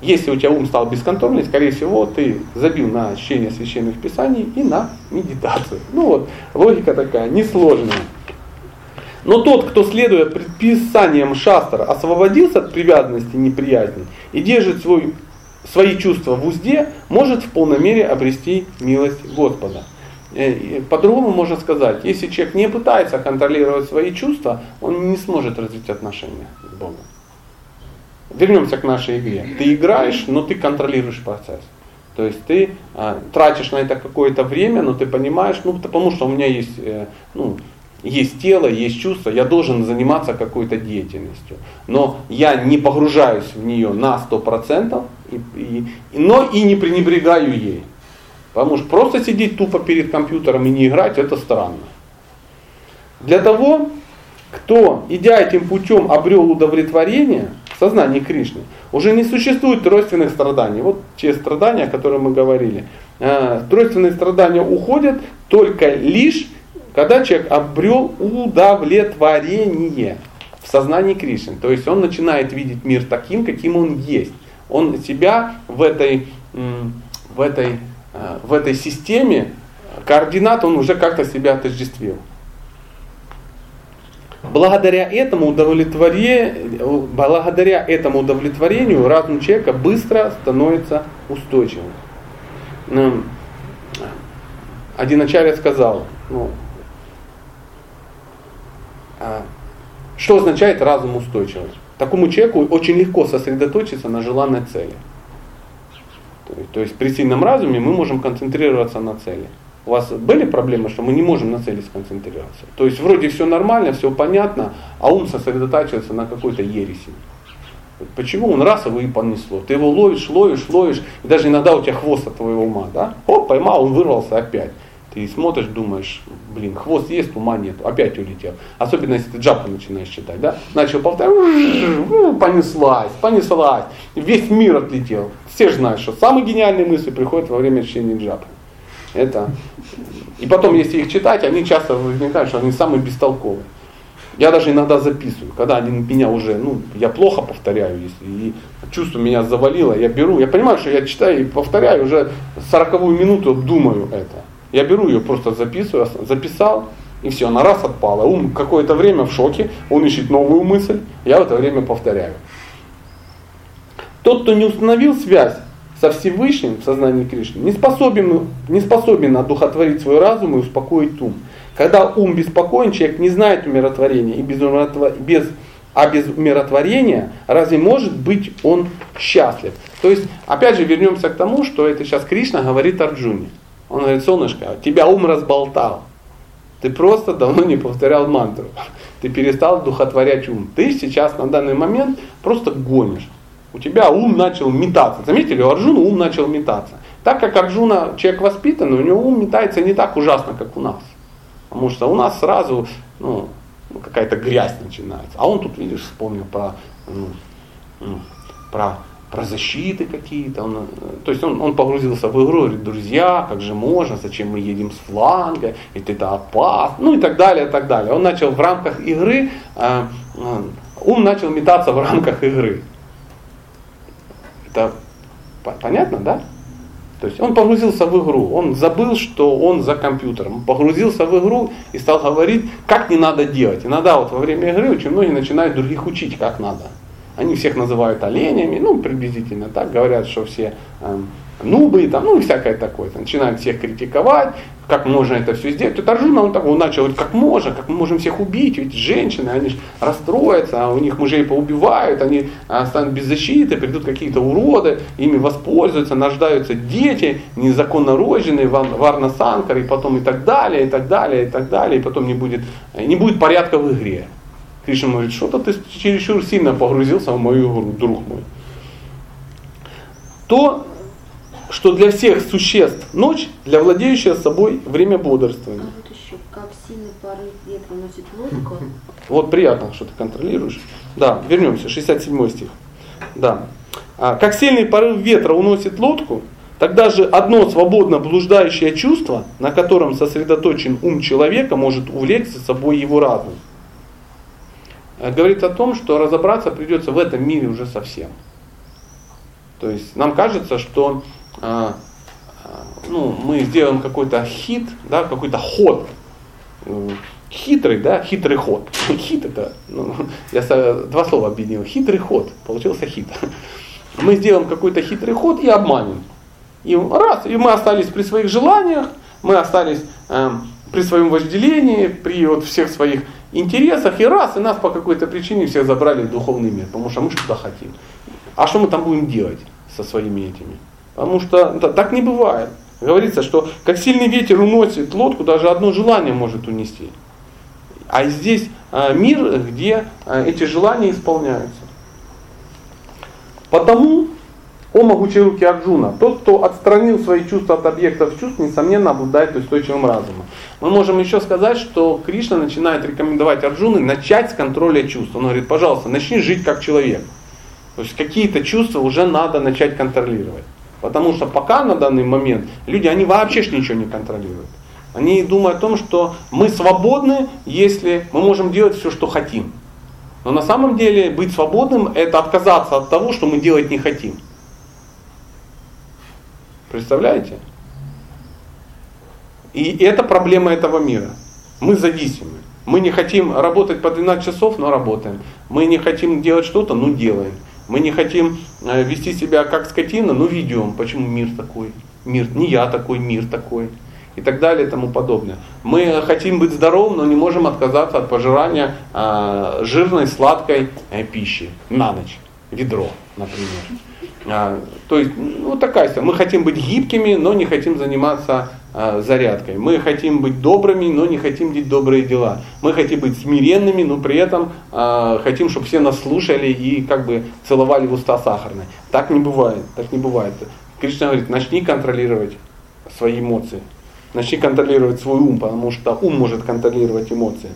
Если у тебя ум стал бесконтрольный, скорее всего, ты забил на чтение священных писаний и на медитацию. Ну вот, логика такая, несложная. Но тот, кто, следуя предписаниям шастра, освободился от привязанности неприязни и держит свой, свои чувства в узде, может в полной мере обрести милость Господа. Э, по-другому можно сказать, если человек не пытается контролировать свои чувства, он не сможет развить отношения с Богом. Вернемся к нашей игре. Ты играешь, но ты контролируешь процесс. То есть ты а, тратишь на это какое-то время, но ты понимаешь, ну потому что у меня есть, э, ну, есть тело, есть чувства, я должен заниматься какой-то деятельностью. Но я не погружаюсь в нее на 100%, и, и, но и не пренебрегаю ей. Потому что просто сидеть тупо перед компьютером и не играть, это странно. Для того, кто, идя этим путем, обрел удовлетворение в сознании Кришны, уже не существует тройственных страданий. Вот те страдания, о которых мы говорили. А, тройственные страдания уходят только лишь, когда человек обрел удовлетворение в сознании Кришны. То есть он начинает видеть мир таким, каким он есть. Он себя в этой, в этой Э, в этой системе координат он уже как-то себя отождествил. Благодаря этому, удовлетворению, благодаря этому удовлетворению разум человека быстро становится устойчивым. Ну, один начальник сказал, ну, а, что означает разум устойчивый? Такому человеку очень легко сосредоточиться на желанной цели. То есть при сильном разуме мы можем концентрироваться на цели. У вас были проблемы, что мы не можем на цели сконцентрироваться? То есть вроде все нормально, все понятно, а ум сосредотачивается на какой-то ереси. Почему он раз его и понесло? Ты его ловишь, ловишь, ловишь, и даже иногда у тебя хвост от твоего ума, да? Оп, поймал, он вырвался опять. Ты смотришь, думаешь, блин, хвост есть, ума нет, опять улетел. Особенно если ты джапу начинаешь читать, да? Начал повторять, понеслась, понеслась, весь мир отлетел. Все же знают, что самые гениальные мысли приходят во время чтения джапы. Это. И потом, если их читать, они часто возникают, что они самые бестолковые. Я даже иногда записываю, когда они меня уже, ну, я плохо повторяю, если и чувство меня завалило, я беру, я понимаю, что я читаю и повторяю, уже сороковую минуту думаю это. Я беру ее, просто записываю, записал, и все, она раз отпала. Ум какое-то время в шоке, он ищет новую мысль, я в это время повторяю. Тот, кто не установил связь со Всевышним в сознании Кришны, не способен, не способен одухотворить свой разум и успокоить ум. Когда ум беспокоен, человек не знает умиротворения, и без, без, а без умиротворения разве может быть он счастлив? То есть, опять же, вернемся к тому, что это сейчас Кришна говорит Арджуне. Он говорит, солнышко, тебя ум разболтал. Ты просто давно не повторял мантру. Ты перестал духотворять ум. Ты сейчас на данный момент просто гонишь. У тебя ум начал метаться. Заметили, у Арджуна ум начал метаться. Так как Арджуна человек воспитанный, у него ум метается не так ужасно, как у нас. Потому что у нас сразу ну, какая-то грязь начинается. А он тут, видишь, вспомнил про, ну, ну, про, про защиты какие-то. Он, то есть он, он погрузился в игру, говорит, друзья, как же можно, зачем мы едем с фланга, ведь это опасно, ну и так далее, и так далее. Он начал в рамках игры, э, э, ум начал метаться в рамках игры. Это понятно, да? То есть он погрузился в игру, он забыл, что он за компьютером. Погрузился в игру и стал говорить, как не надо делать. Иногда вот во время игры очень многие начинают других учить, как надо. Они всех называют оленями, ну приблизительно так, говорят, что все э, нубы, там, ну и всякое такое. Там, начинают всех критиковать, как можно это все сделать. Тут Арджуна, он, так, он начал говорить, как можно, как мы можем всех убить, ведь женщины, они же расстроятся, а у них мужей поубивают, они а, станут без защиты, придут какие-то уроды, ими воспользуются, нуждаются дети, незаконно рожденные, варна санкар, и потом и так далее, и так далее, и так далее, и потом не будет, не будет порядка в игре. Кришна говорит, что-то ты чересчур сильно погрузился в мою игру, друг мой. То, что для всех существ ночь, для владеющего собой время бодрствования. А вот еще, как сильный порыв ветра носит лодку. Вот приятно, что ты контролируешь. Да, вернемся, 67 стих. Да. А, как сильный порыв ветра уносит лодку, тогда же одно свободно блуждающее чувство, на котором сосредоточен ум человека, может увлечь за собой его разум. Э, говорит о том, что разобраться придется в этом мире уже совсем. То есть нам кажется, что а, а, ну, мы сделаем какой-то хит, да, какой-то ход, хитрый, да, хитрый ход. Хит это, ну, я два слова объединил, хитрый ход, получился хит. Мы сделаем какой-то хитрый ход и обманем. И раз, и мы остались при своих желаниях, мы остались э, при своем вожделении, при вот всех своих интересах, и раз, и нас по какой-то причине всех забрали в духовный мир, потому что мы что-то хотим. А что мы там будем делать со своими этими? Потому что да, так не бывает. Говорится, что как сильный ветер уносит лодку, даже одно желание может унести. А здесь а, мир, где а, эти желания исполняются. Потому, о могучей руки Арджуна, тот, кто отстранил свои чувства от объектов чувств, несомненно обладает устойчивым разумом. Мы можем еще сказать, что Кришна начинает рекомендовать Арджуны начать с контроля чувств. Он говорит, пожалуйста, начни жить как человек. То есть какие-то чувства уже надо начать контролировать. Потому что пока на данный момент люди, они вообще ж ничего не контролируют. Они думают о том, что мы свободны, если мы можем делать все, что хотим. Но на самом деле быть свободным это отказаться от того, что мы делать не хотим. Представляете? И это проблема этого мира. Мы зависимы. Мы не хотим работать по 12 часов, но работаем. Мы не хотим делать что-то, но делаем. Мы не хотим э, вести себя как скотина, но ведем. Почему мир такой? Мир, не я такой, мир такой. И так далее и тому подобное. Мы хотим быть здоровым, но не можем отказаться от пожирания э, жирной, сладкой э, пищи на ночь. Ведро, например. А, то есть, ну такая Мы хотим быть гибкими, но не хотим заниматься а, зарядкой. Мы хотим быть добрыми, но не хотим делать добрые дела. Мы хотим быть смиренными, но при этом а, хотим, чтобы все нас слушали и как бы целовали в уста сахарные. Так не бывает, так не бывает. Кришна говорит, начни контролировать свои эмоции. Начни контролировать свой ум, потому что ум может контролировать эмоции.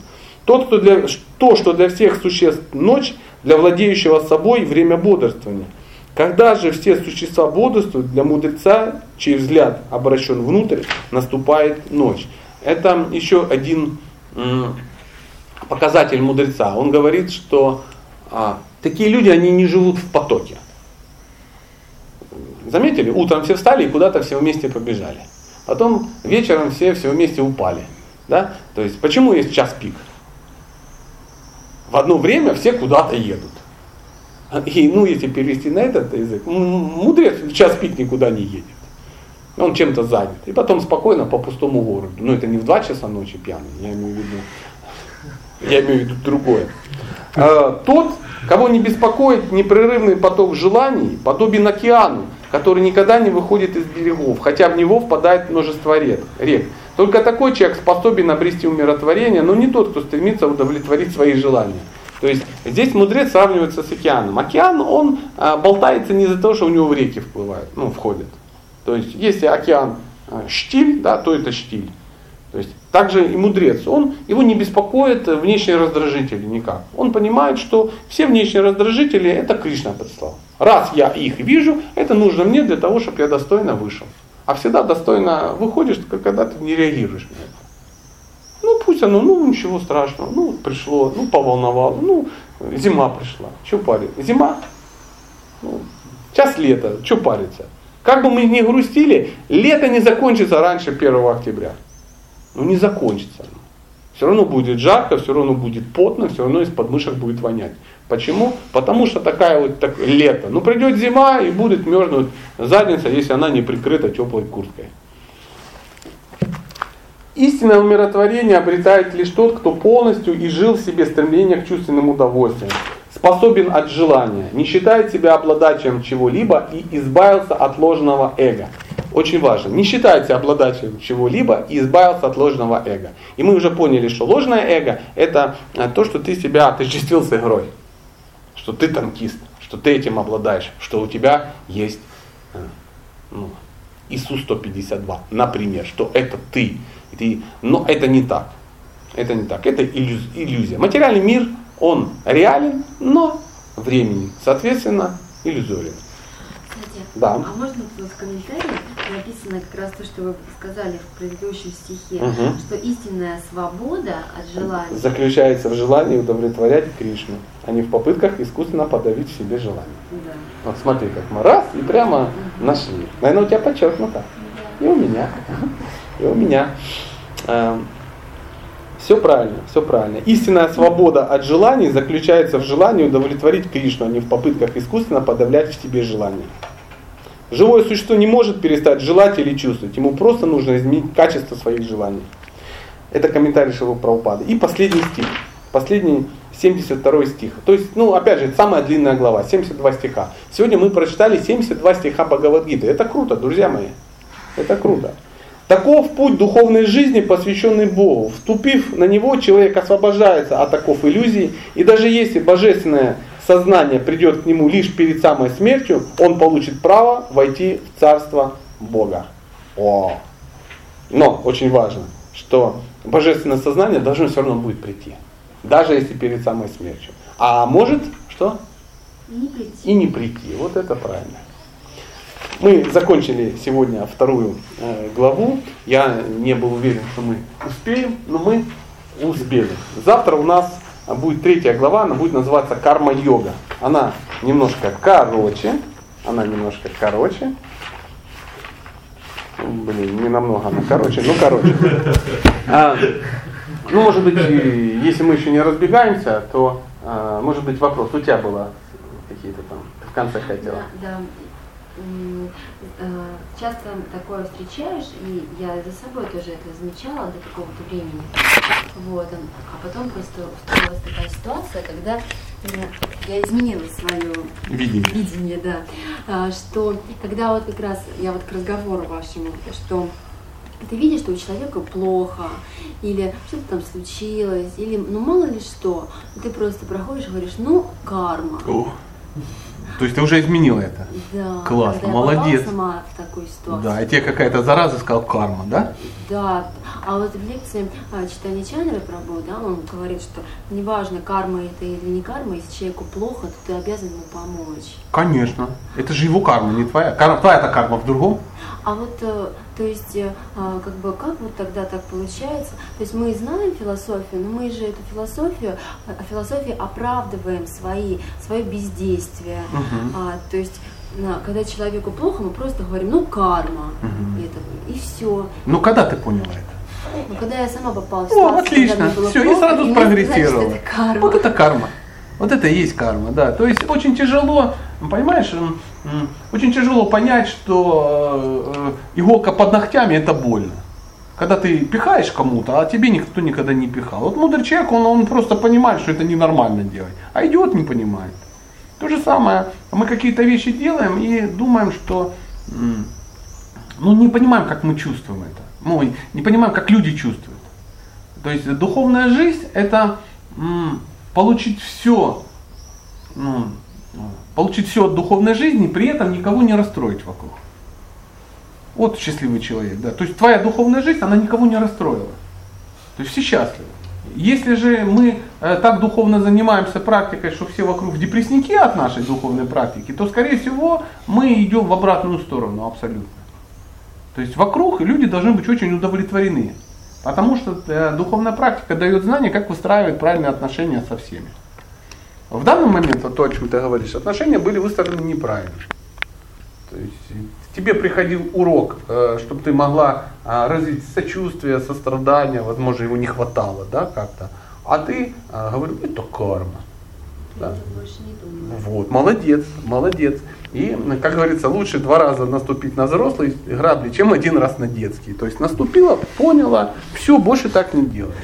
Тот, кто для, то, что для всех существ ночь, для владеющего собой время бодрствования – когда же все существа бодрствуют, для мудреца, чей взгляд обращен внутрь, наступает ночь. Это еще один показатель мудреца. Он говорит, что а, такие люди, они не живут в потоке. Заметили? Утром все встали и куда-то все вместе побежали. Потом вечером все все вместе упали. Да? То есть почему есть час пик? В одно время все куда-то едут. И, ну, если перевести на этот язык, мудрец в час пик никуда не едет. Он чем-то занят. И потом спокойно по пустому городу. Ну, это не в 2 часа ночи пьяный, я имею в виду, я имею в виду другое. А, тот, кого не беспокоит непрерывный поток желаний, подобен океану, который никогда не выходит из берегов, хотя в него впадает множество рек. Только такой человек способен обрести умиротворение, но не тот, кто стремится удовлетворить свои желания. То есть здесь мудрец сравнивается с океаном. Океан, он а, болтается не из-за того, что у него в реки вплывают, ну, входят. То есть если океан а, штиль, да, то это штиль. То есть также и мудрец, он, его не беспокоит внешние раздражители никак. Он понимает, что все внешние раздражители это Кришна подслал. Раз я их вижу, это нужно мне для того, чтобы я достойно вышел. А всегда достойно выходишь, когда ты не реагируешь на это. Ну пусть оно, ну ничего страшного, ну пришло, ну поволновало, ну зима пришла, что парить? Зима, ну, сейчас лето, что париться? Как бы мы ни грустили, лето не закончится раньше 1 октября ну не закончится. Все равно будет жарко, все равно будет потно, все равно из подмышек будет вонять. Почему? Потому что такая вот так, лето. Ну придет зима и будет мерзнуть задница, если она не прикрыта теплой курткой. Истинное умиротворение обретает лишь тот, кто полностью и жил в себе стремление к чувственным удовольствиям, способен от желания, не считает себя обладателем чего-либо и избавился от ложного эго. Очень важно. Не считайте обладателем чего-либо и избавился от ложного эго. И мы уже поняли, что ложное эго это э, то, что ты себя отождествил с игрой. Что ты танкист, что ты этим обладаешь, что у тебя есть э, ну, ИСУ-152, например, что это ты. Ты. Но это не так. Это не так. Это иллюзия. Материальный мир, он реален, но времени, соответственно, иллюзорен. Да. А можно тут в комментарии написано как раз то, что вы сказали в предыдущем стихе, угу. что истинная свобода от желания заключается в желании удовлетворять Кришну, а не в попытках искусственно подавить в себе желание. Да. Вот смотри, как мы раз и прямо угу. нашли. Наверное, у тебя подчеркнуто. И у меня. И у меня. Эм, все правильно, все правильно. Истинная свобода от желаний заключается в желании удовлетворить Кришну, а не в попытках искусственно подавлять в себе желание. Живое существо не может перестать желать или чувствовать. Ему просто нужно изменить качество своих желаний. Это комментарий Шилу Праупада. И последний стих. Последний 72 стих. То есть, ну, опять же, самая длинная глава, 72 стиха. Сегодня мы прочитали 72 стиха Бхагавадгиты. Это круто, друзья мои. Это круто. Таков путь духовной жизни, посвященный Богу. Вступив на него, человек освобождается от таков иллюзий. И даже если божественное сознание придет к нему лишь перед самой смертью, он получит право войти в царство Бога. О! Но очень важно, что божественное сознание должно все равно будет прийти. Даже если перед самой смертью. А может что? И не прийти. И не прийти. Вот это правильно. Мы закончили сегодня вторую э, главу. Я не был уверен, что мы успеем, но мы успели. Завтра у нас будет третья глава, она будет называться карма-йога. Она немножко короче, она немножко короче. Блин, не намного она короче, ну короче. А, ну, может быть, если мы еще не разбегаемся, то, а, может быть, вопрос у тебя было какие-то там в конце хотела. Да, да. Э, часто такое встречаешь, и я за собой тоже это замечала до какого-то времени. Вот, а потом просто устроилась такая ситуация, когда я изменила свое видение, видение да, а, что когда вот как раз, я вот к разговору вашему, что ты видишь, что у человека плохо, или что-то там случилось, или ну мало ли что, ты просто проходишь и говоришь, ну карма. О. То есть ты уже изменила это? Да. Классно, молодец. Я сама в такую ситуацию. Да, и тебе какая-то зараза сказал карма, да? Да. А вот в лекции а, читания Чандры Прабhu, да, он говорит, что неважно, карма это или не карма, если человеку плохо, то ты обязан ему помочь. Конечно. Это же его карма, не твоя. Карма, твоя это карма в другом. А вот, э, то есть, э, а, как бы, как вот тогда так получается? То есть мы знаем философию, но мы же эту философию, э, философию оправдываем свои, свое бездействие. Угу. А, то есть, когда человеку плохо, мы просто говорим, ну карма, угу. это, и все. Ну когда ты поняла это? Ну, когда я сама попала в ситуацию, О, отлично, все, плохо, и сразу спрогрессировала. Значит, это карма. Вот это карма. Вот это и есть карма, да. То есть очень тяжело, понимаешь, очень тяжело понять, что э, иголка под ногтями это больно. Когда ты пихаешь кому-то, а тебе никто никогда не пихал. Вот мудрый человек, он, он просто понимает, что это ненормально делать. А идиот не понимает. То же самое, мы какие-то вещи делаем и думаем, что ну, не понимаем, как мы чувствуем это. Мы не понимаем, как люди чувствуют. То есть духовная жизнь это получить все, ну, получить все от духовной жизни, при этом никого не расстроить вокруг. Вот счастливый человек, да. То есть твоя духовная жизнь, она никого не расстроила. То есть все счастливы. Если же мы э, так духовно занимаемся практикой, что все вокруг депрессники от нашей духовной практики, то скорее всего мы идем в обратную сторону абсолютно. То есть вокруг люди должны быть очень удовлетворены. Потому что э, духовная практика дает знание, как выстраивать правильные отношения со всеми. В данный момент, вот то, о чем ты говоришь, отношения были выстроены неправильно. То есть тебе приходил урок, э, чтобы ты могла э, развить сочувствие, сострадание, возможно, его не хватало, да, как-то. А ты э, говоришь, это карма. Да. Я больше не думаю. Вот, молодец, молодец. И, как говорится, лучше два раза наступить на взрослые грабли, чем один раз на детские. То есть наступила, поняла, все, больше так не делаешь.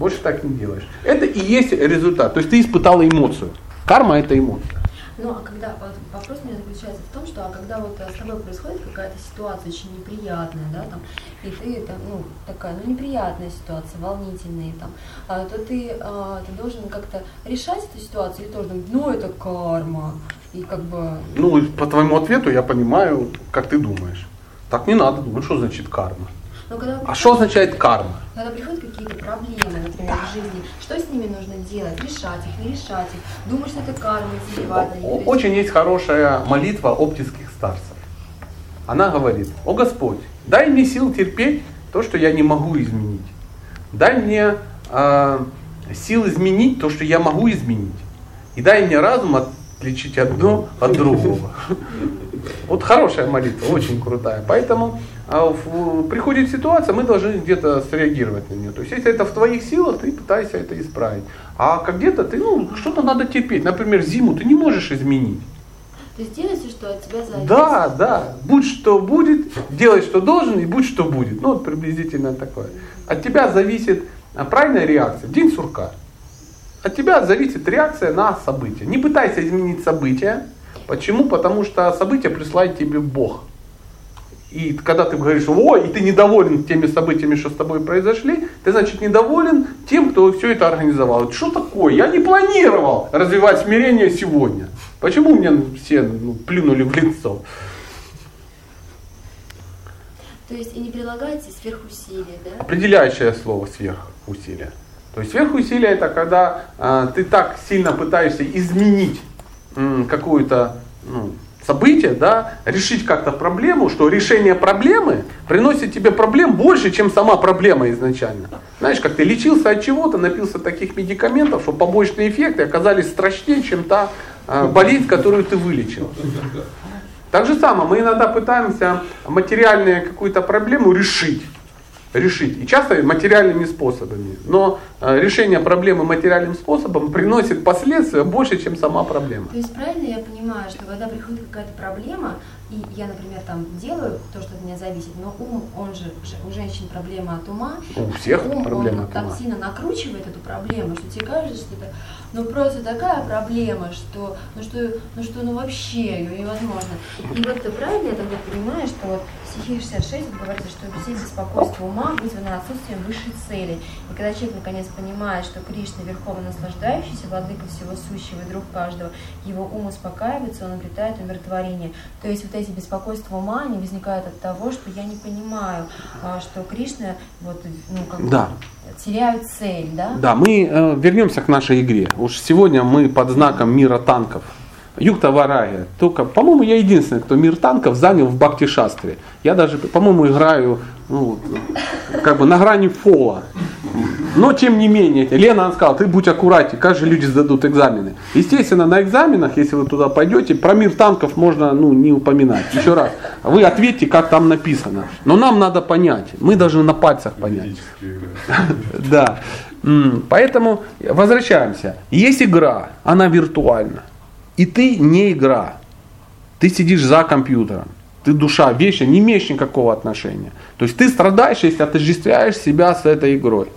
Больше так не делаешь. Это и есть результат. То есть ты испытала эмоцию. Карма это эмоция. Ну, а когда, вот вопрос у меня заключается в том, что а когда вот э, с тобой происходит какая-то ситуация очень неприятная, да, там, и ты там, ну, такая, ну, неприятная ситуация, волнительная, там, а, то ты, а, ты должен как-то решать эту ситуацию или тоже думать, ну, это карма, и как бы... Ну, по твоему ответу я понимаю, как ты думаешь. Так не надо думать, что значит карма. Но когда А приходит- что означает карма? Когда приходят какие-то проблемы, например, в жизни, что с ними нужно делать? Решать их, не решать их? Думать, что это карма, забивать на них? Очень есть хорошая молитва оптических старцев. Она говорит, о Господь, дай мне сил терпеть то, что я не могу изменить. Дай мне э, сил изменить то, что я могу изменить. И дай мне разум отличить одно от другого. Вот хорошая молитва, очень крутая. Поэтому а, в- приходит ситуация, мы должны где-то среагировать на нее. То есть, если это в твоих силах, ты пытайся это исправить. А как где-то ты, ну, что-то надо терпеть. Например, зиму ты не можешь изменить. То есть делай все, что от тебя зависит. Да, да. Будь что будет, делай что должен и будь что будет. Ну вот приблизительно такое. От тебя зависит а, правильная реакция. День сурка. От тебя зависит реакция на события. Не пытайся изменить события. Почему? Потому что события присылает тебе Бог. И когда ты говоришь, ой, и ты недоволен теми событиями, что с тобой произошли, ты, значит, недоволен тем, кто все это организовал. Что такое? Я не планировал развивать смирение сегодня. Почему мне все ну, плюнули в лицо? То есть и не прилагайте сверхусилия, да? Определяющее слово сверхусилие. То есть сверхусилие это когда э, ты так сильно пытаешься изменить м, какое-то ну, событие, да, решить как-то проблему, что решение проблемы приносит тебе проблем больше, чем сама проблема изначально. Знаешь, как ты лечился от чего-то, напился таких медикаментов, что побочные эффекты оказались страшнее, чем та э, болезнь, которую ты вылечил. Так же самое, мы иногда пытаемся материальную какую-то проблему решить. Решить. И часто материальными способами. Но э, решение проблемы материальным способом приносит последствия больше, чем сама проблема. То есть правильно я понимаю, что когда приходит какая-то проблема, и я, например, там делаю то, что от меня зависит, но ум, он же, у женщин проблема от ума, У всех ум, проблема он от так ума. сильно накручивает эту проблему, что тебе кажется, что это ну просто такая проблема, что ну что, ну что, ну вообще ее невозможно. И вот ты правильно я тогда понимаю, что вот в стихе 66 вот говорится, что все беспокойство ума вызвано отсутствием высшей цели. И когда человек наконец понимает, что Кришна верховно наслаждающийся, владыка всего сущего и друг каждого, его ум успокаивается, он обретает умиротворение. То есть вот эти беспокойства ума, они возникают от того, что я не понимаю, а, что Кришна вот, ну, как Да. Теряют цель, да? Да, мы э, вернемся к нашей игре. Уж сегодня мы под знаком мира танков. Юкта Варая. Только, по-моему, я единственный, кто мир танков занял в Бхакти Шастре. Я даже, по-моему, играю ну, как бы на грани фола. Но тем не менее, Лена она сказала, ты будь аккуратнее, как же люди сдадут экзамены. Естественно, на экзаменах, если вы туда пойдете, про мир танков можно ну, не упоминать. Еще раз, вы ответьте, как там написано. Но нам надо понять, мы должны на пальцах понять. Да. Поэтому возвращаемся. Есть игра, она виртуальна. И ты не игра. Ты сидишь за компьютером. Ты душа, вещи, не имеешь никакого отношения. То есть ты страдаешь, если отождествляешь себя с этой игрой.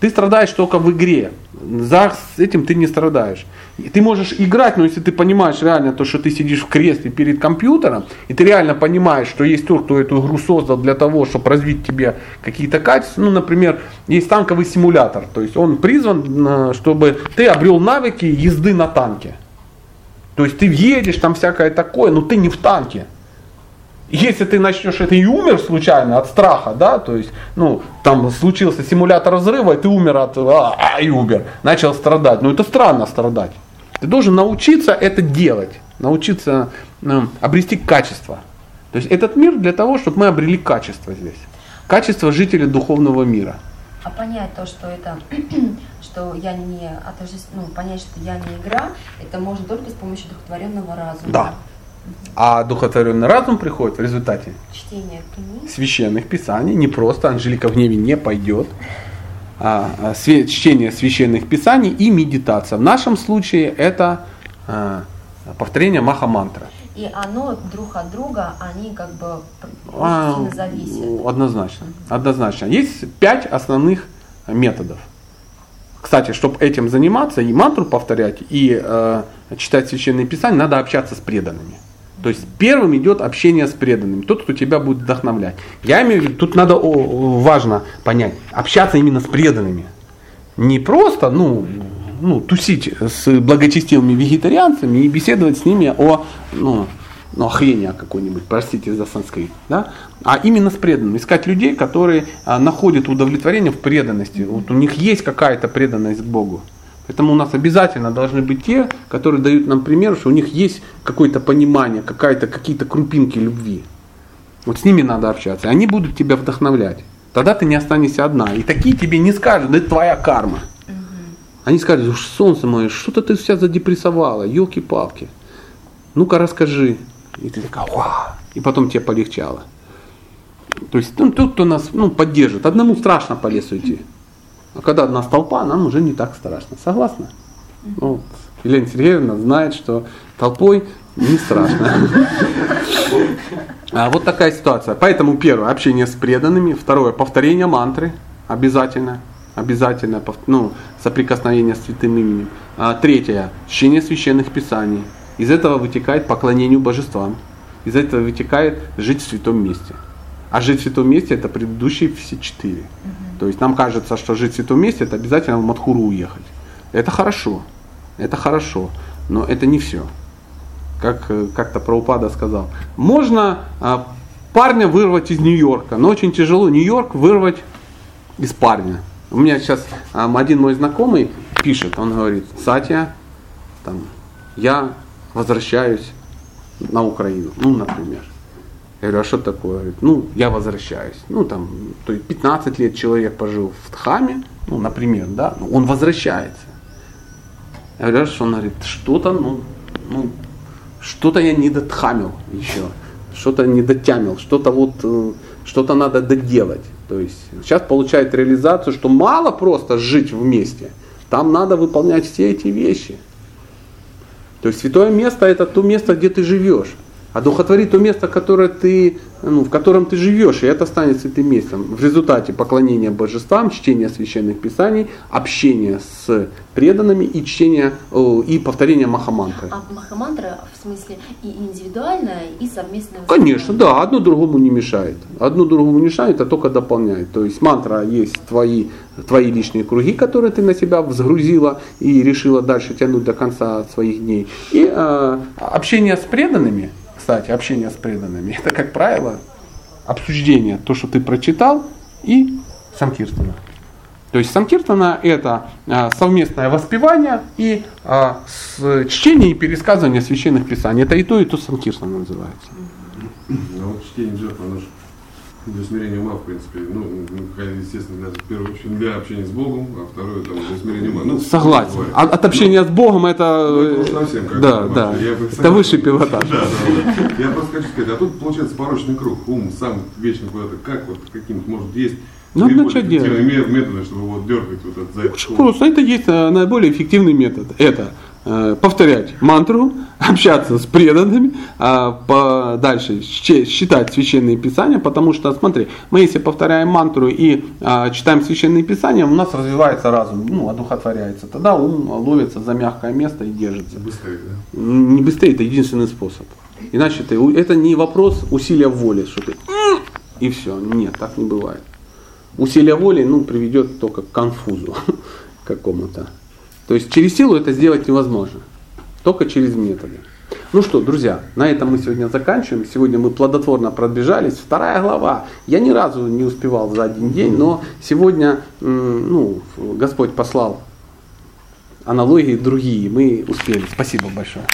Ты страдаешь только в игре. за этим ты не страдаешь. И ты можешь играть, но если ты понимаешь реально то, что ты сидишь в кресле перед компьютером, и ты реально понимаешь, что есть тот, кто эту игру создал для того, чтобы развить тебе какие-то качества. Ну, например, есть танковый симулятор, то есть он призван, э, чтобы ты обрел навыки езды на танке. То есть ты едешь, там всякое такое, но ты не в танке. Если ты начнешь это и умер случайно от страха, да, то есть, ну, там случился симулятор взрыва, и ты умер от, а, а, и умер, начал страдать. Ну, это странно страдать. Ты должен научиться это делать, научиться ну, обрести качество. То есть этот мир для того, чтобы мы обрели качество здесь. Качество жителя духовного мира. А понять то, что это, что я не отождеств- ну, понять, что я не игра, это можно только с помощью духотворенного разума. Да. А духотворенный разум приходит в результате Чтение книг. священных писаний, не просто Анжелика в гневе не пойдет, а, а, све- чтение священных писаний и медитация. В нашем случае это а, повторение маха-мантры. И оно друг от друга, они как бы А, зависят. Однозначно. Однозначно. Есть пять основных методов. Кстати, чтобы этим заниматься, и мантру повторять, и э, читать священные писания, надо общаться с преданными. То есть первым идет общение с преданными, тот, кто тебя будет вдохновлять. Я имею в виду, тут надо о, важно понять, общаться именно с преданными. Не просто, ну, ну, тусить с благочестивыми вегетарианцами и беседовать с ними о, ну, ну, о хрени какой-нибудь, простите за санскрит, да? а именно с преданными. Искать людей, которые а, находят удовлетворение в преданности. Вот у них есть какая-то преданность к Богу. Поэтому у нас обязательно должны быть те, которые дают нам пример, что у них есть какое-то понимание, какая-то, какие-то крупинки любви. Вот с ними надо общаться. Они будут тебя вдохновлять. Тогда ты не останешься одна. И такие тебе не скажут, это твоя карма. Они скажут, уж солнце мое, что-то ты вся задепрессовала, елки-палки. Ну-ка расскажи. И ты такая, вау. И потом тебе полегчало. То есть ну, тот, кто нас ну, поддержит. Одному страшно по лесу идти. А когда одна толпа, нам уже не так страшно. Согласна? Ну, вот. Елена Сергеевна знает, что толпой не страшно. А вот такая ситуация. Поэтому первое, общение с преданными. Второе, повторение мантры. Обязательно. Обязательно. Ну, соприкосновение с святым именем. А, третье, чтение священных писаний. Из этого вытекает поклонению божествам. Из этого вытекает жить в святом месте. А жить в святом месте это предыдущие все четыре. То есть нам кажется, что жить в святом месте это обязательно в Мадхуру уехать. Это хорошо. Это хорошо. Но это не все. Как э, как-то Праупада сказал. Можно а, парня вырвать из Нью-Йорка, но очень тяжело Нью-Йорк вырвать из парня. У меня сейчас ам, один мой знакомый пишет, он говорит, Сатья, там, я возвращаюсь на Украину, ну, например. Я говорю, а что такое? Говорит, ну, я возвращаюсь. Ну, там, то есть 15 лет человек пожил в Тхаме, ну, например, да, он возвращается. Я говорю, а что? Он говорит, что-то, ну, ну, что-то я не дотхамил еще, что-то не дотямил, что-то вот, э, что-то надо доделать. То есть сейчас получает реализацию, что мало просто жить вместе, там надо выполнять все эти вещи. То есть святое место это то место, где ты живешь. А духотвори то место, которое ты, ну, в котором ты живешь, и это станет святым местом. В результате поклонения божествам, чтения священных писаний, общения с преданными и чтения о, и повторения махамантры. А махамантра в смысле и индивидуальная, и совместная. Конечно, да, одно другому не мешает. Одно другому не мешает, а только дополняет. То есть мантра есть твои, твои личные круги, которые ты на себя взгрузила и решила дальше тянуть до конца своих дней. И э, общение с преданными, кстати, общение с преданными, это, как правило, обсуждение, то, что ты прочитал, и самкиртана. То есть самкиртана это а, совместное воспевание и а, чтение и пересказывание священных писаний. Это и то, и то самкиртана называется. А вот чтение джапа, оно же для смирения ума, в принципе, ну, ну, естественно, для, в первую очередь для общения с Богом, а второе там для смирения ума. Ну, Согласен. бывает. От, от общения с Богом это, Ну, это э, уж совсем как да, да, я это согласен. высший пилотаж. Да, да, да. Я просто хочу сказать, а тут получается порочный круг. Ум сам вечно куда-то, как вот каким-то, может, есть Надо наиболее начать делать. методы, чтобы вот дергать вот от за этот Очень ум. просто. Это есть э, наиболее эффективный метод. Это э, повторять мантру, общаться с преданными, а по- дальше щ- читать священные писания, потому что, смотри, мы если повторяем мантру и а, читаем священные писания, у нас развивается разум, ну, одухотворяется, тогда ум ловится за мягкое место и держится. Быстрее, да? Не быстрее, это единственный способ. Иначе ты, это не вопрос усилия воли, что ты и все. Нет, так не бывает. Усилие воли ну, приведет только к конфузу какому-то. То есть через силу это сделать невозможно. Только через методы. Ну что, друзья, на этом мы сегодня заканчиваем. Сегодня мы плодотворно пробежались. Вторая глава. Я ни разу не успевал за один день, но сегодня ну, Господь послал аналогии другие. Мы успели. Спасибо большое.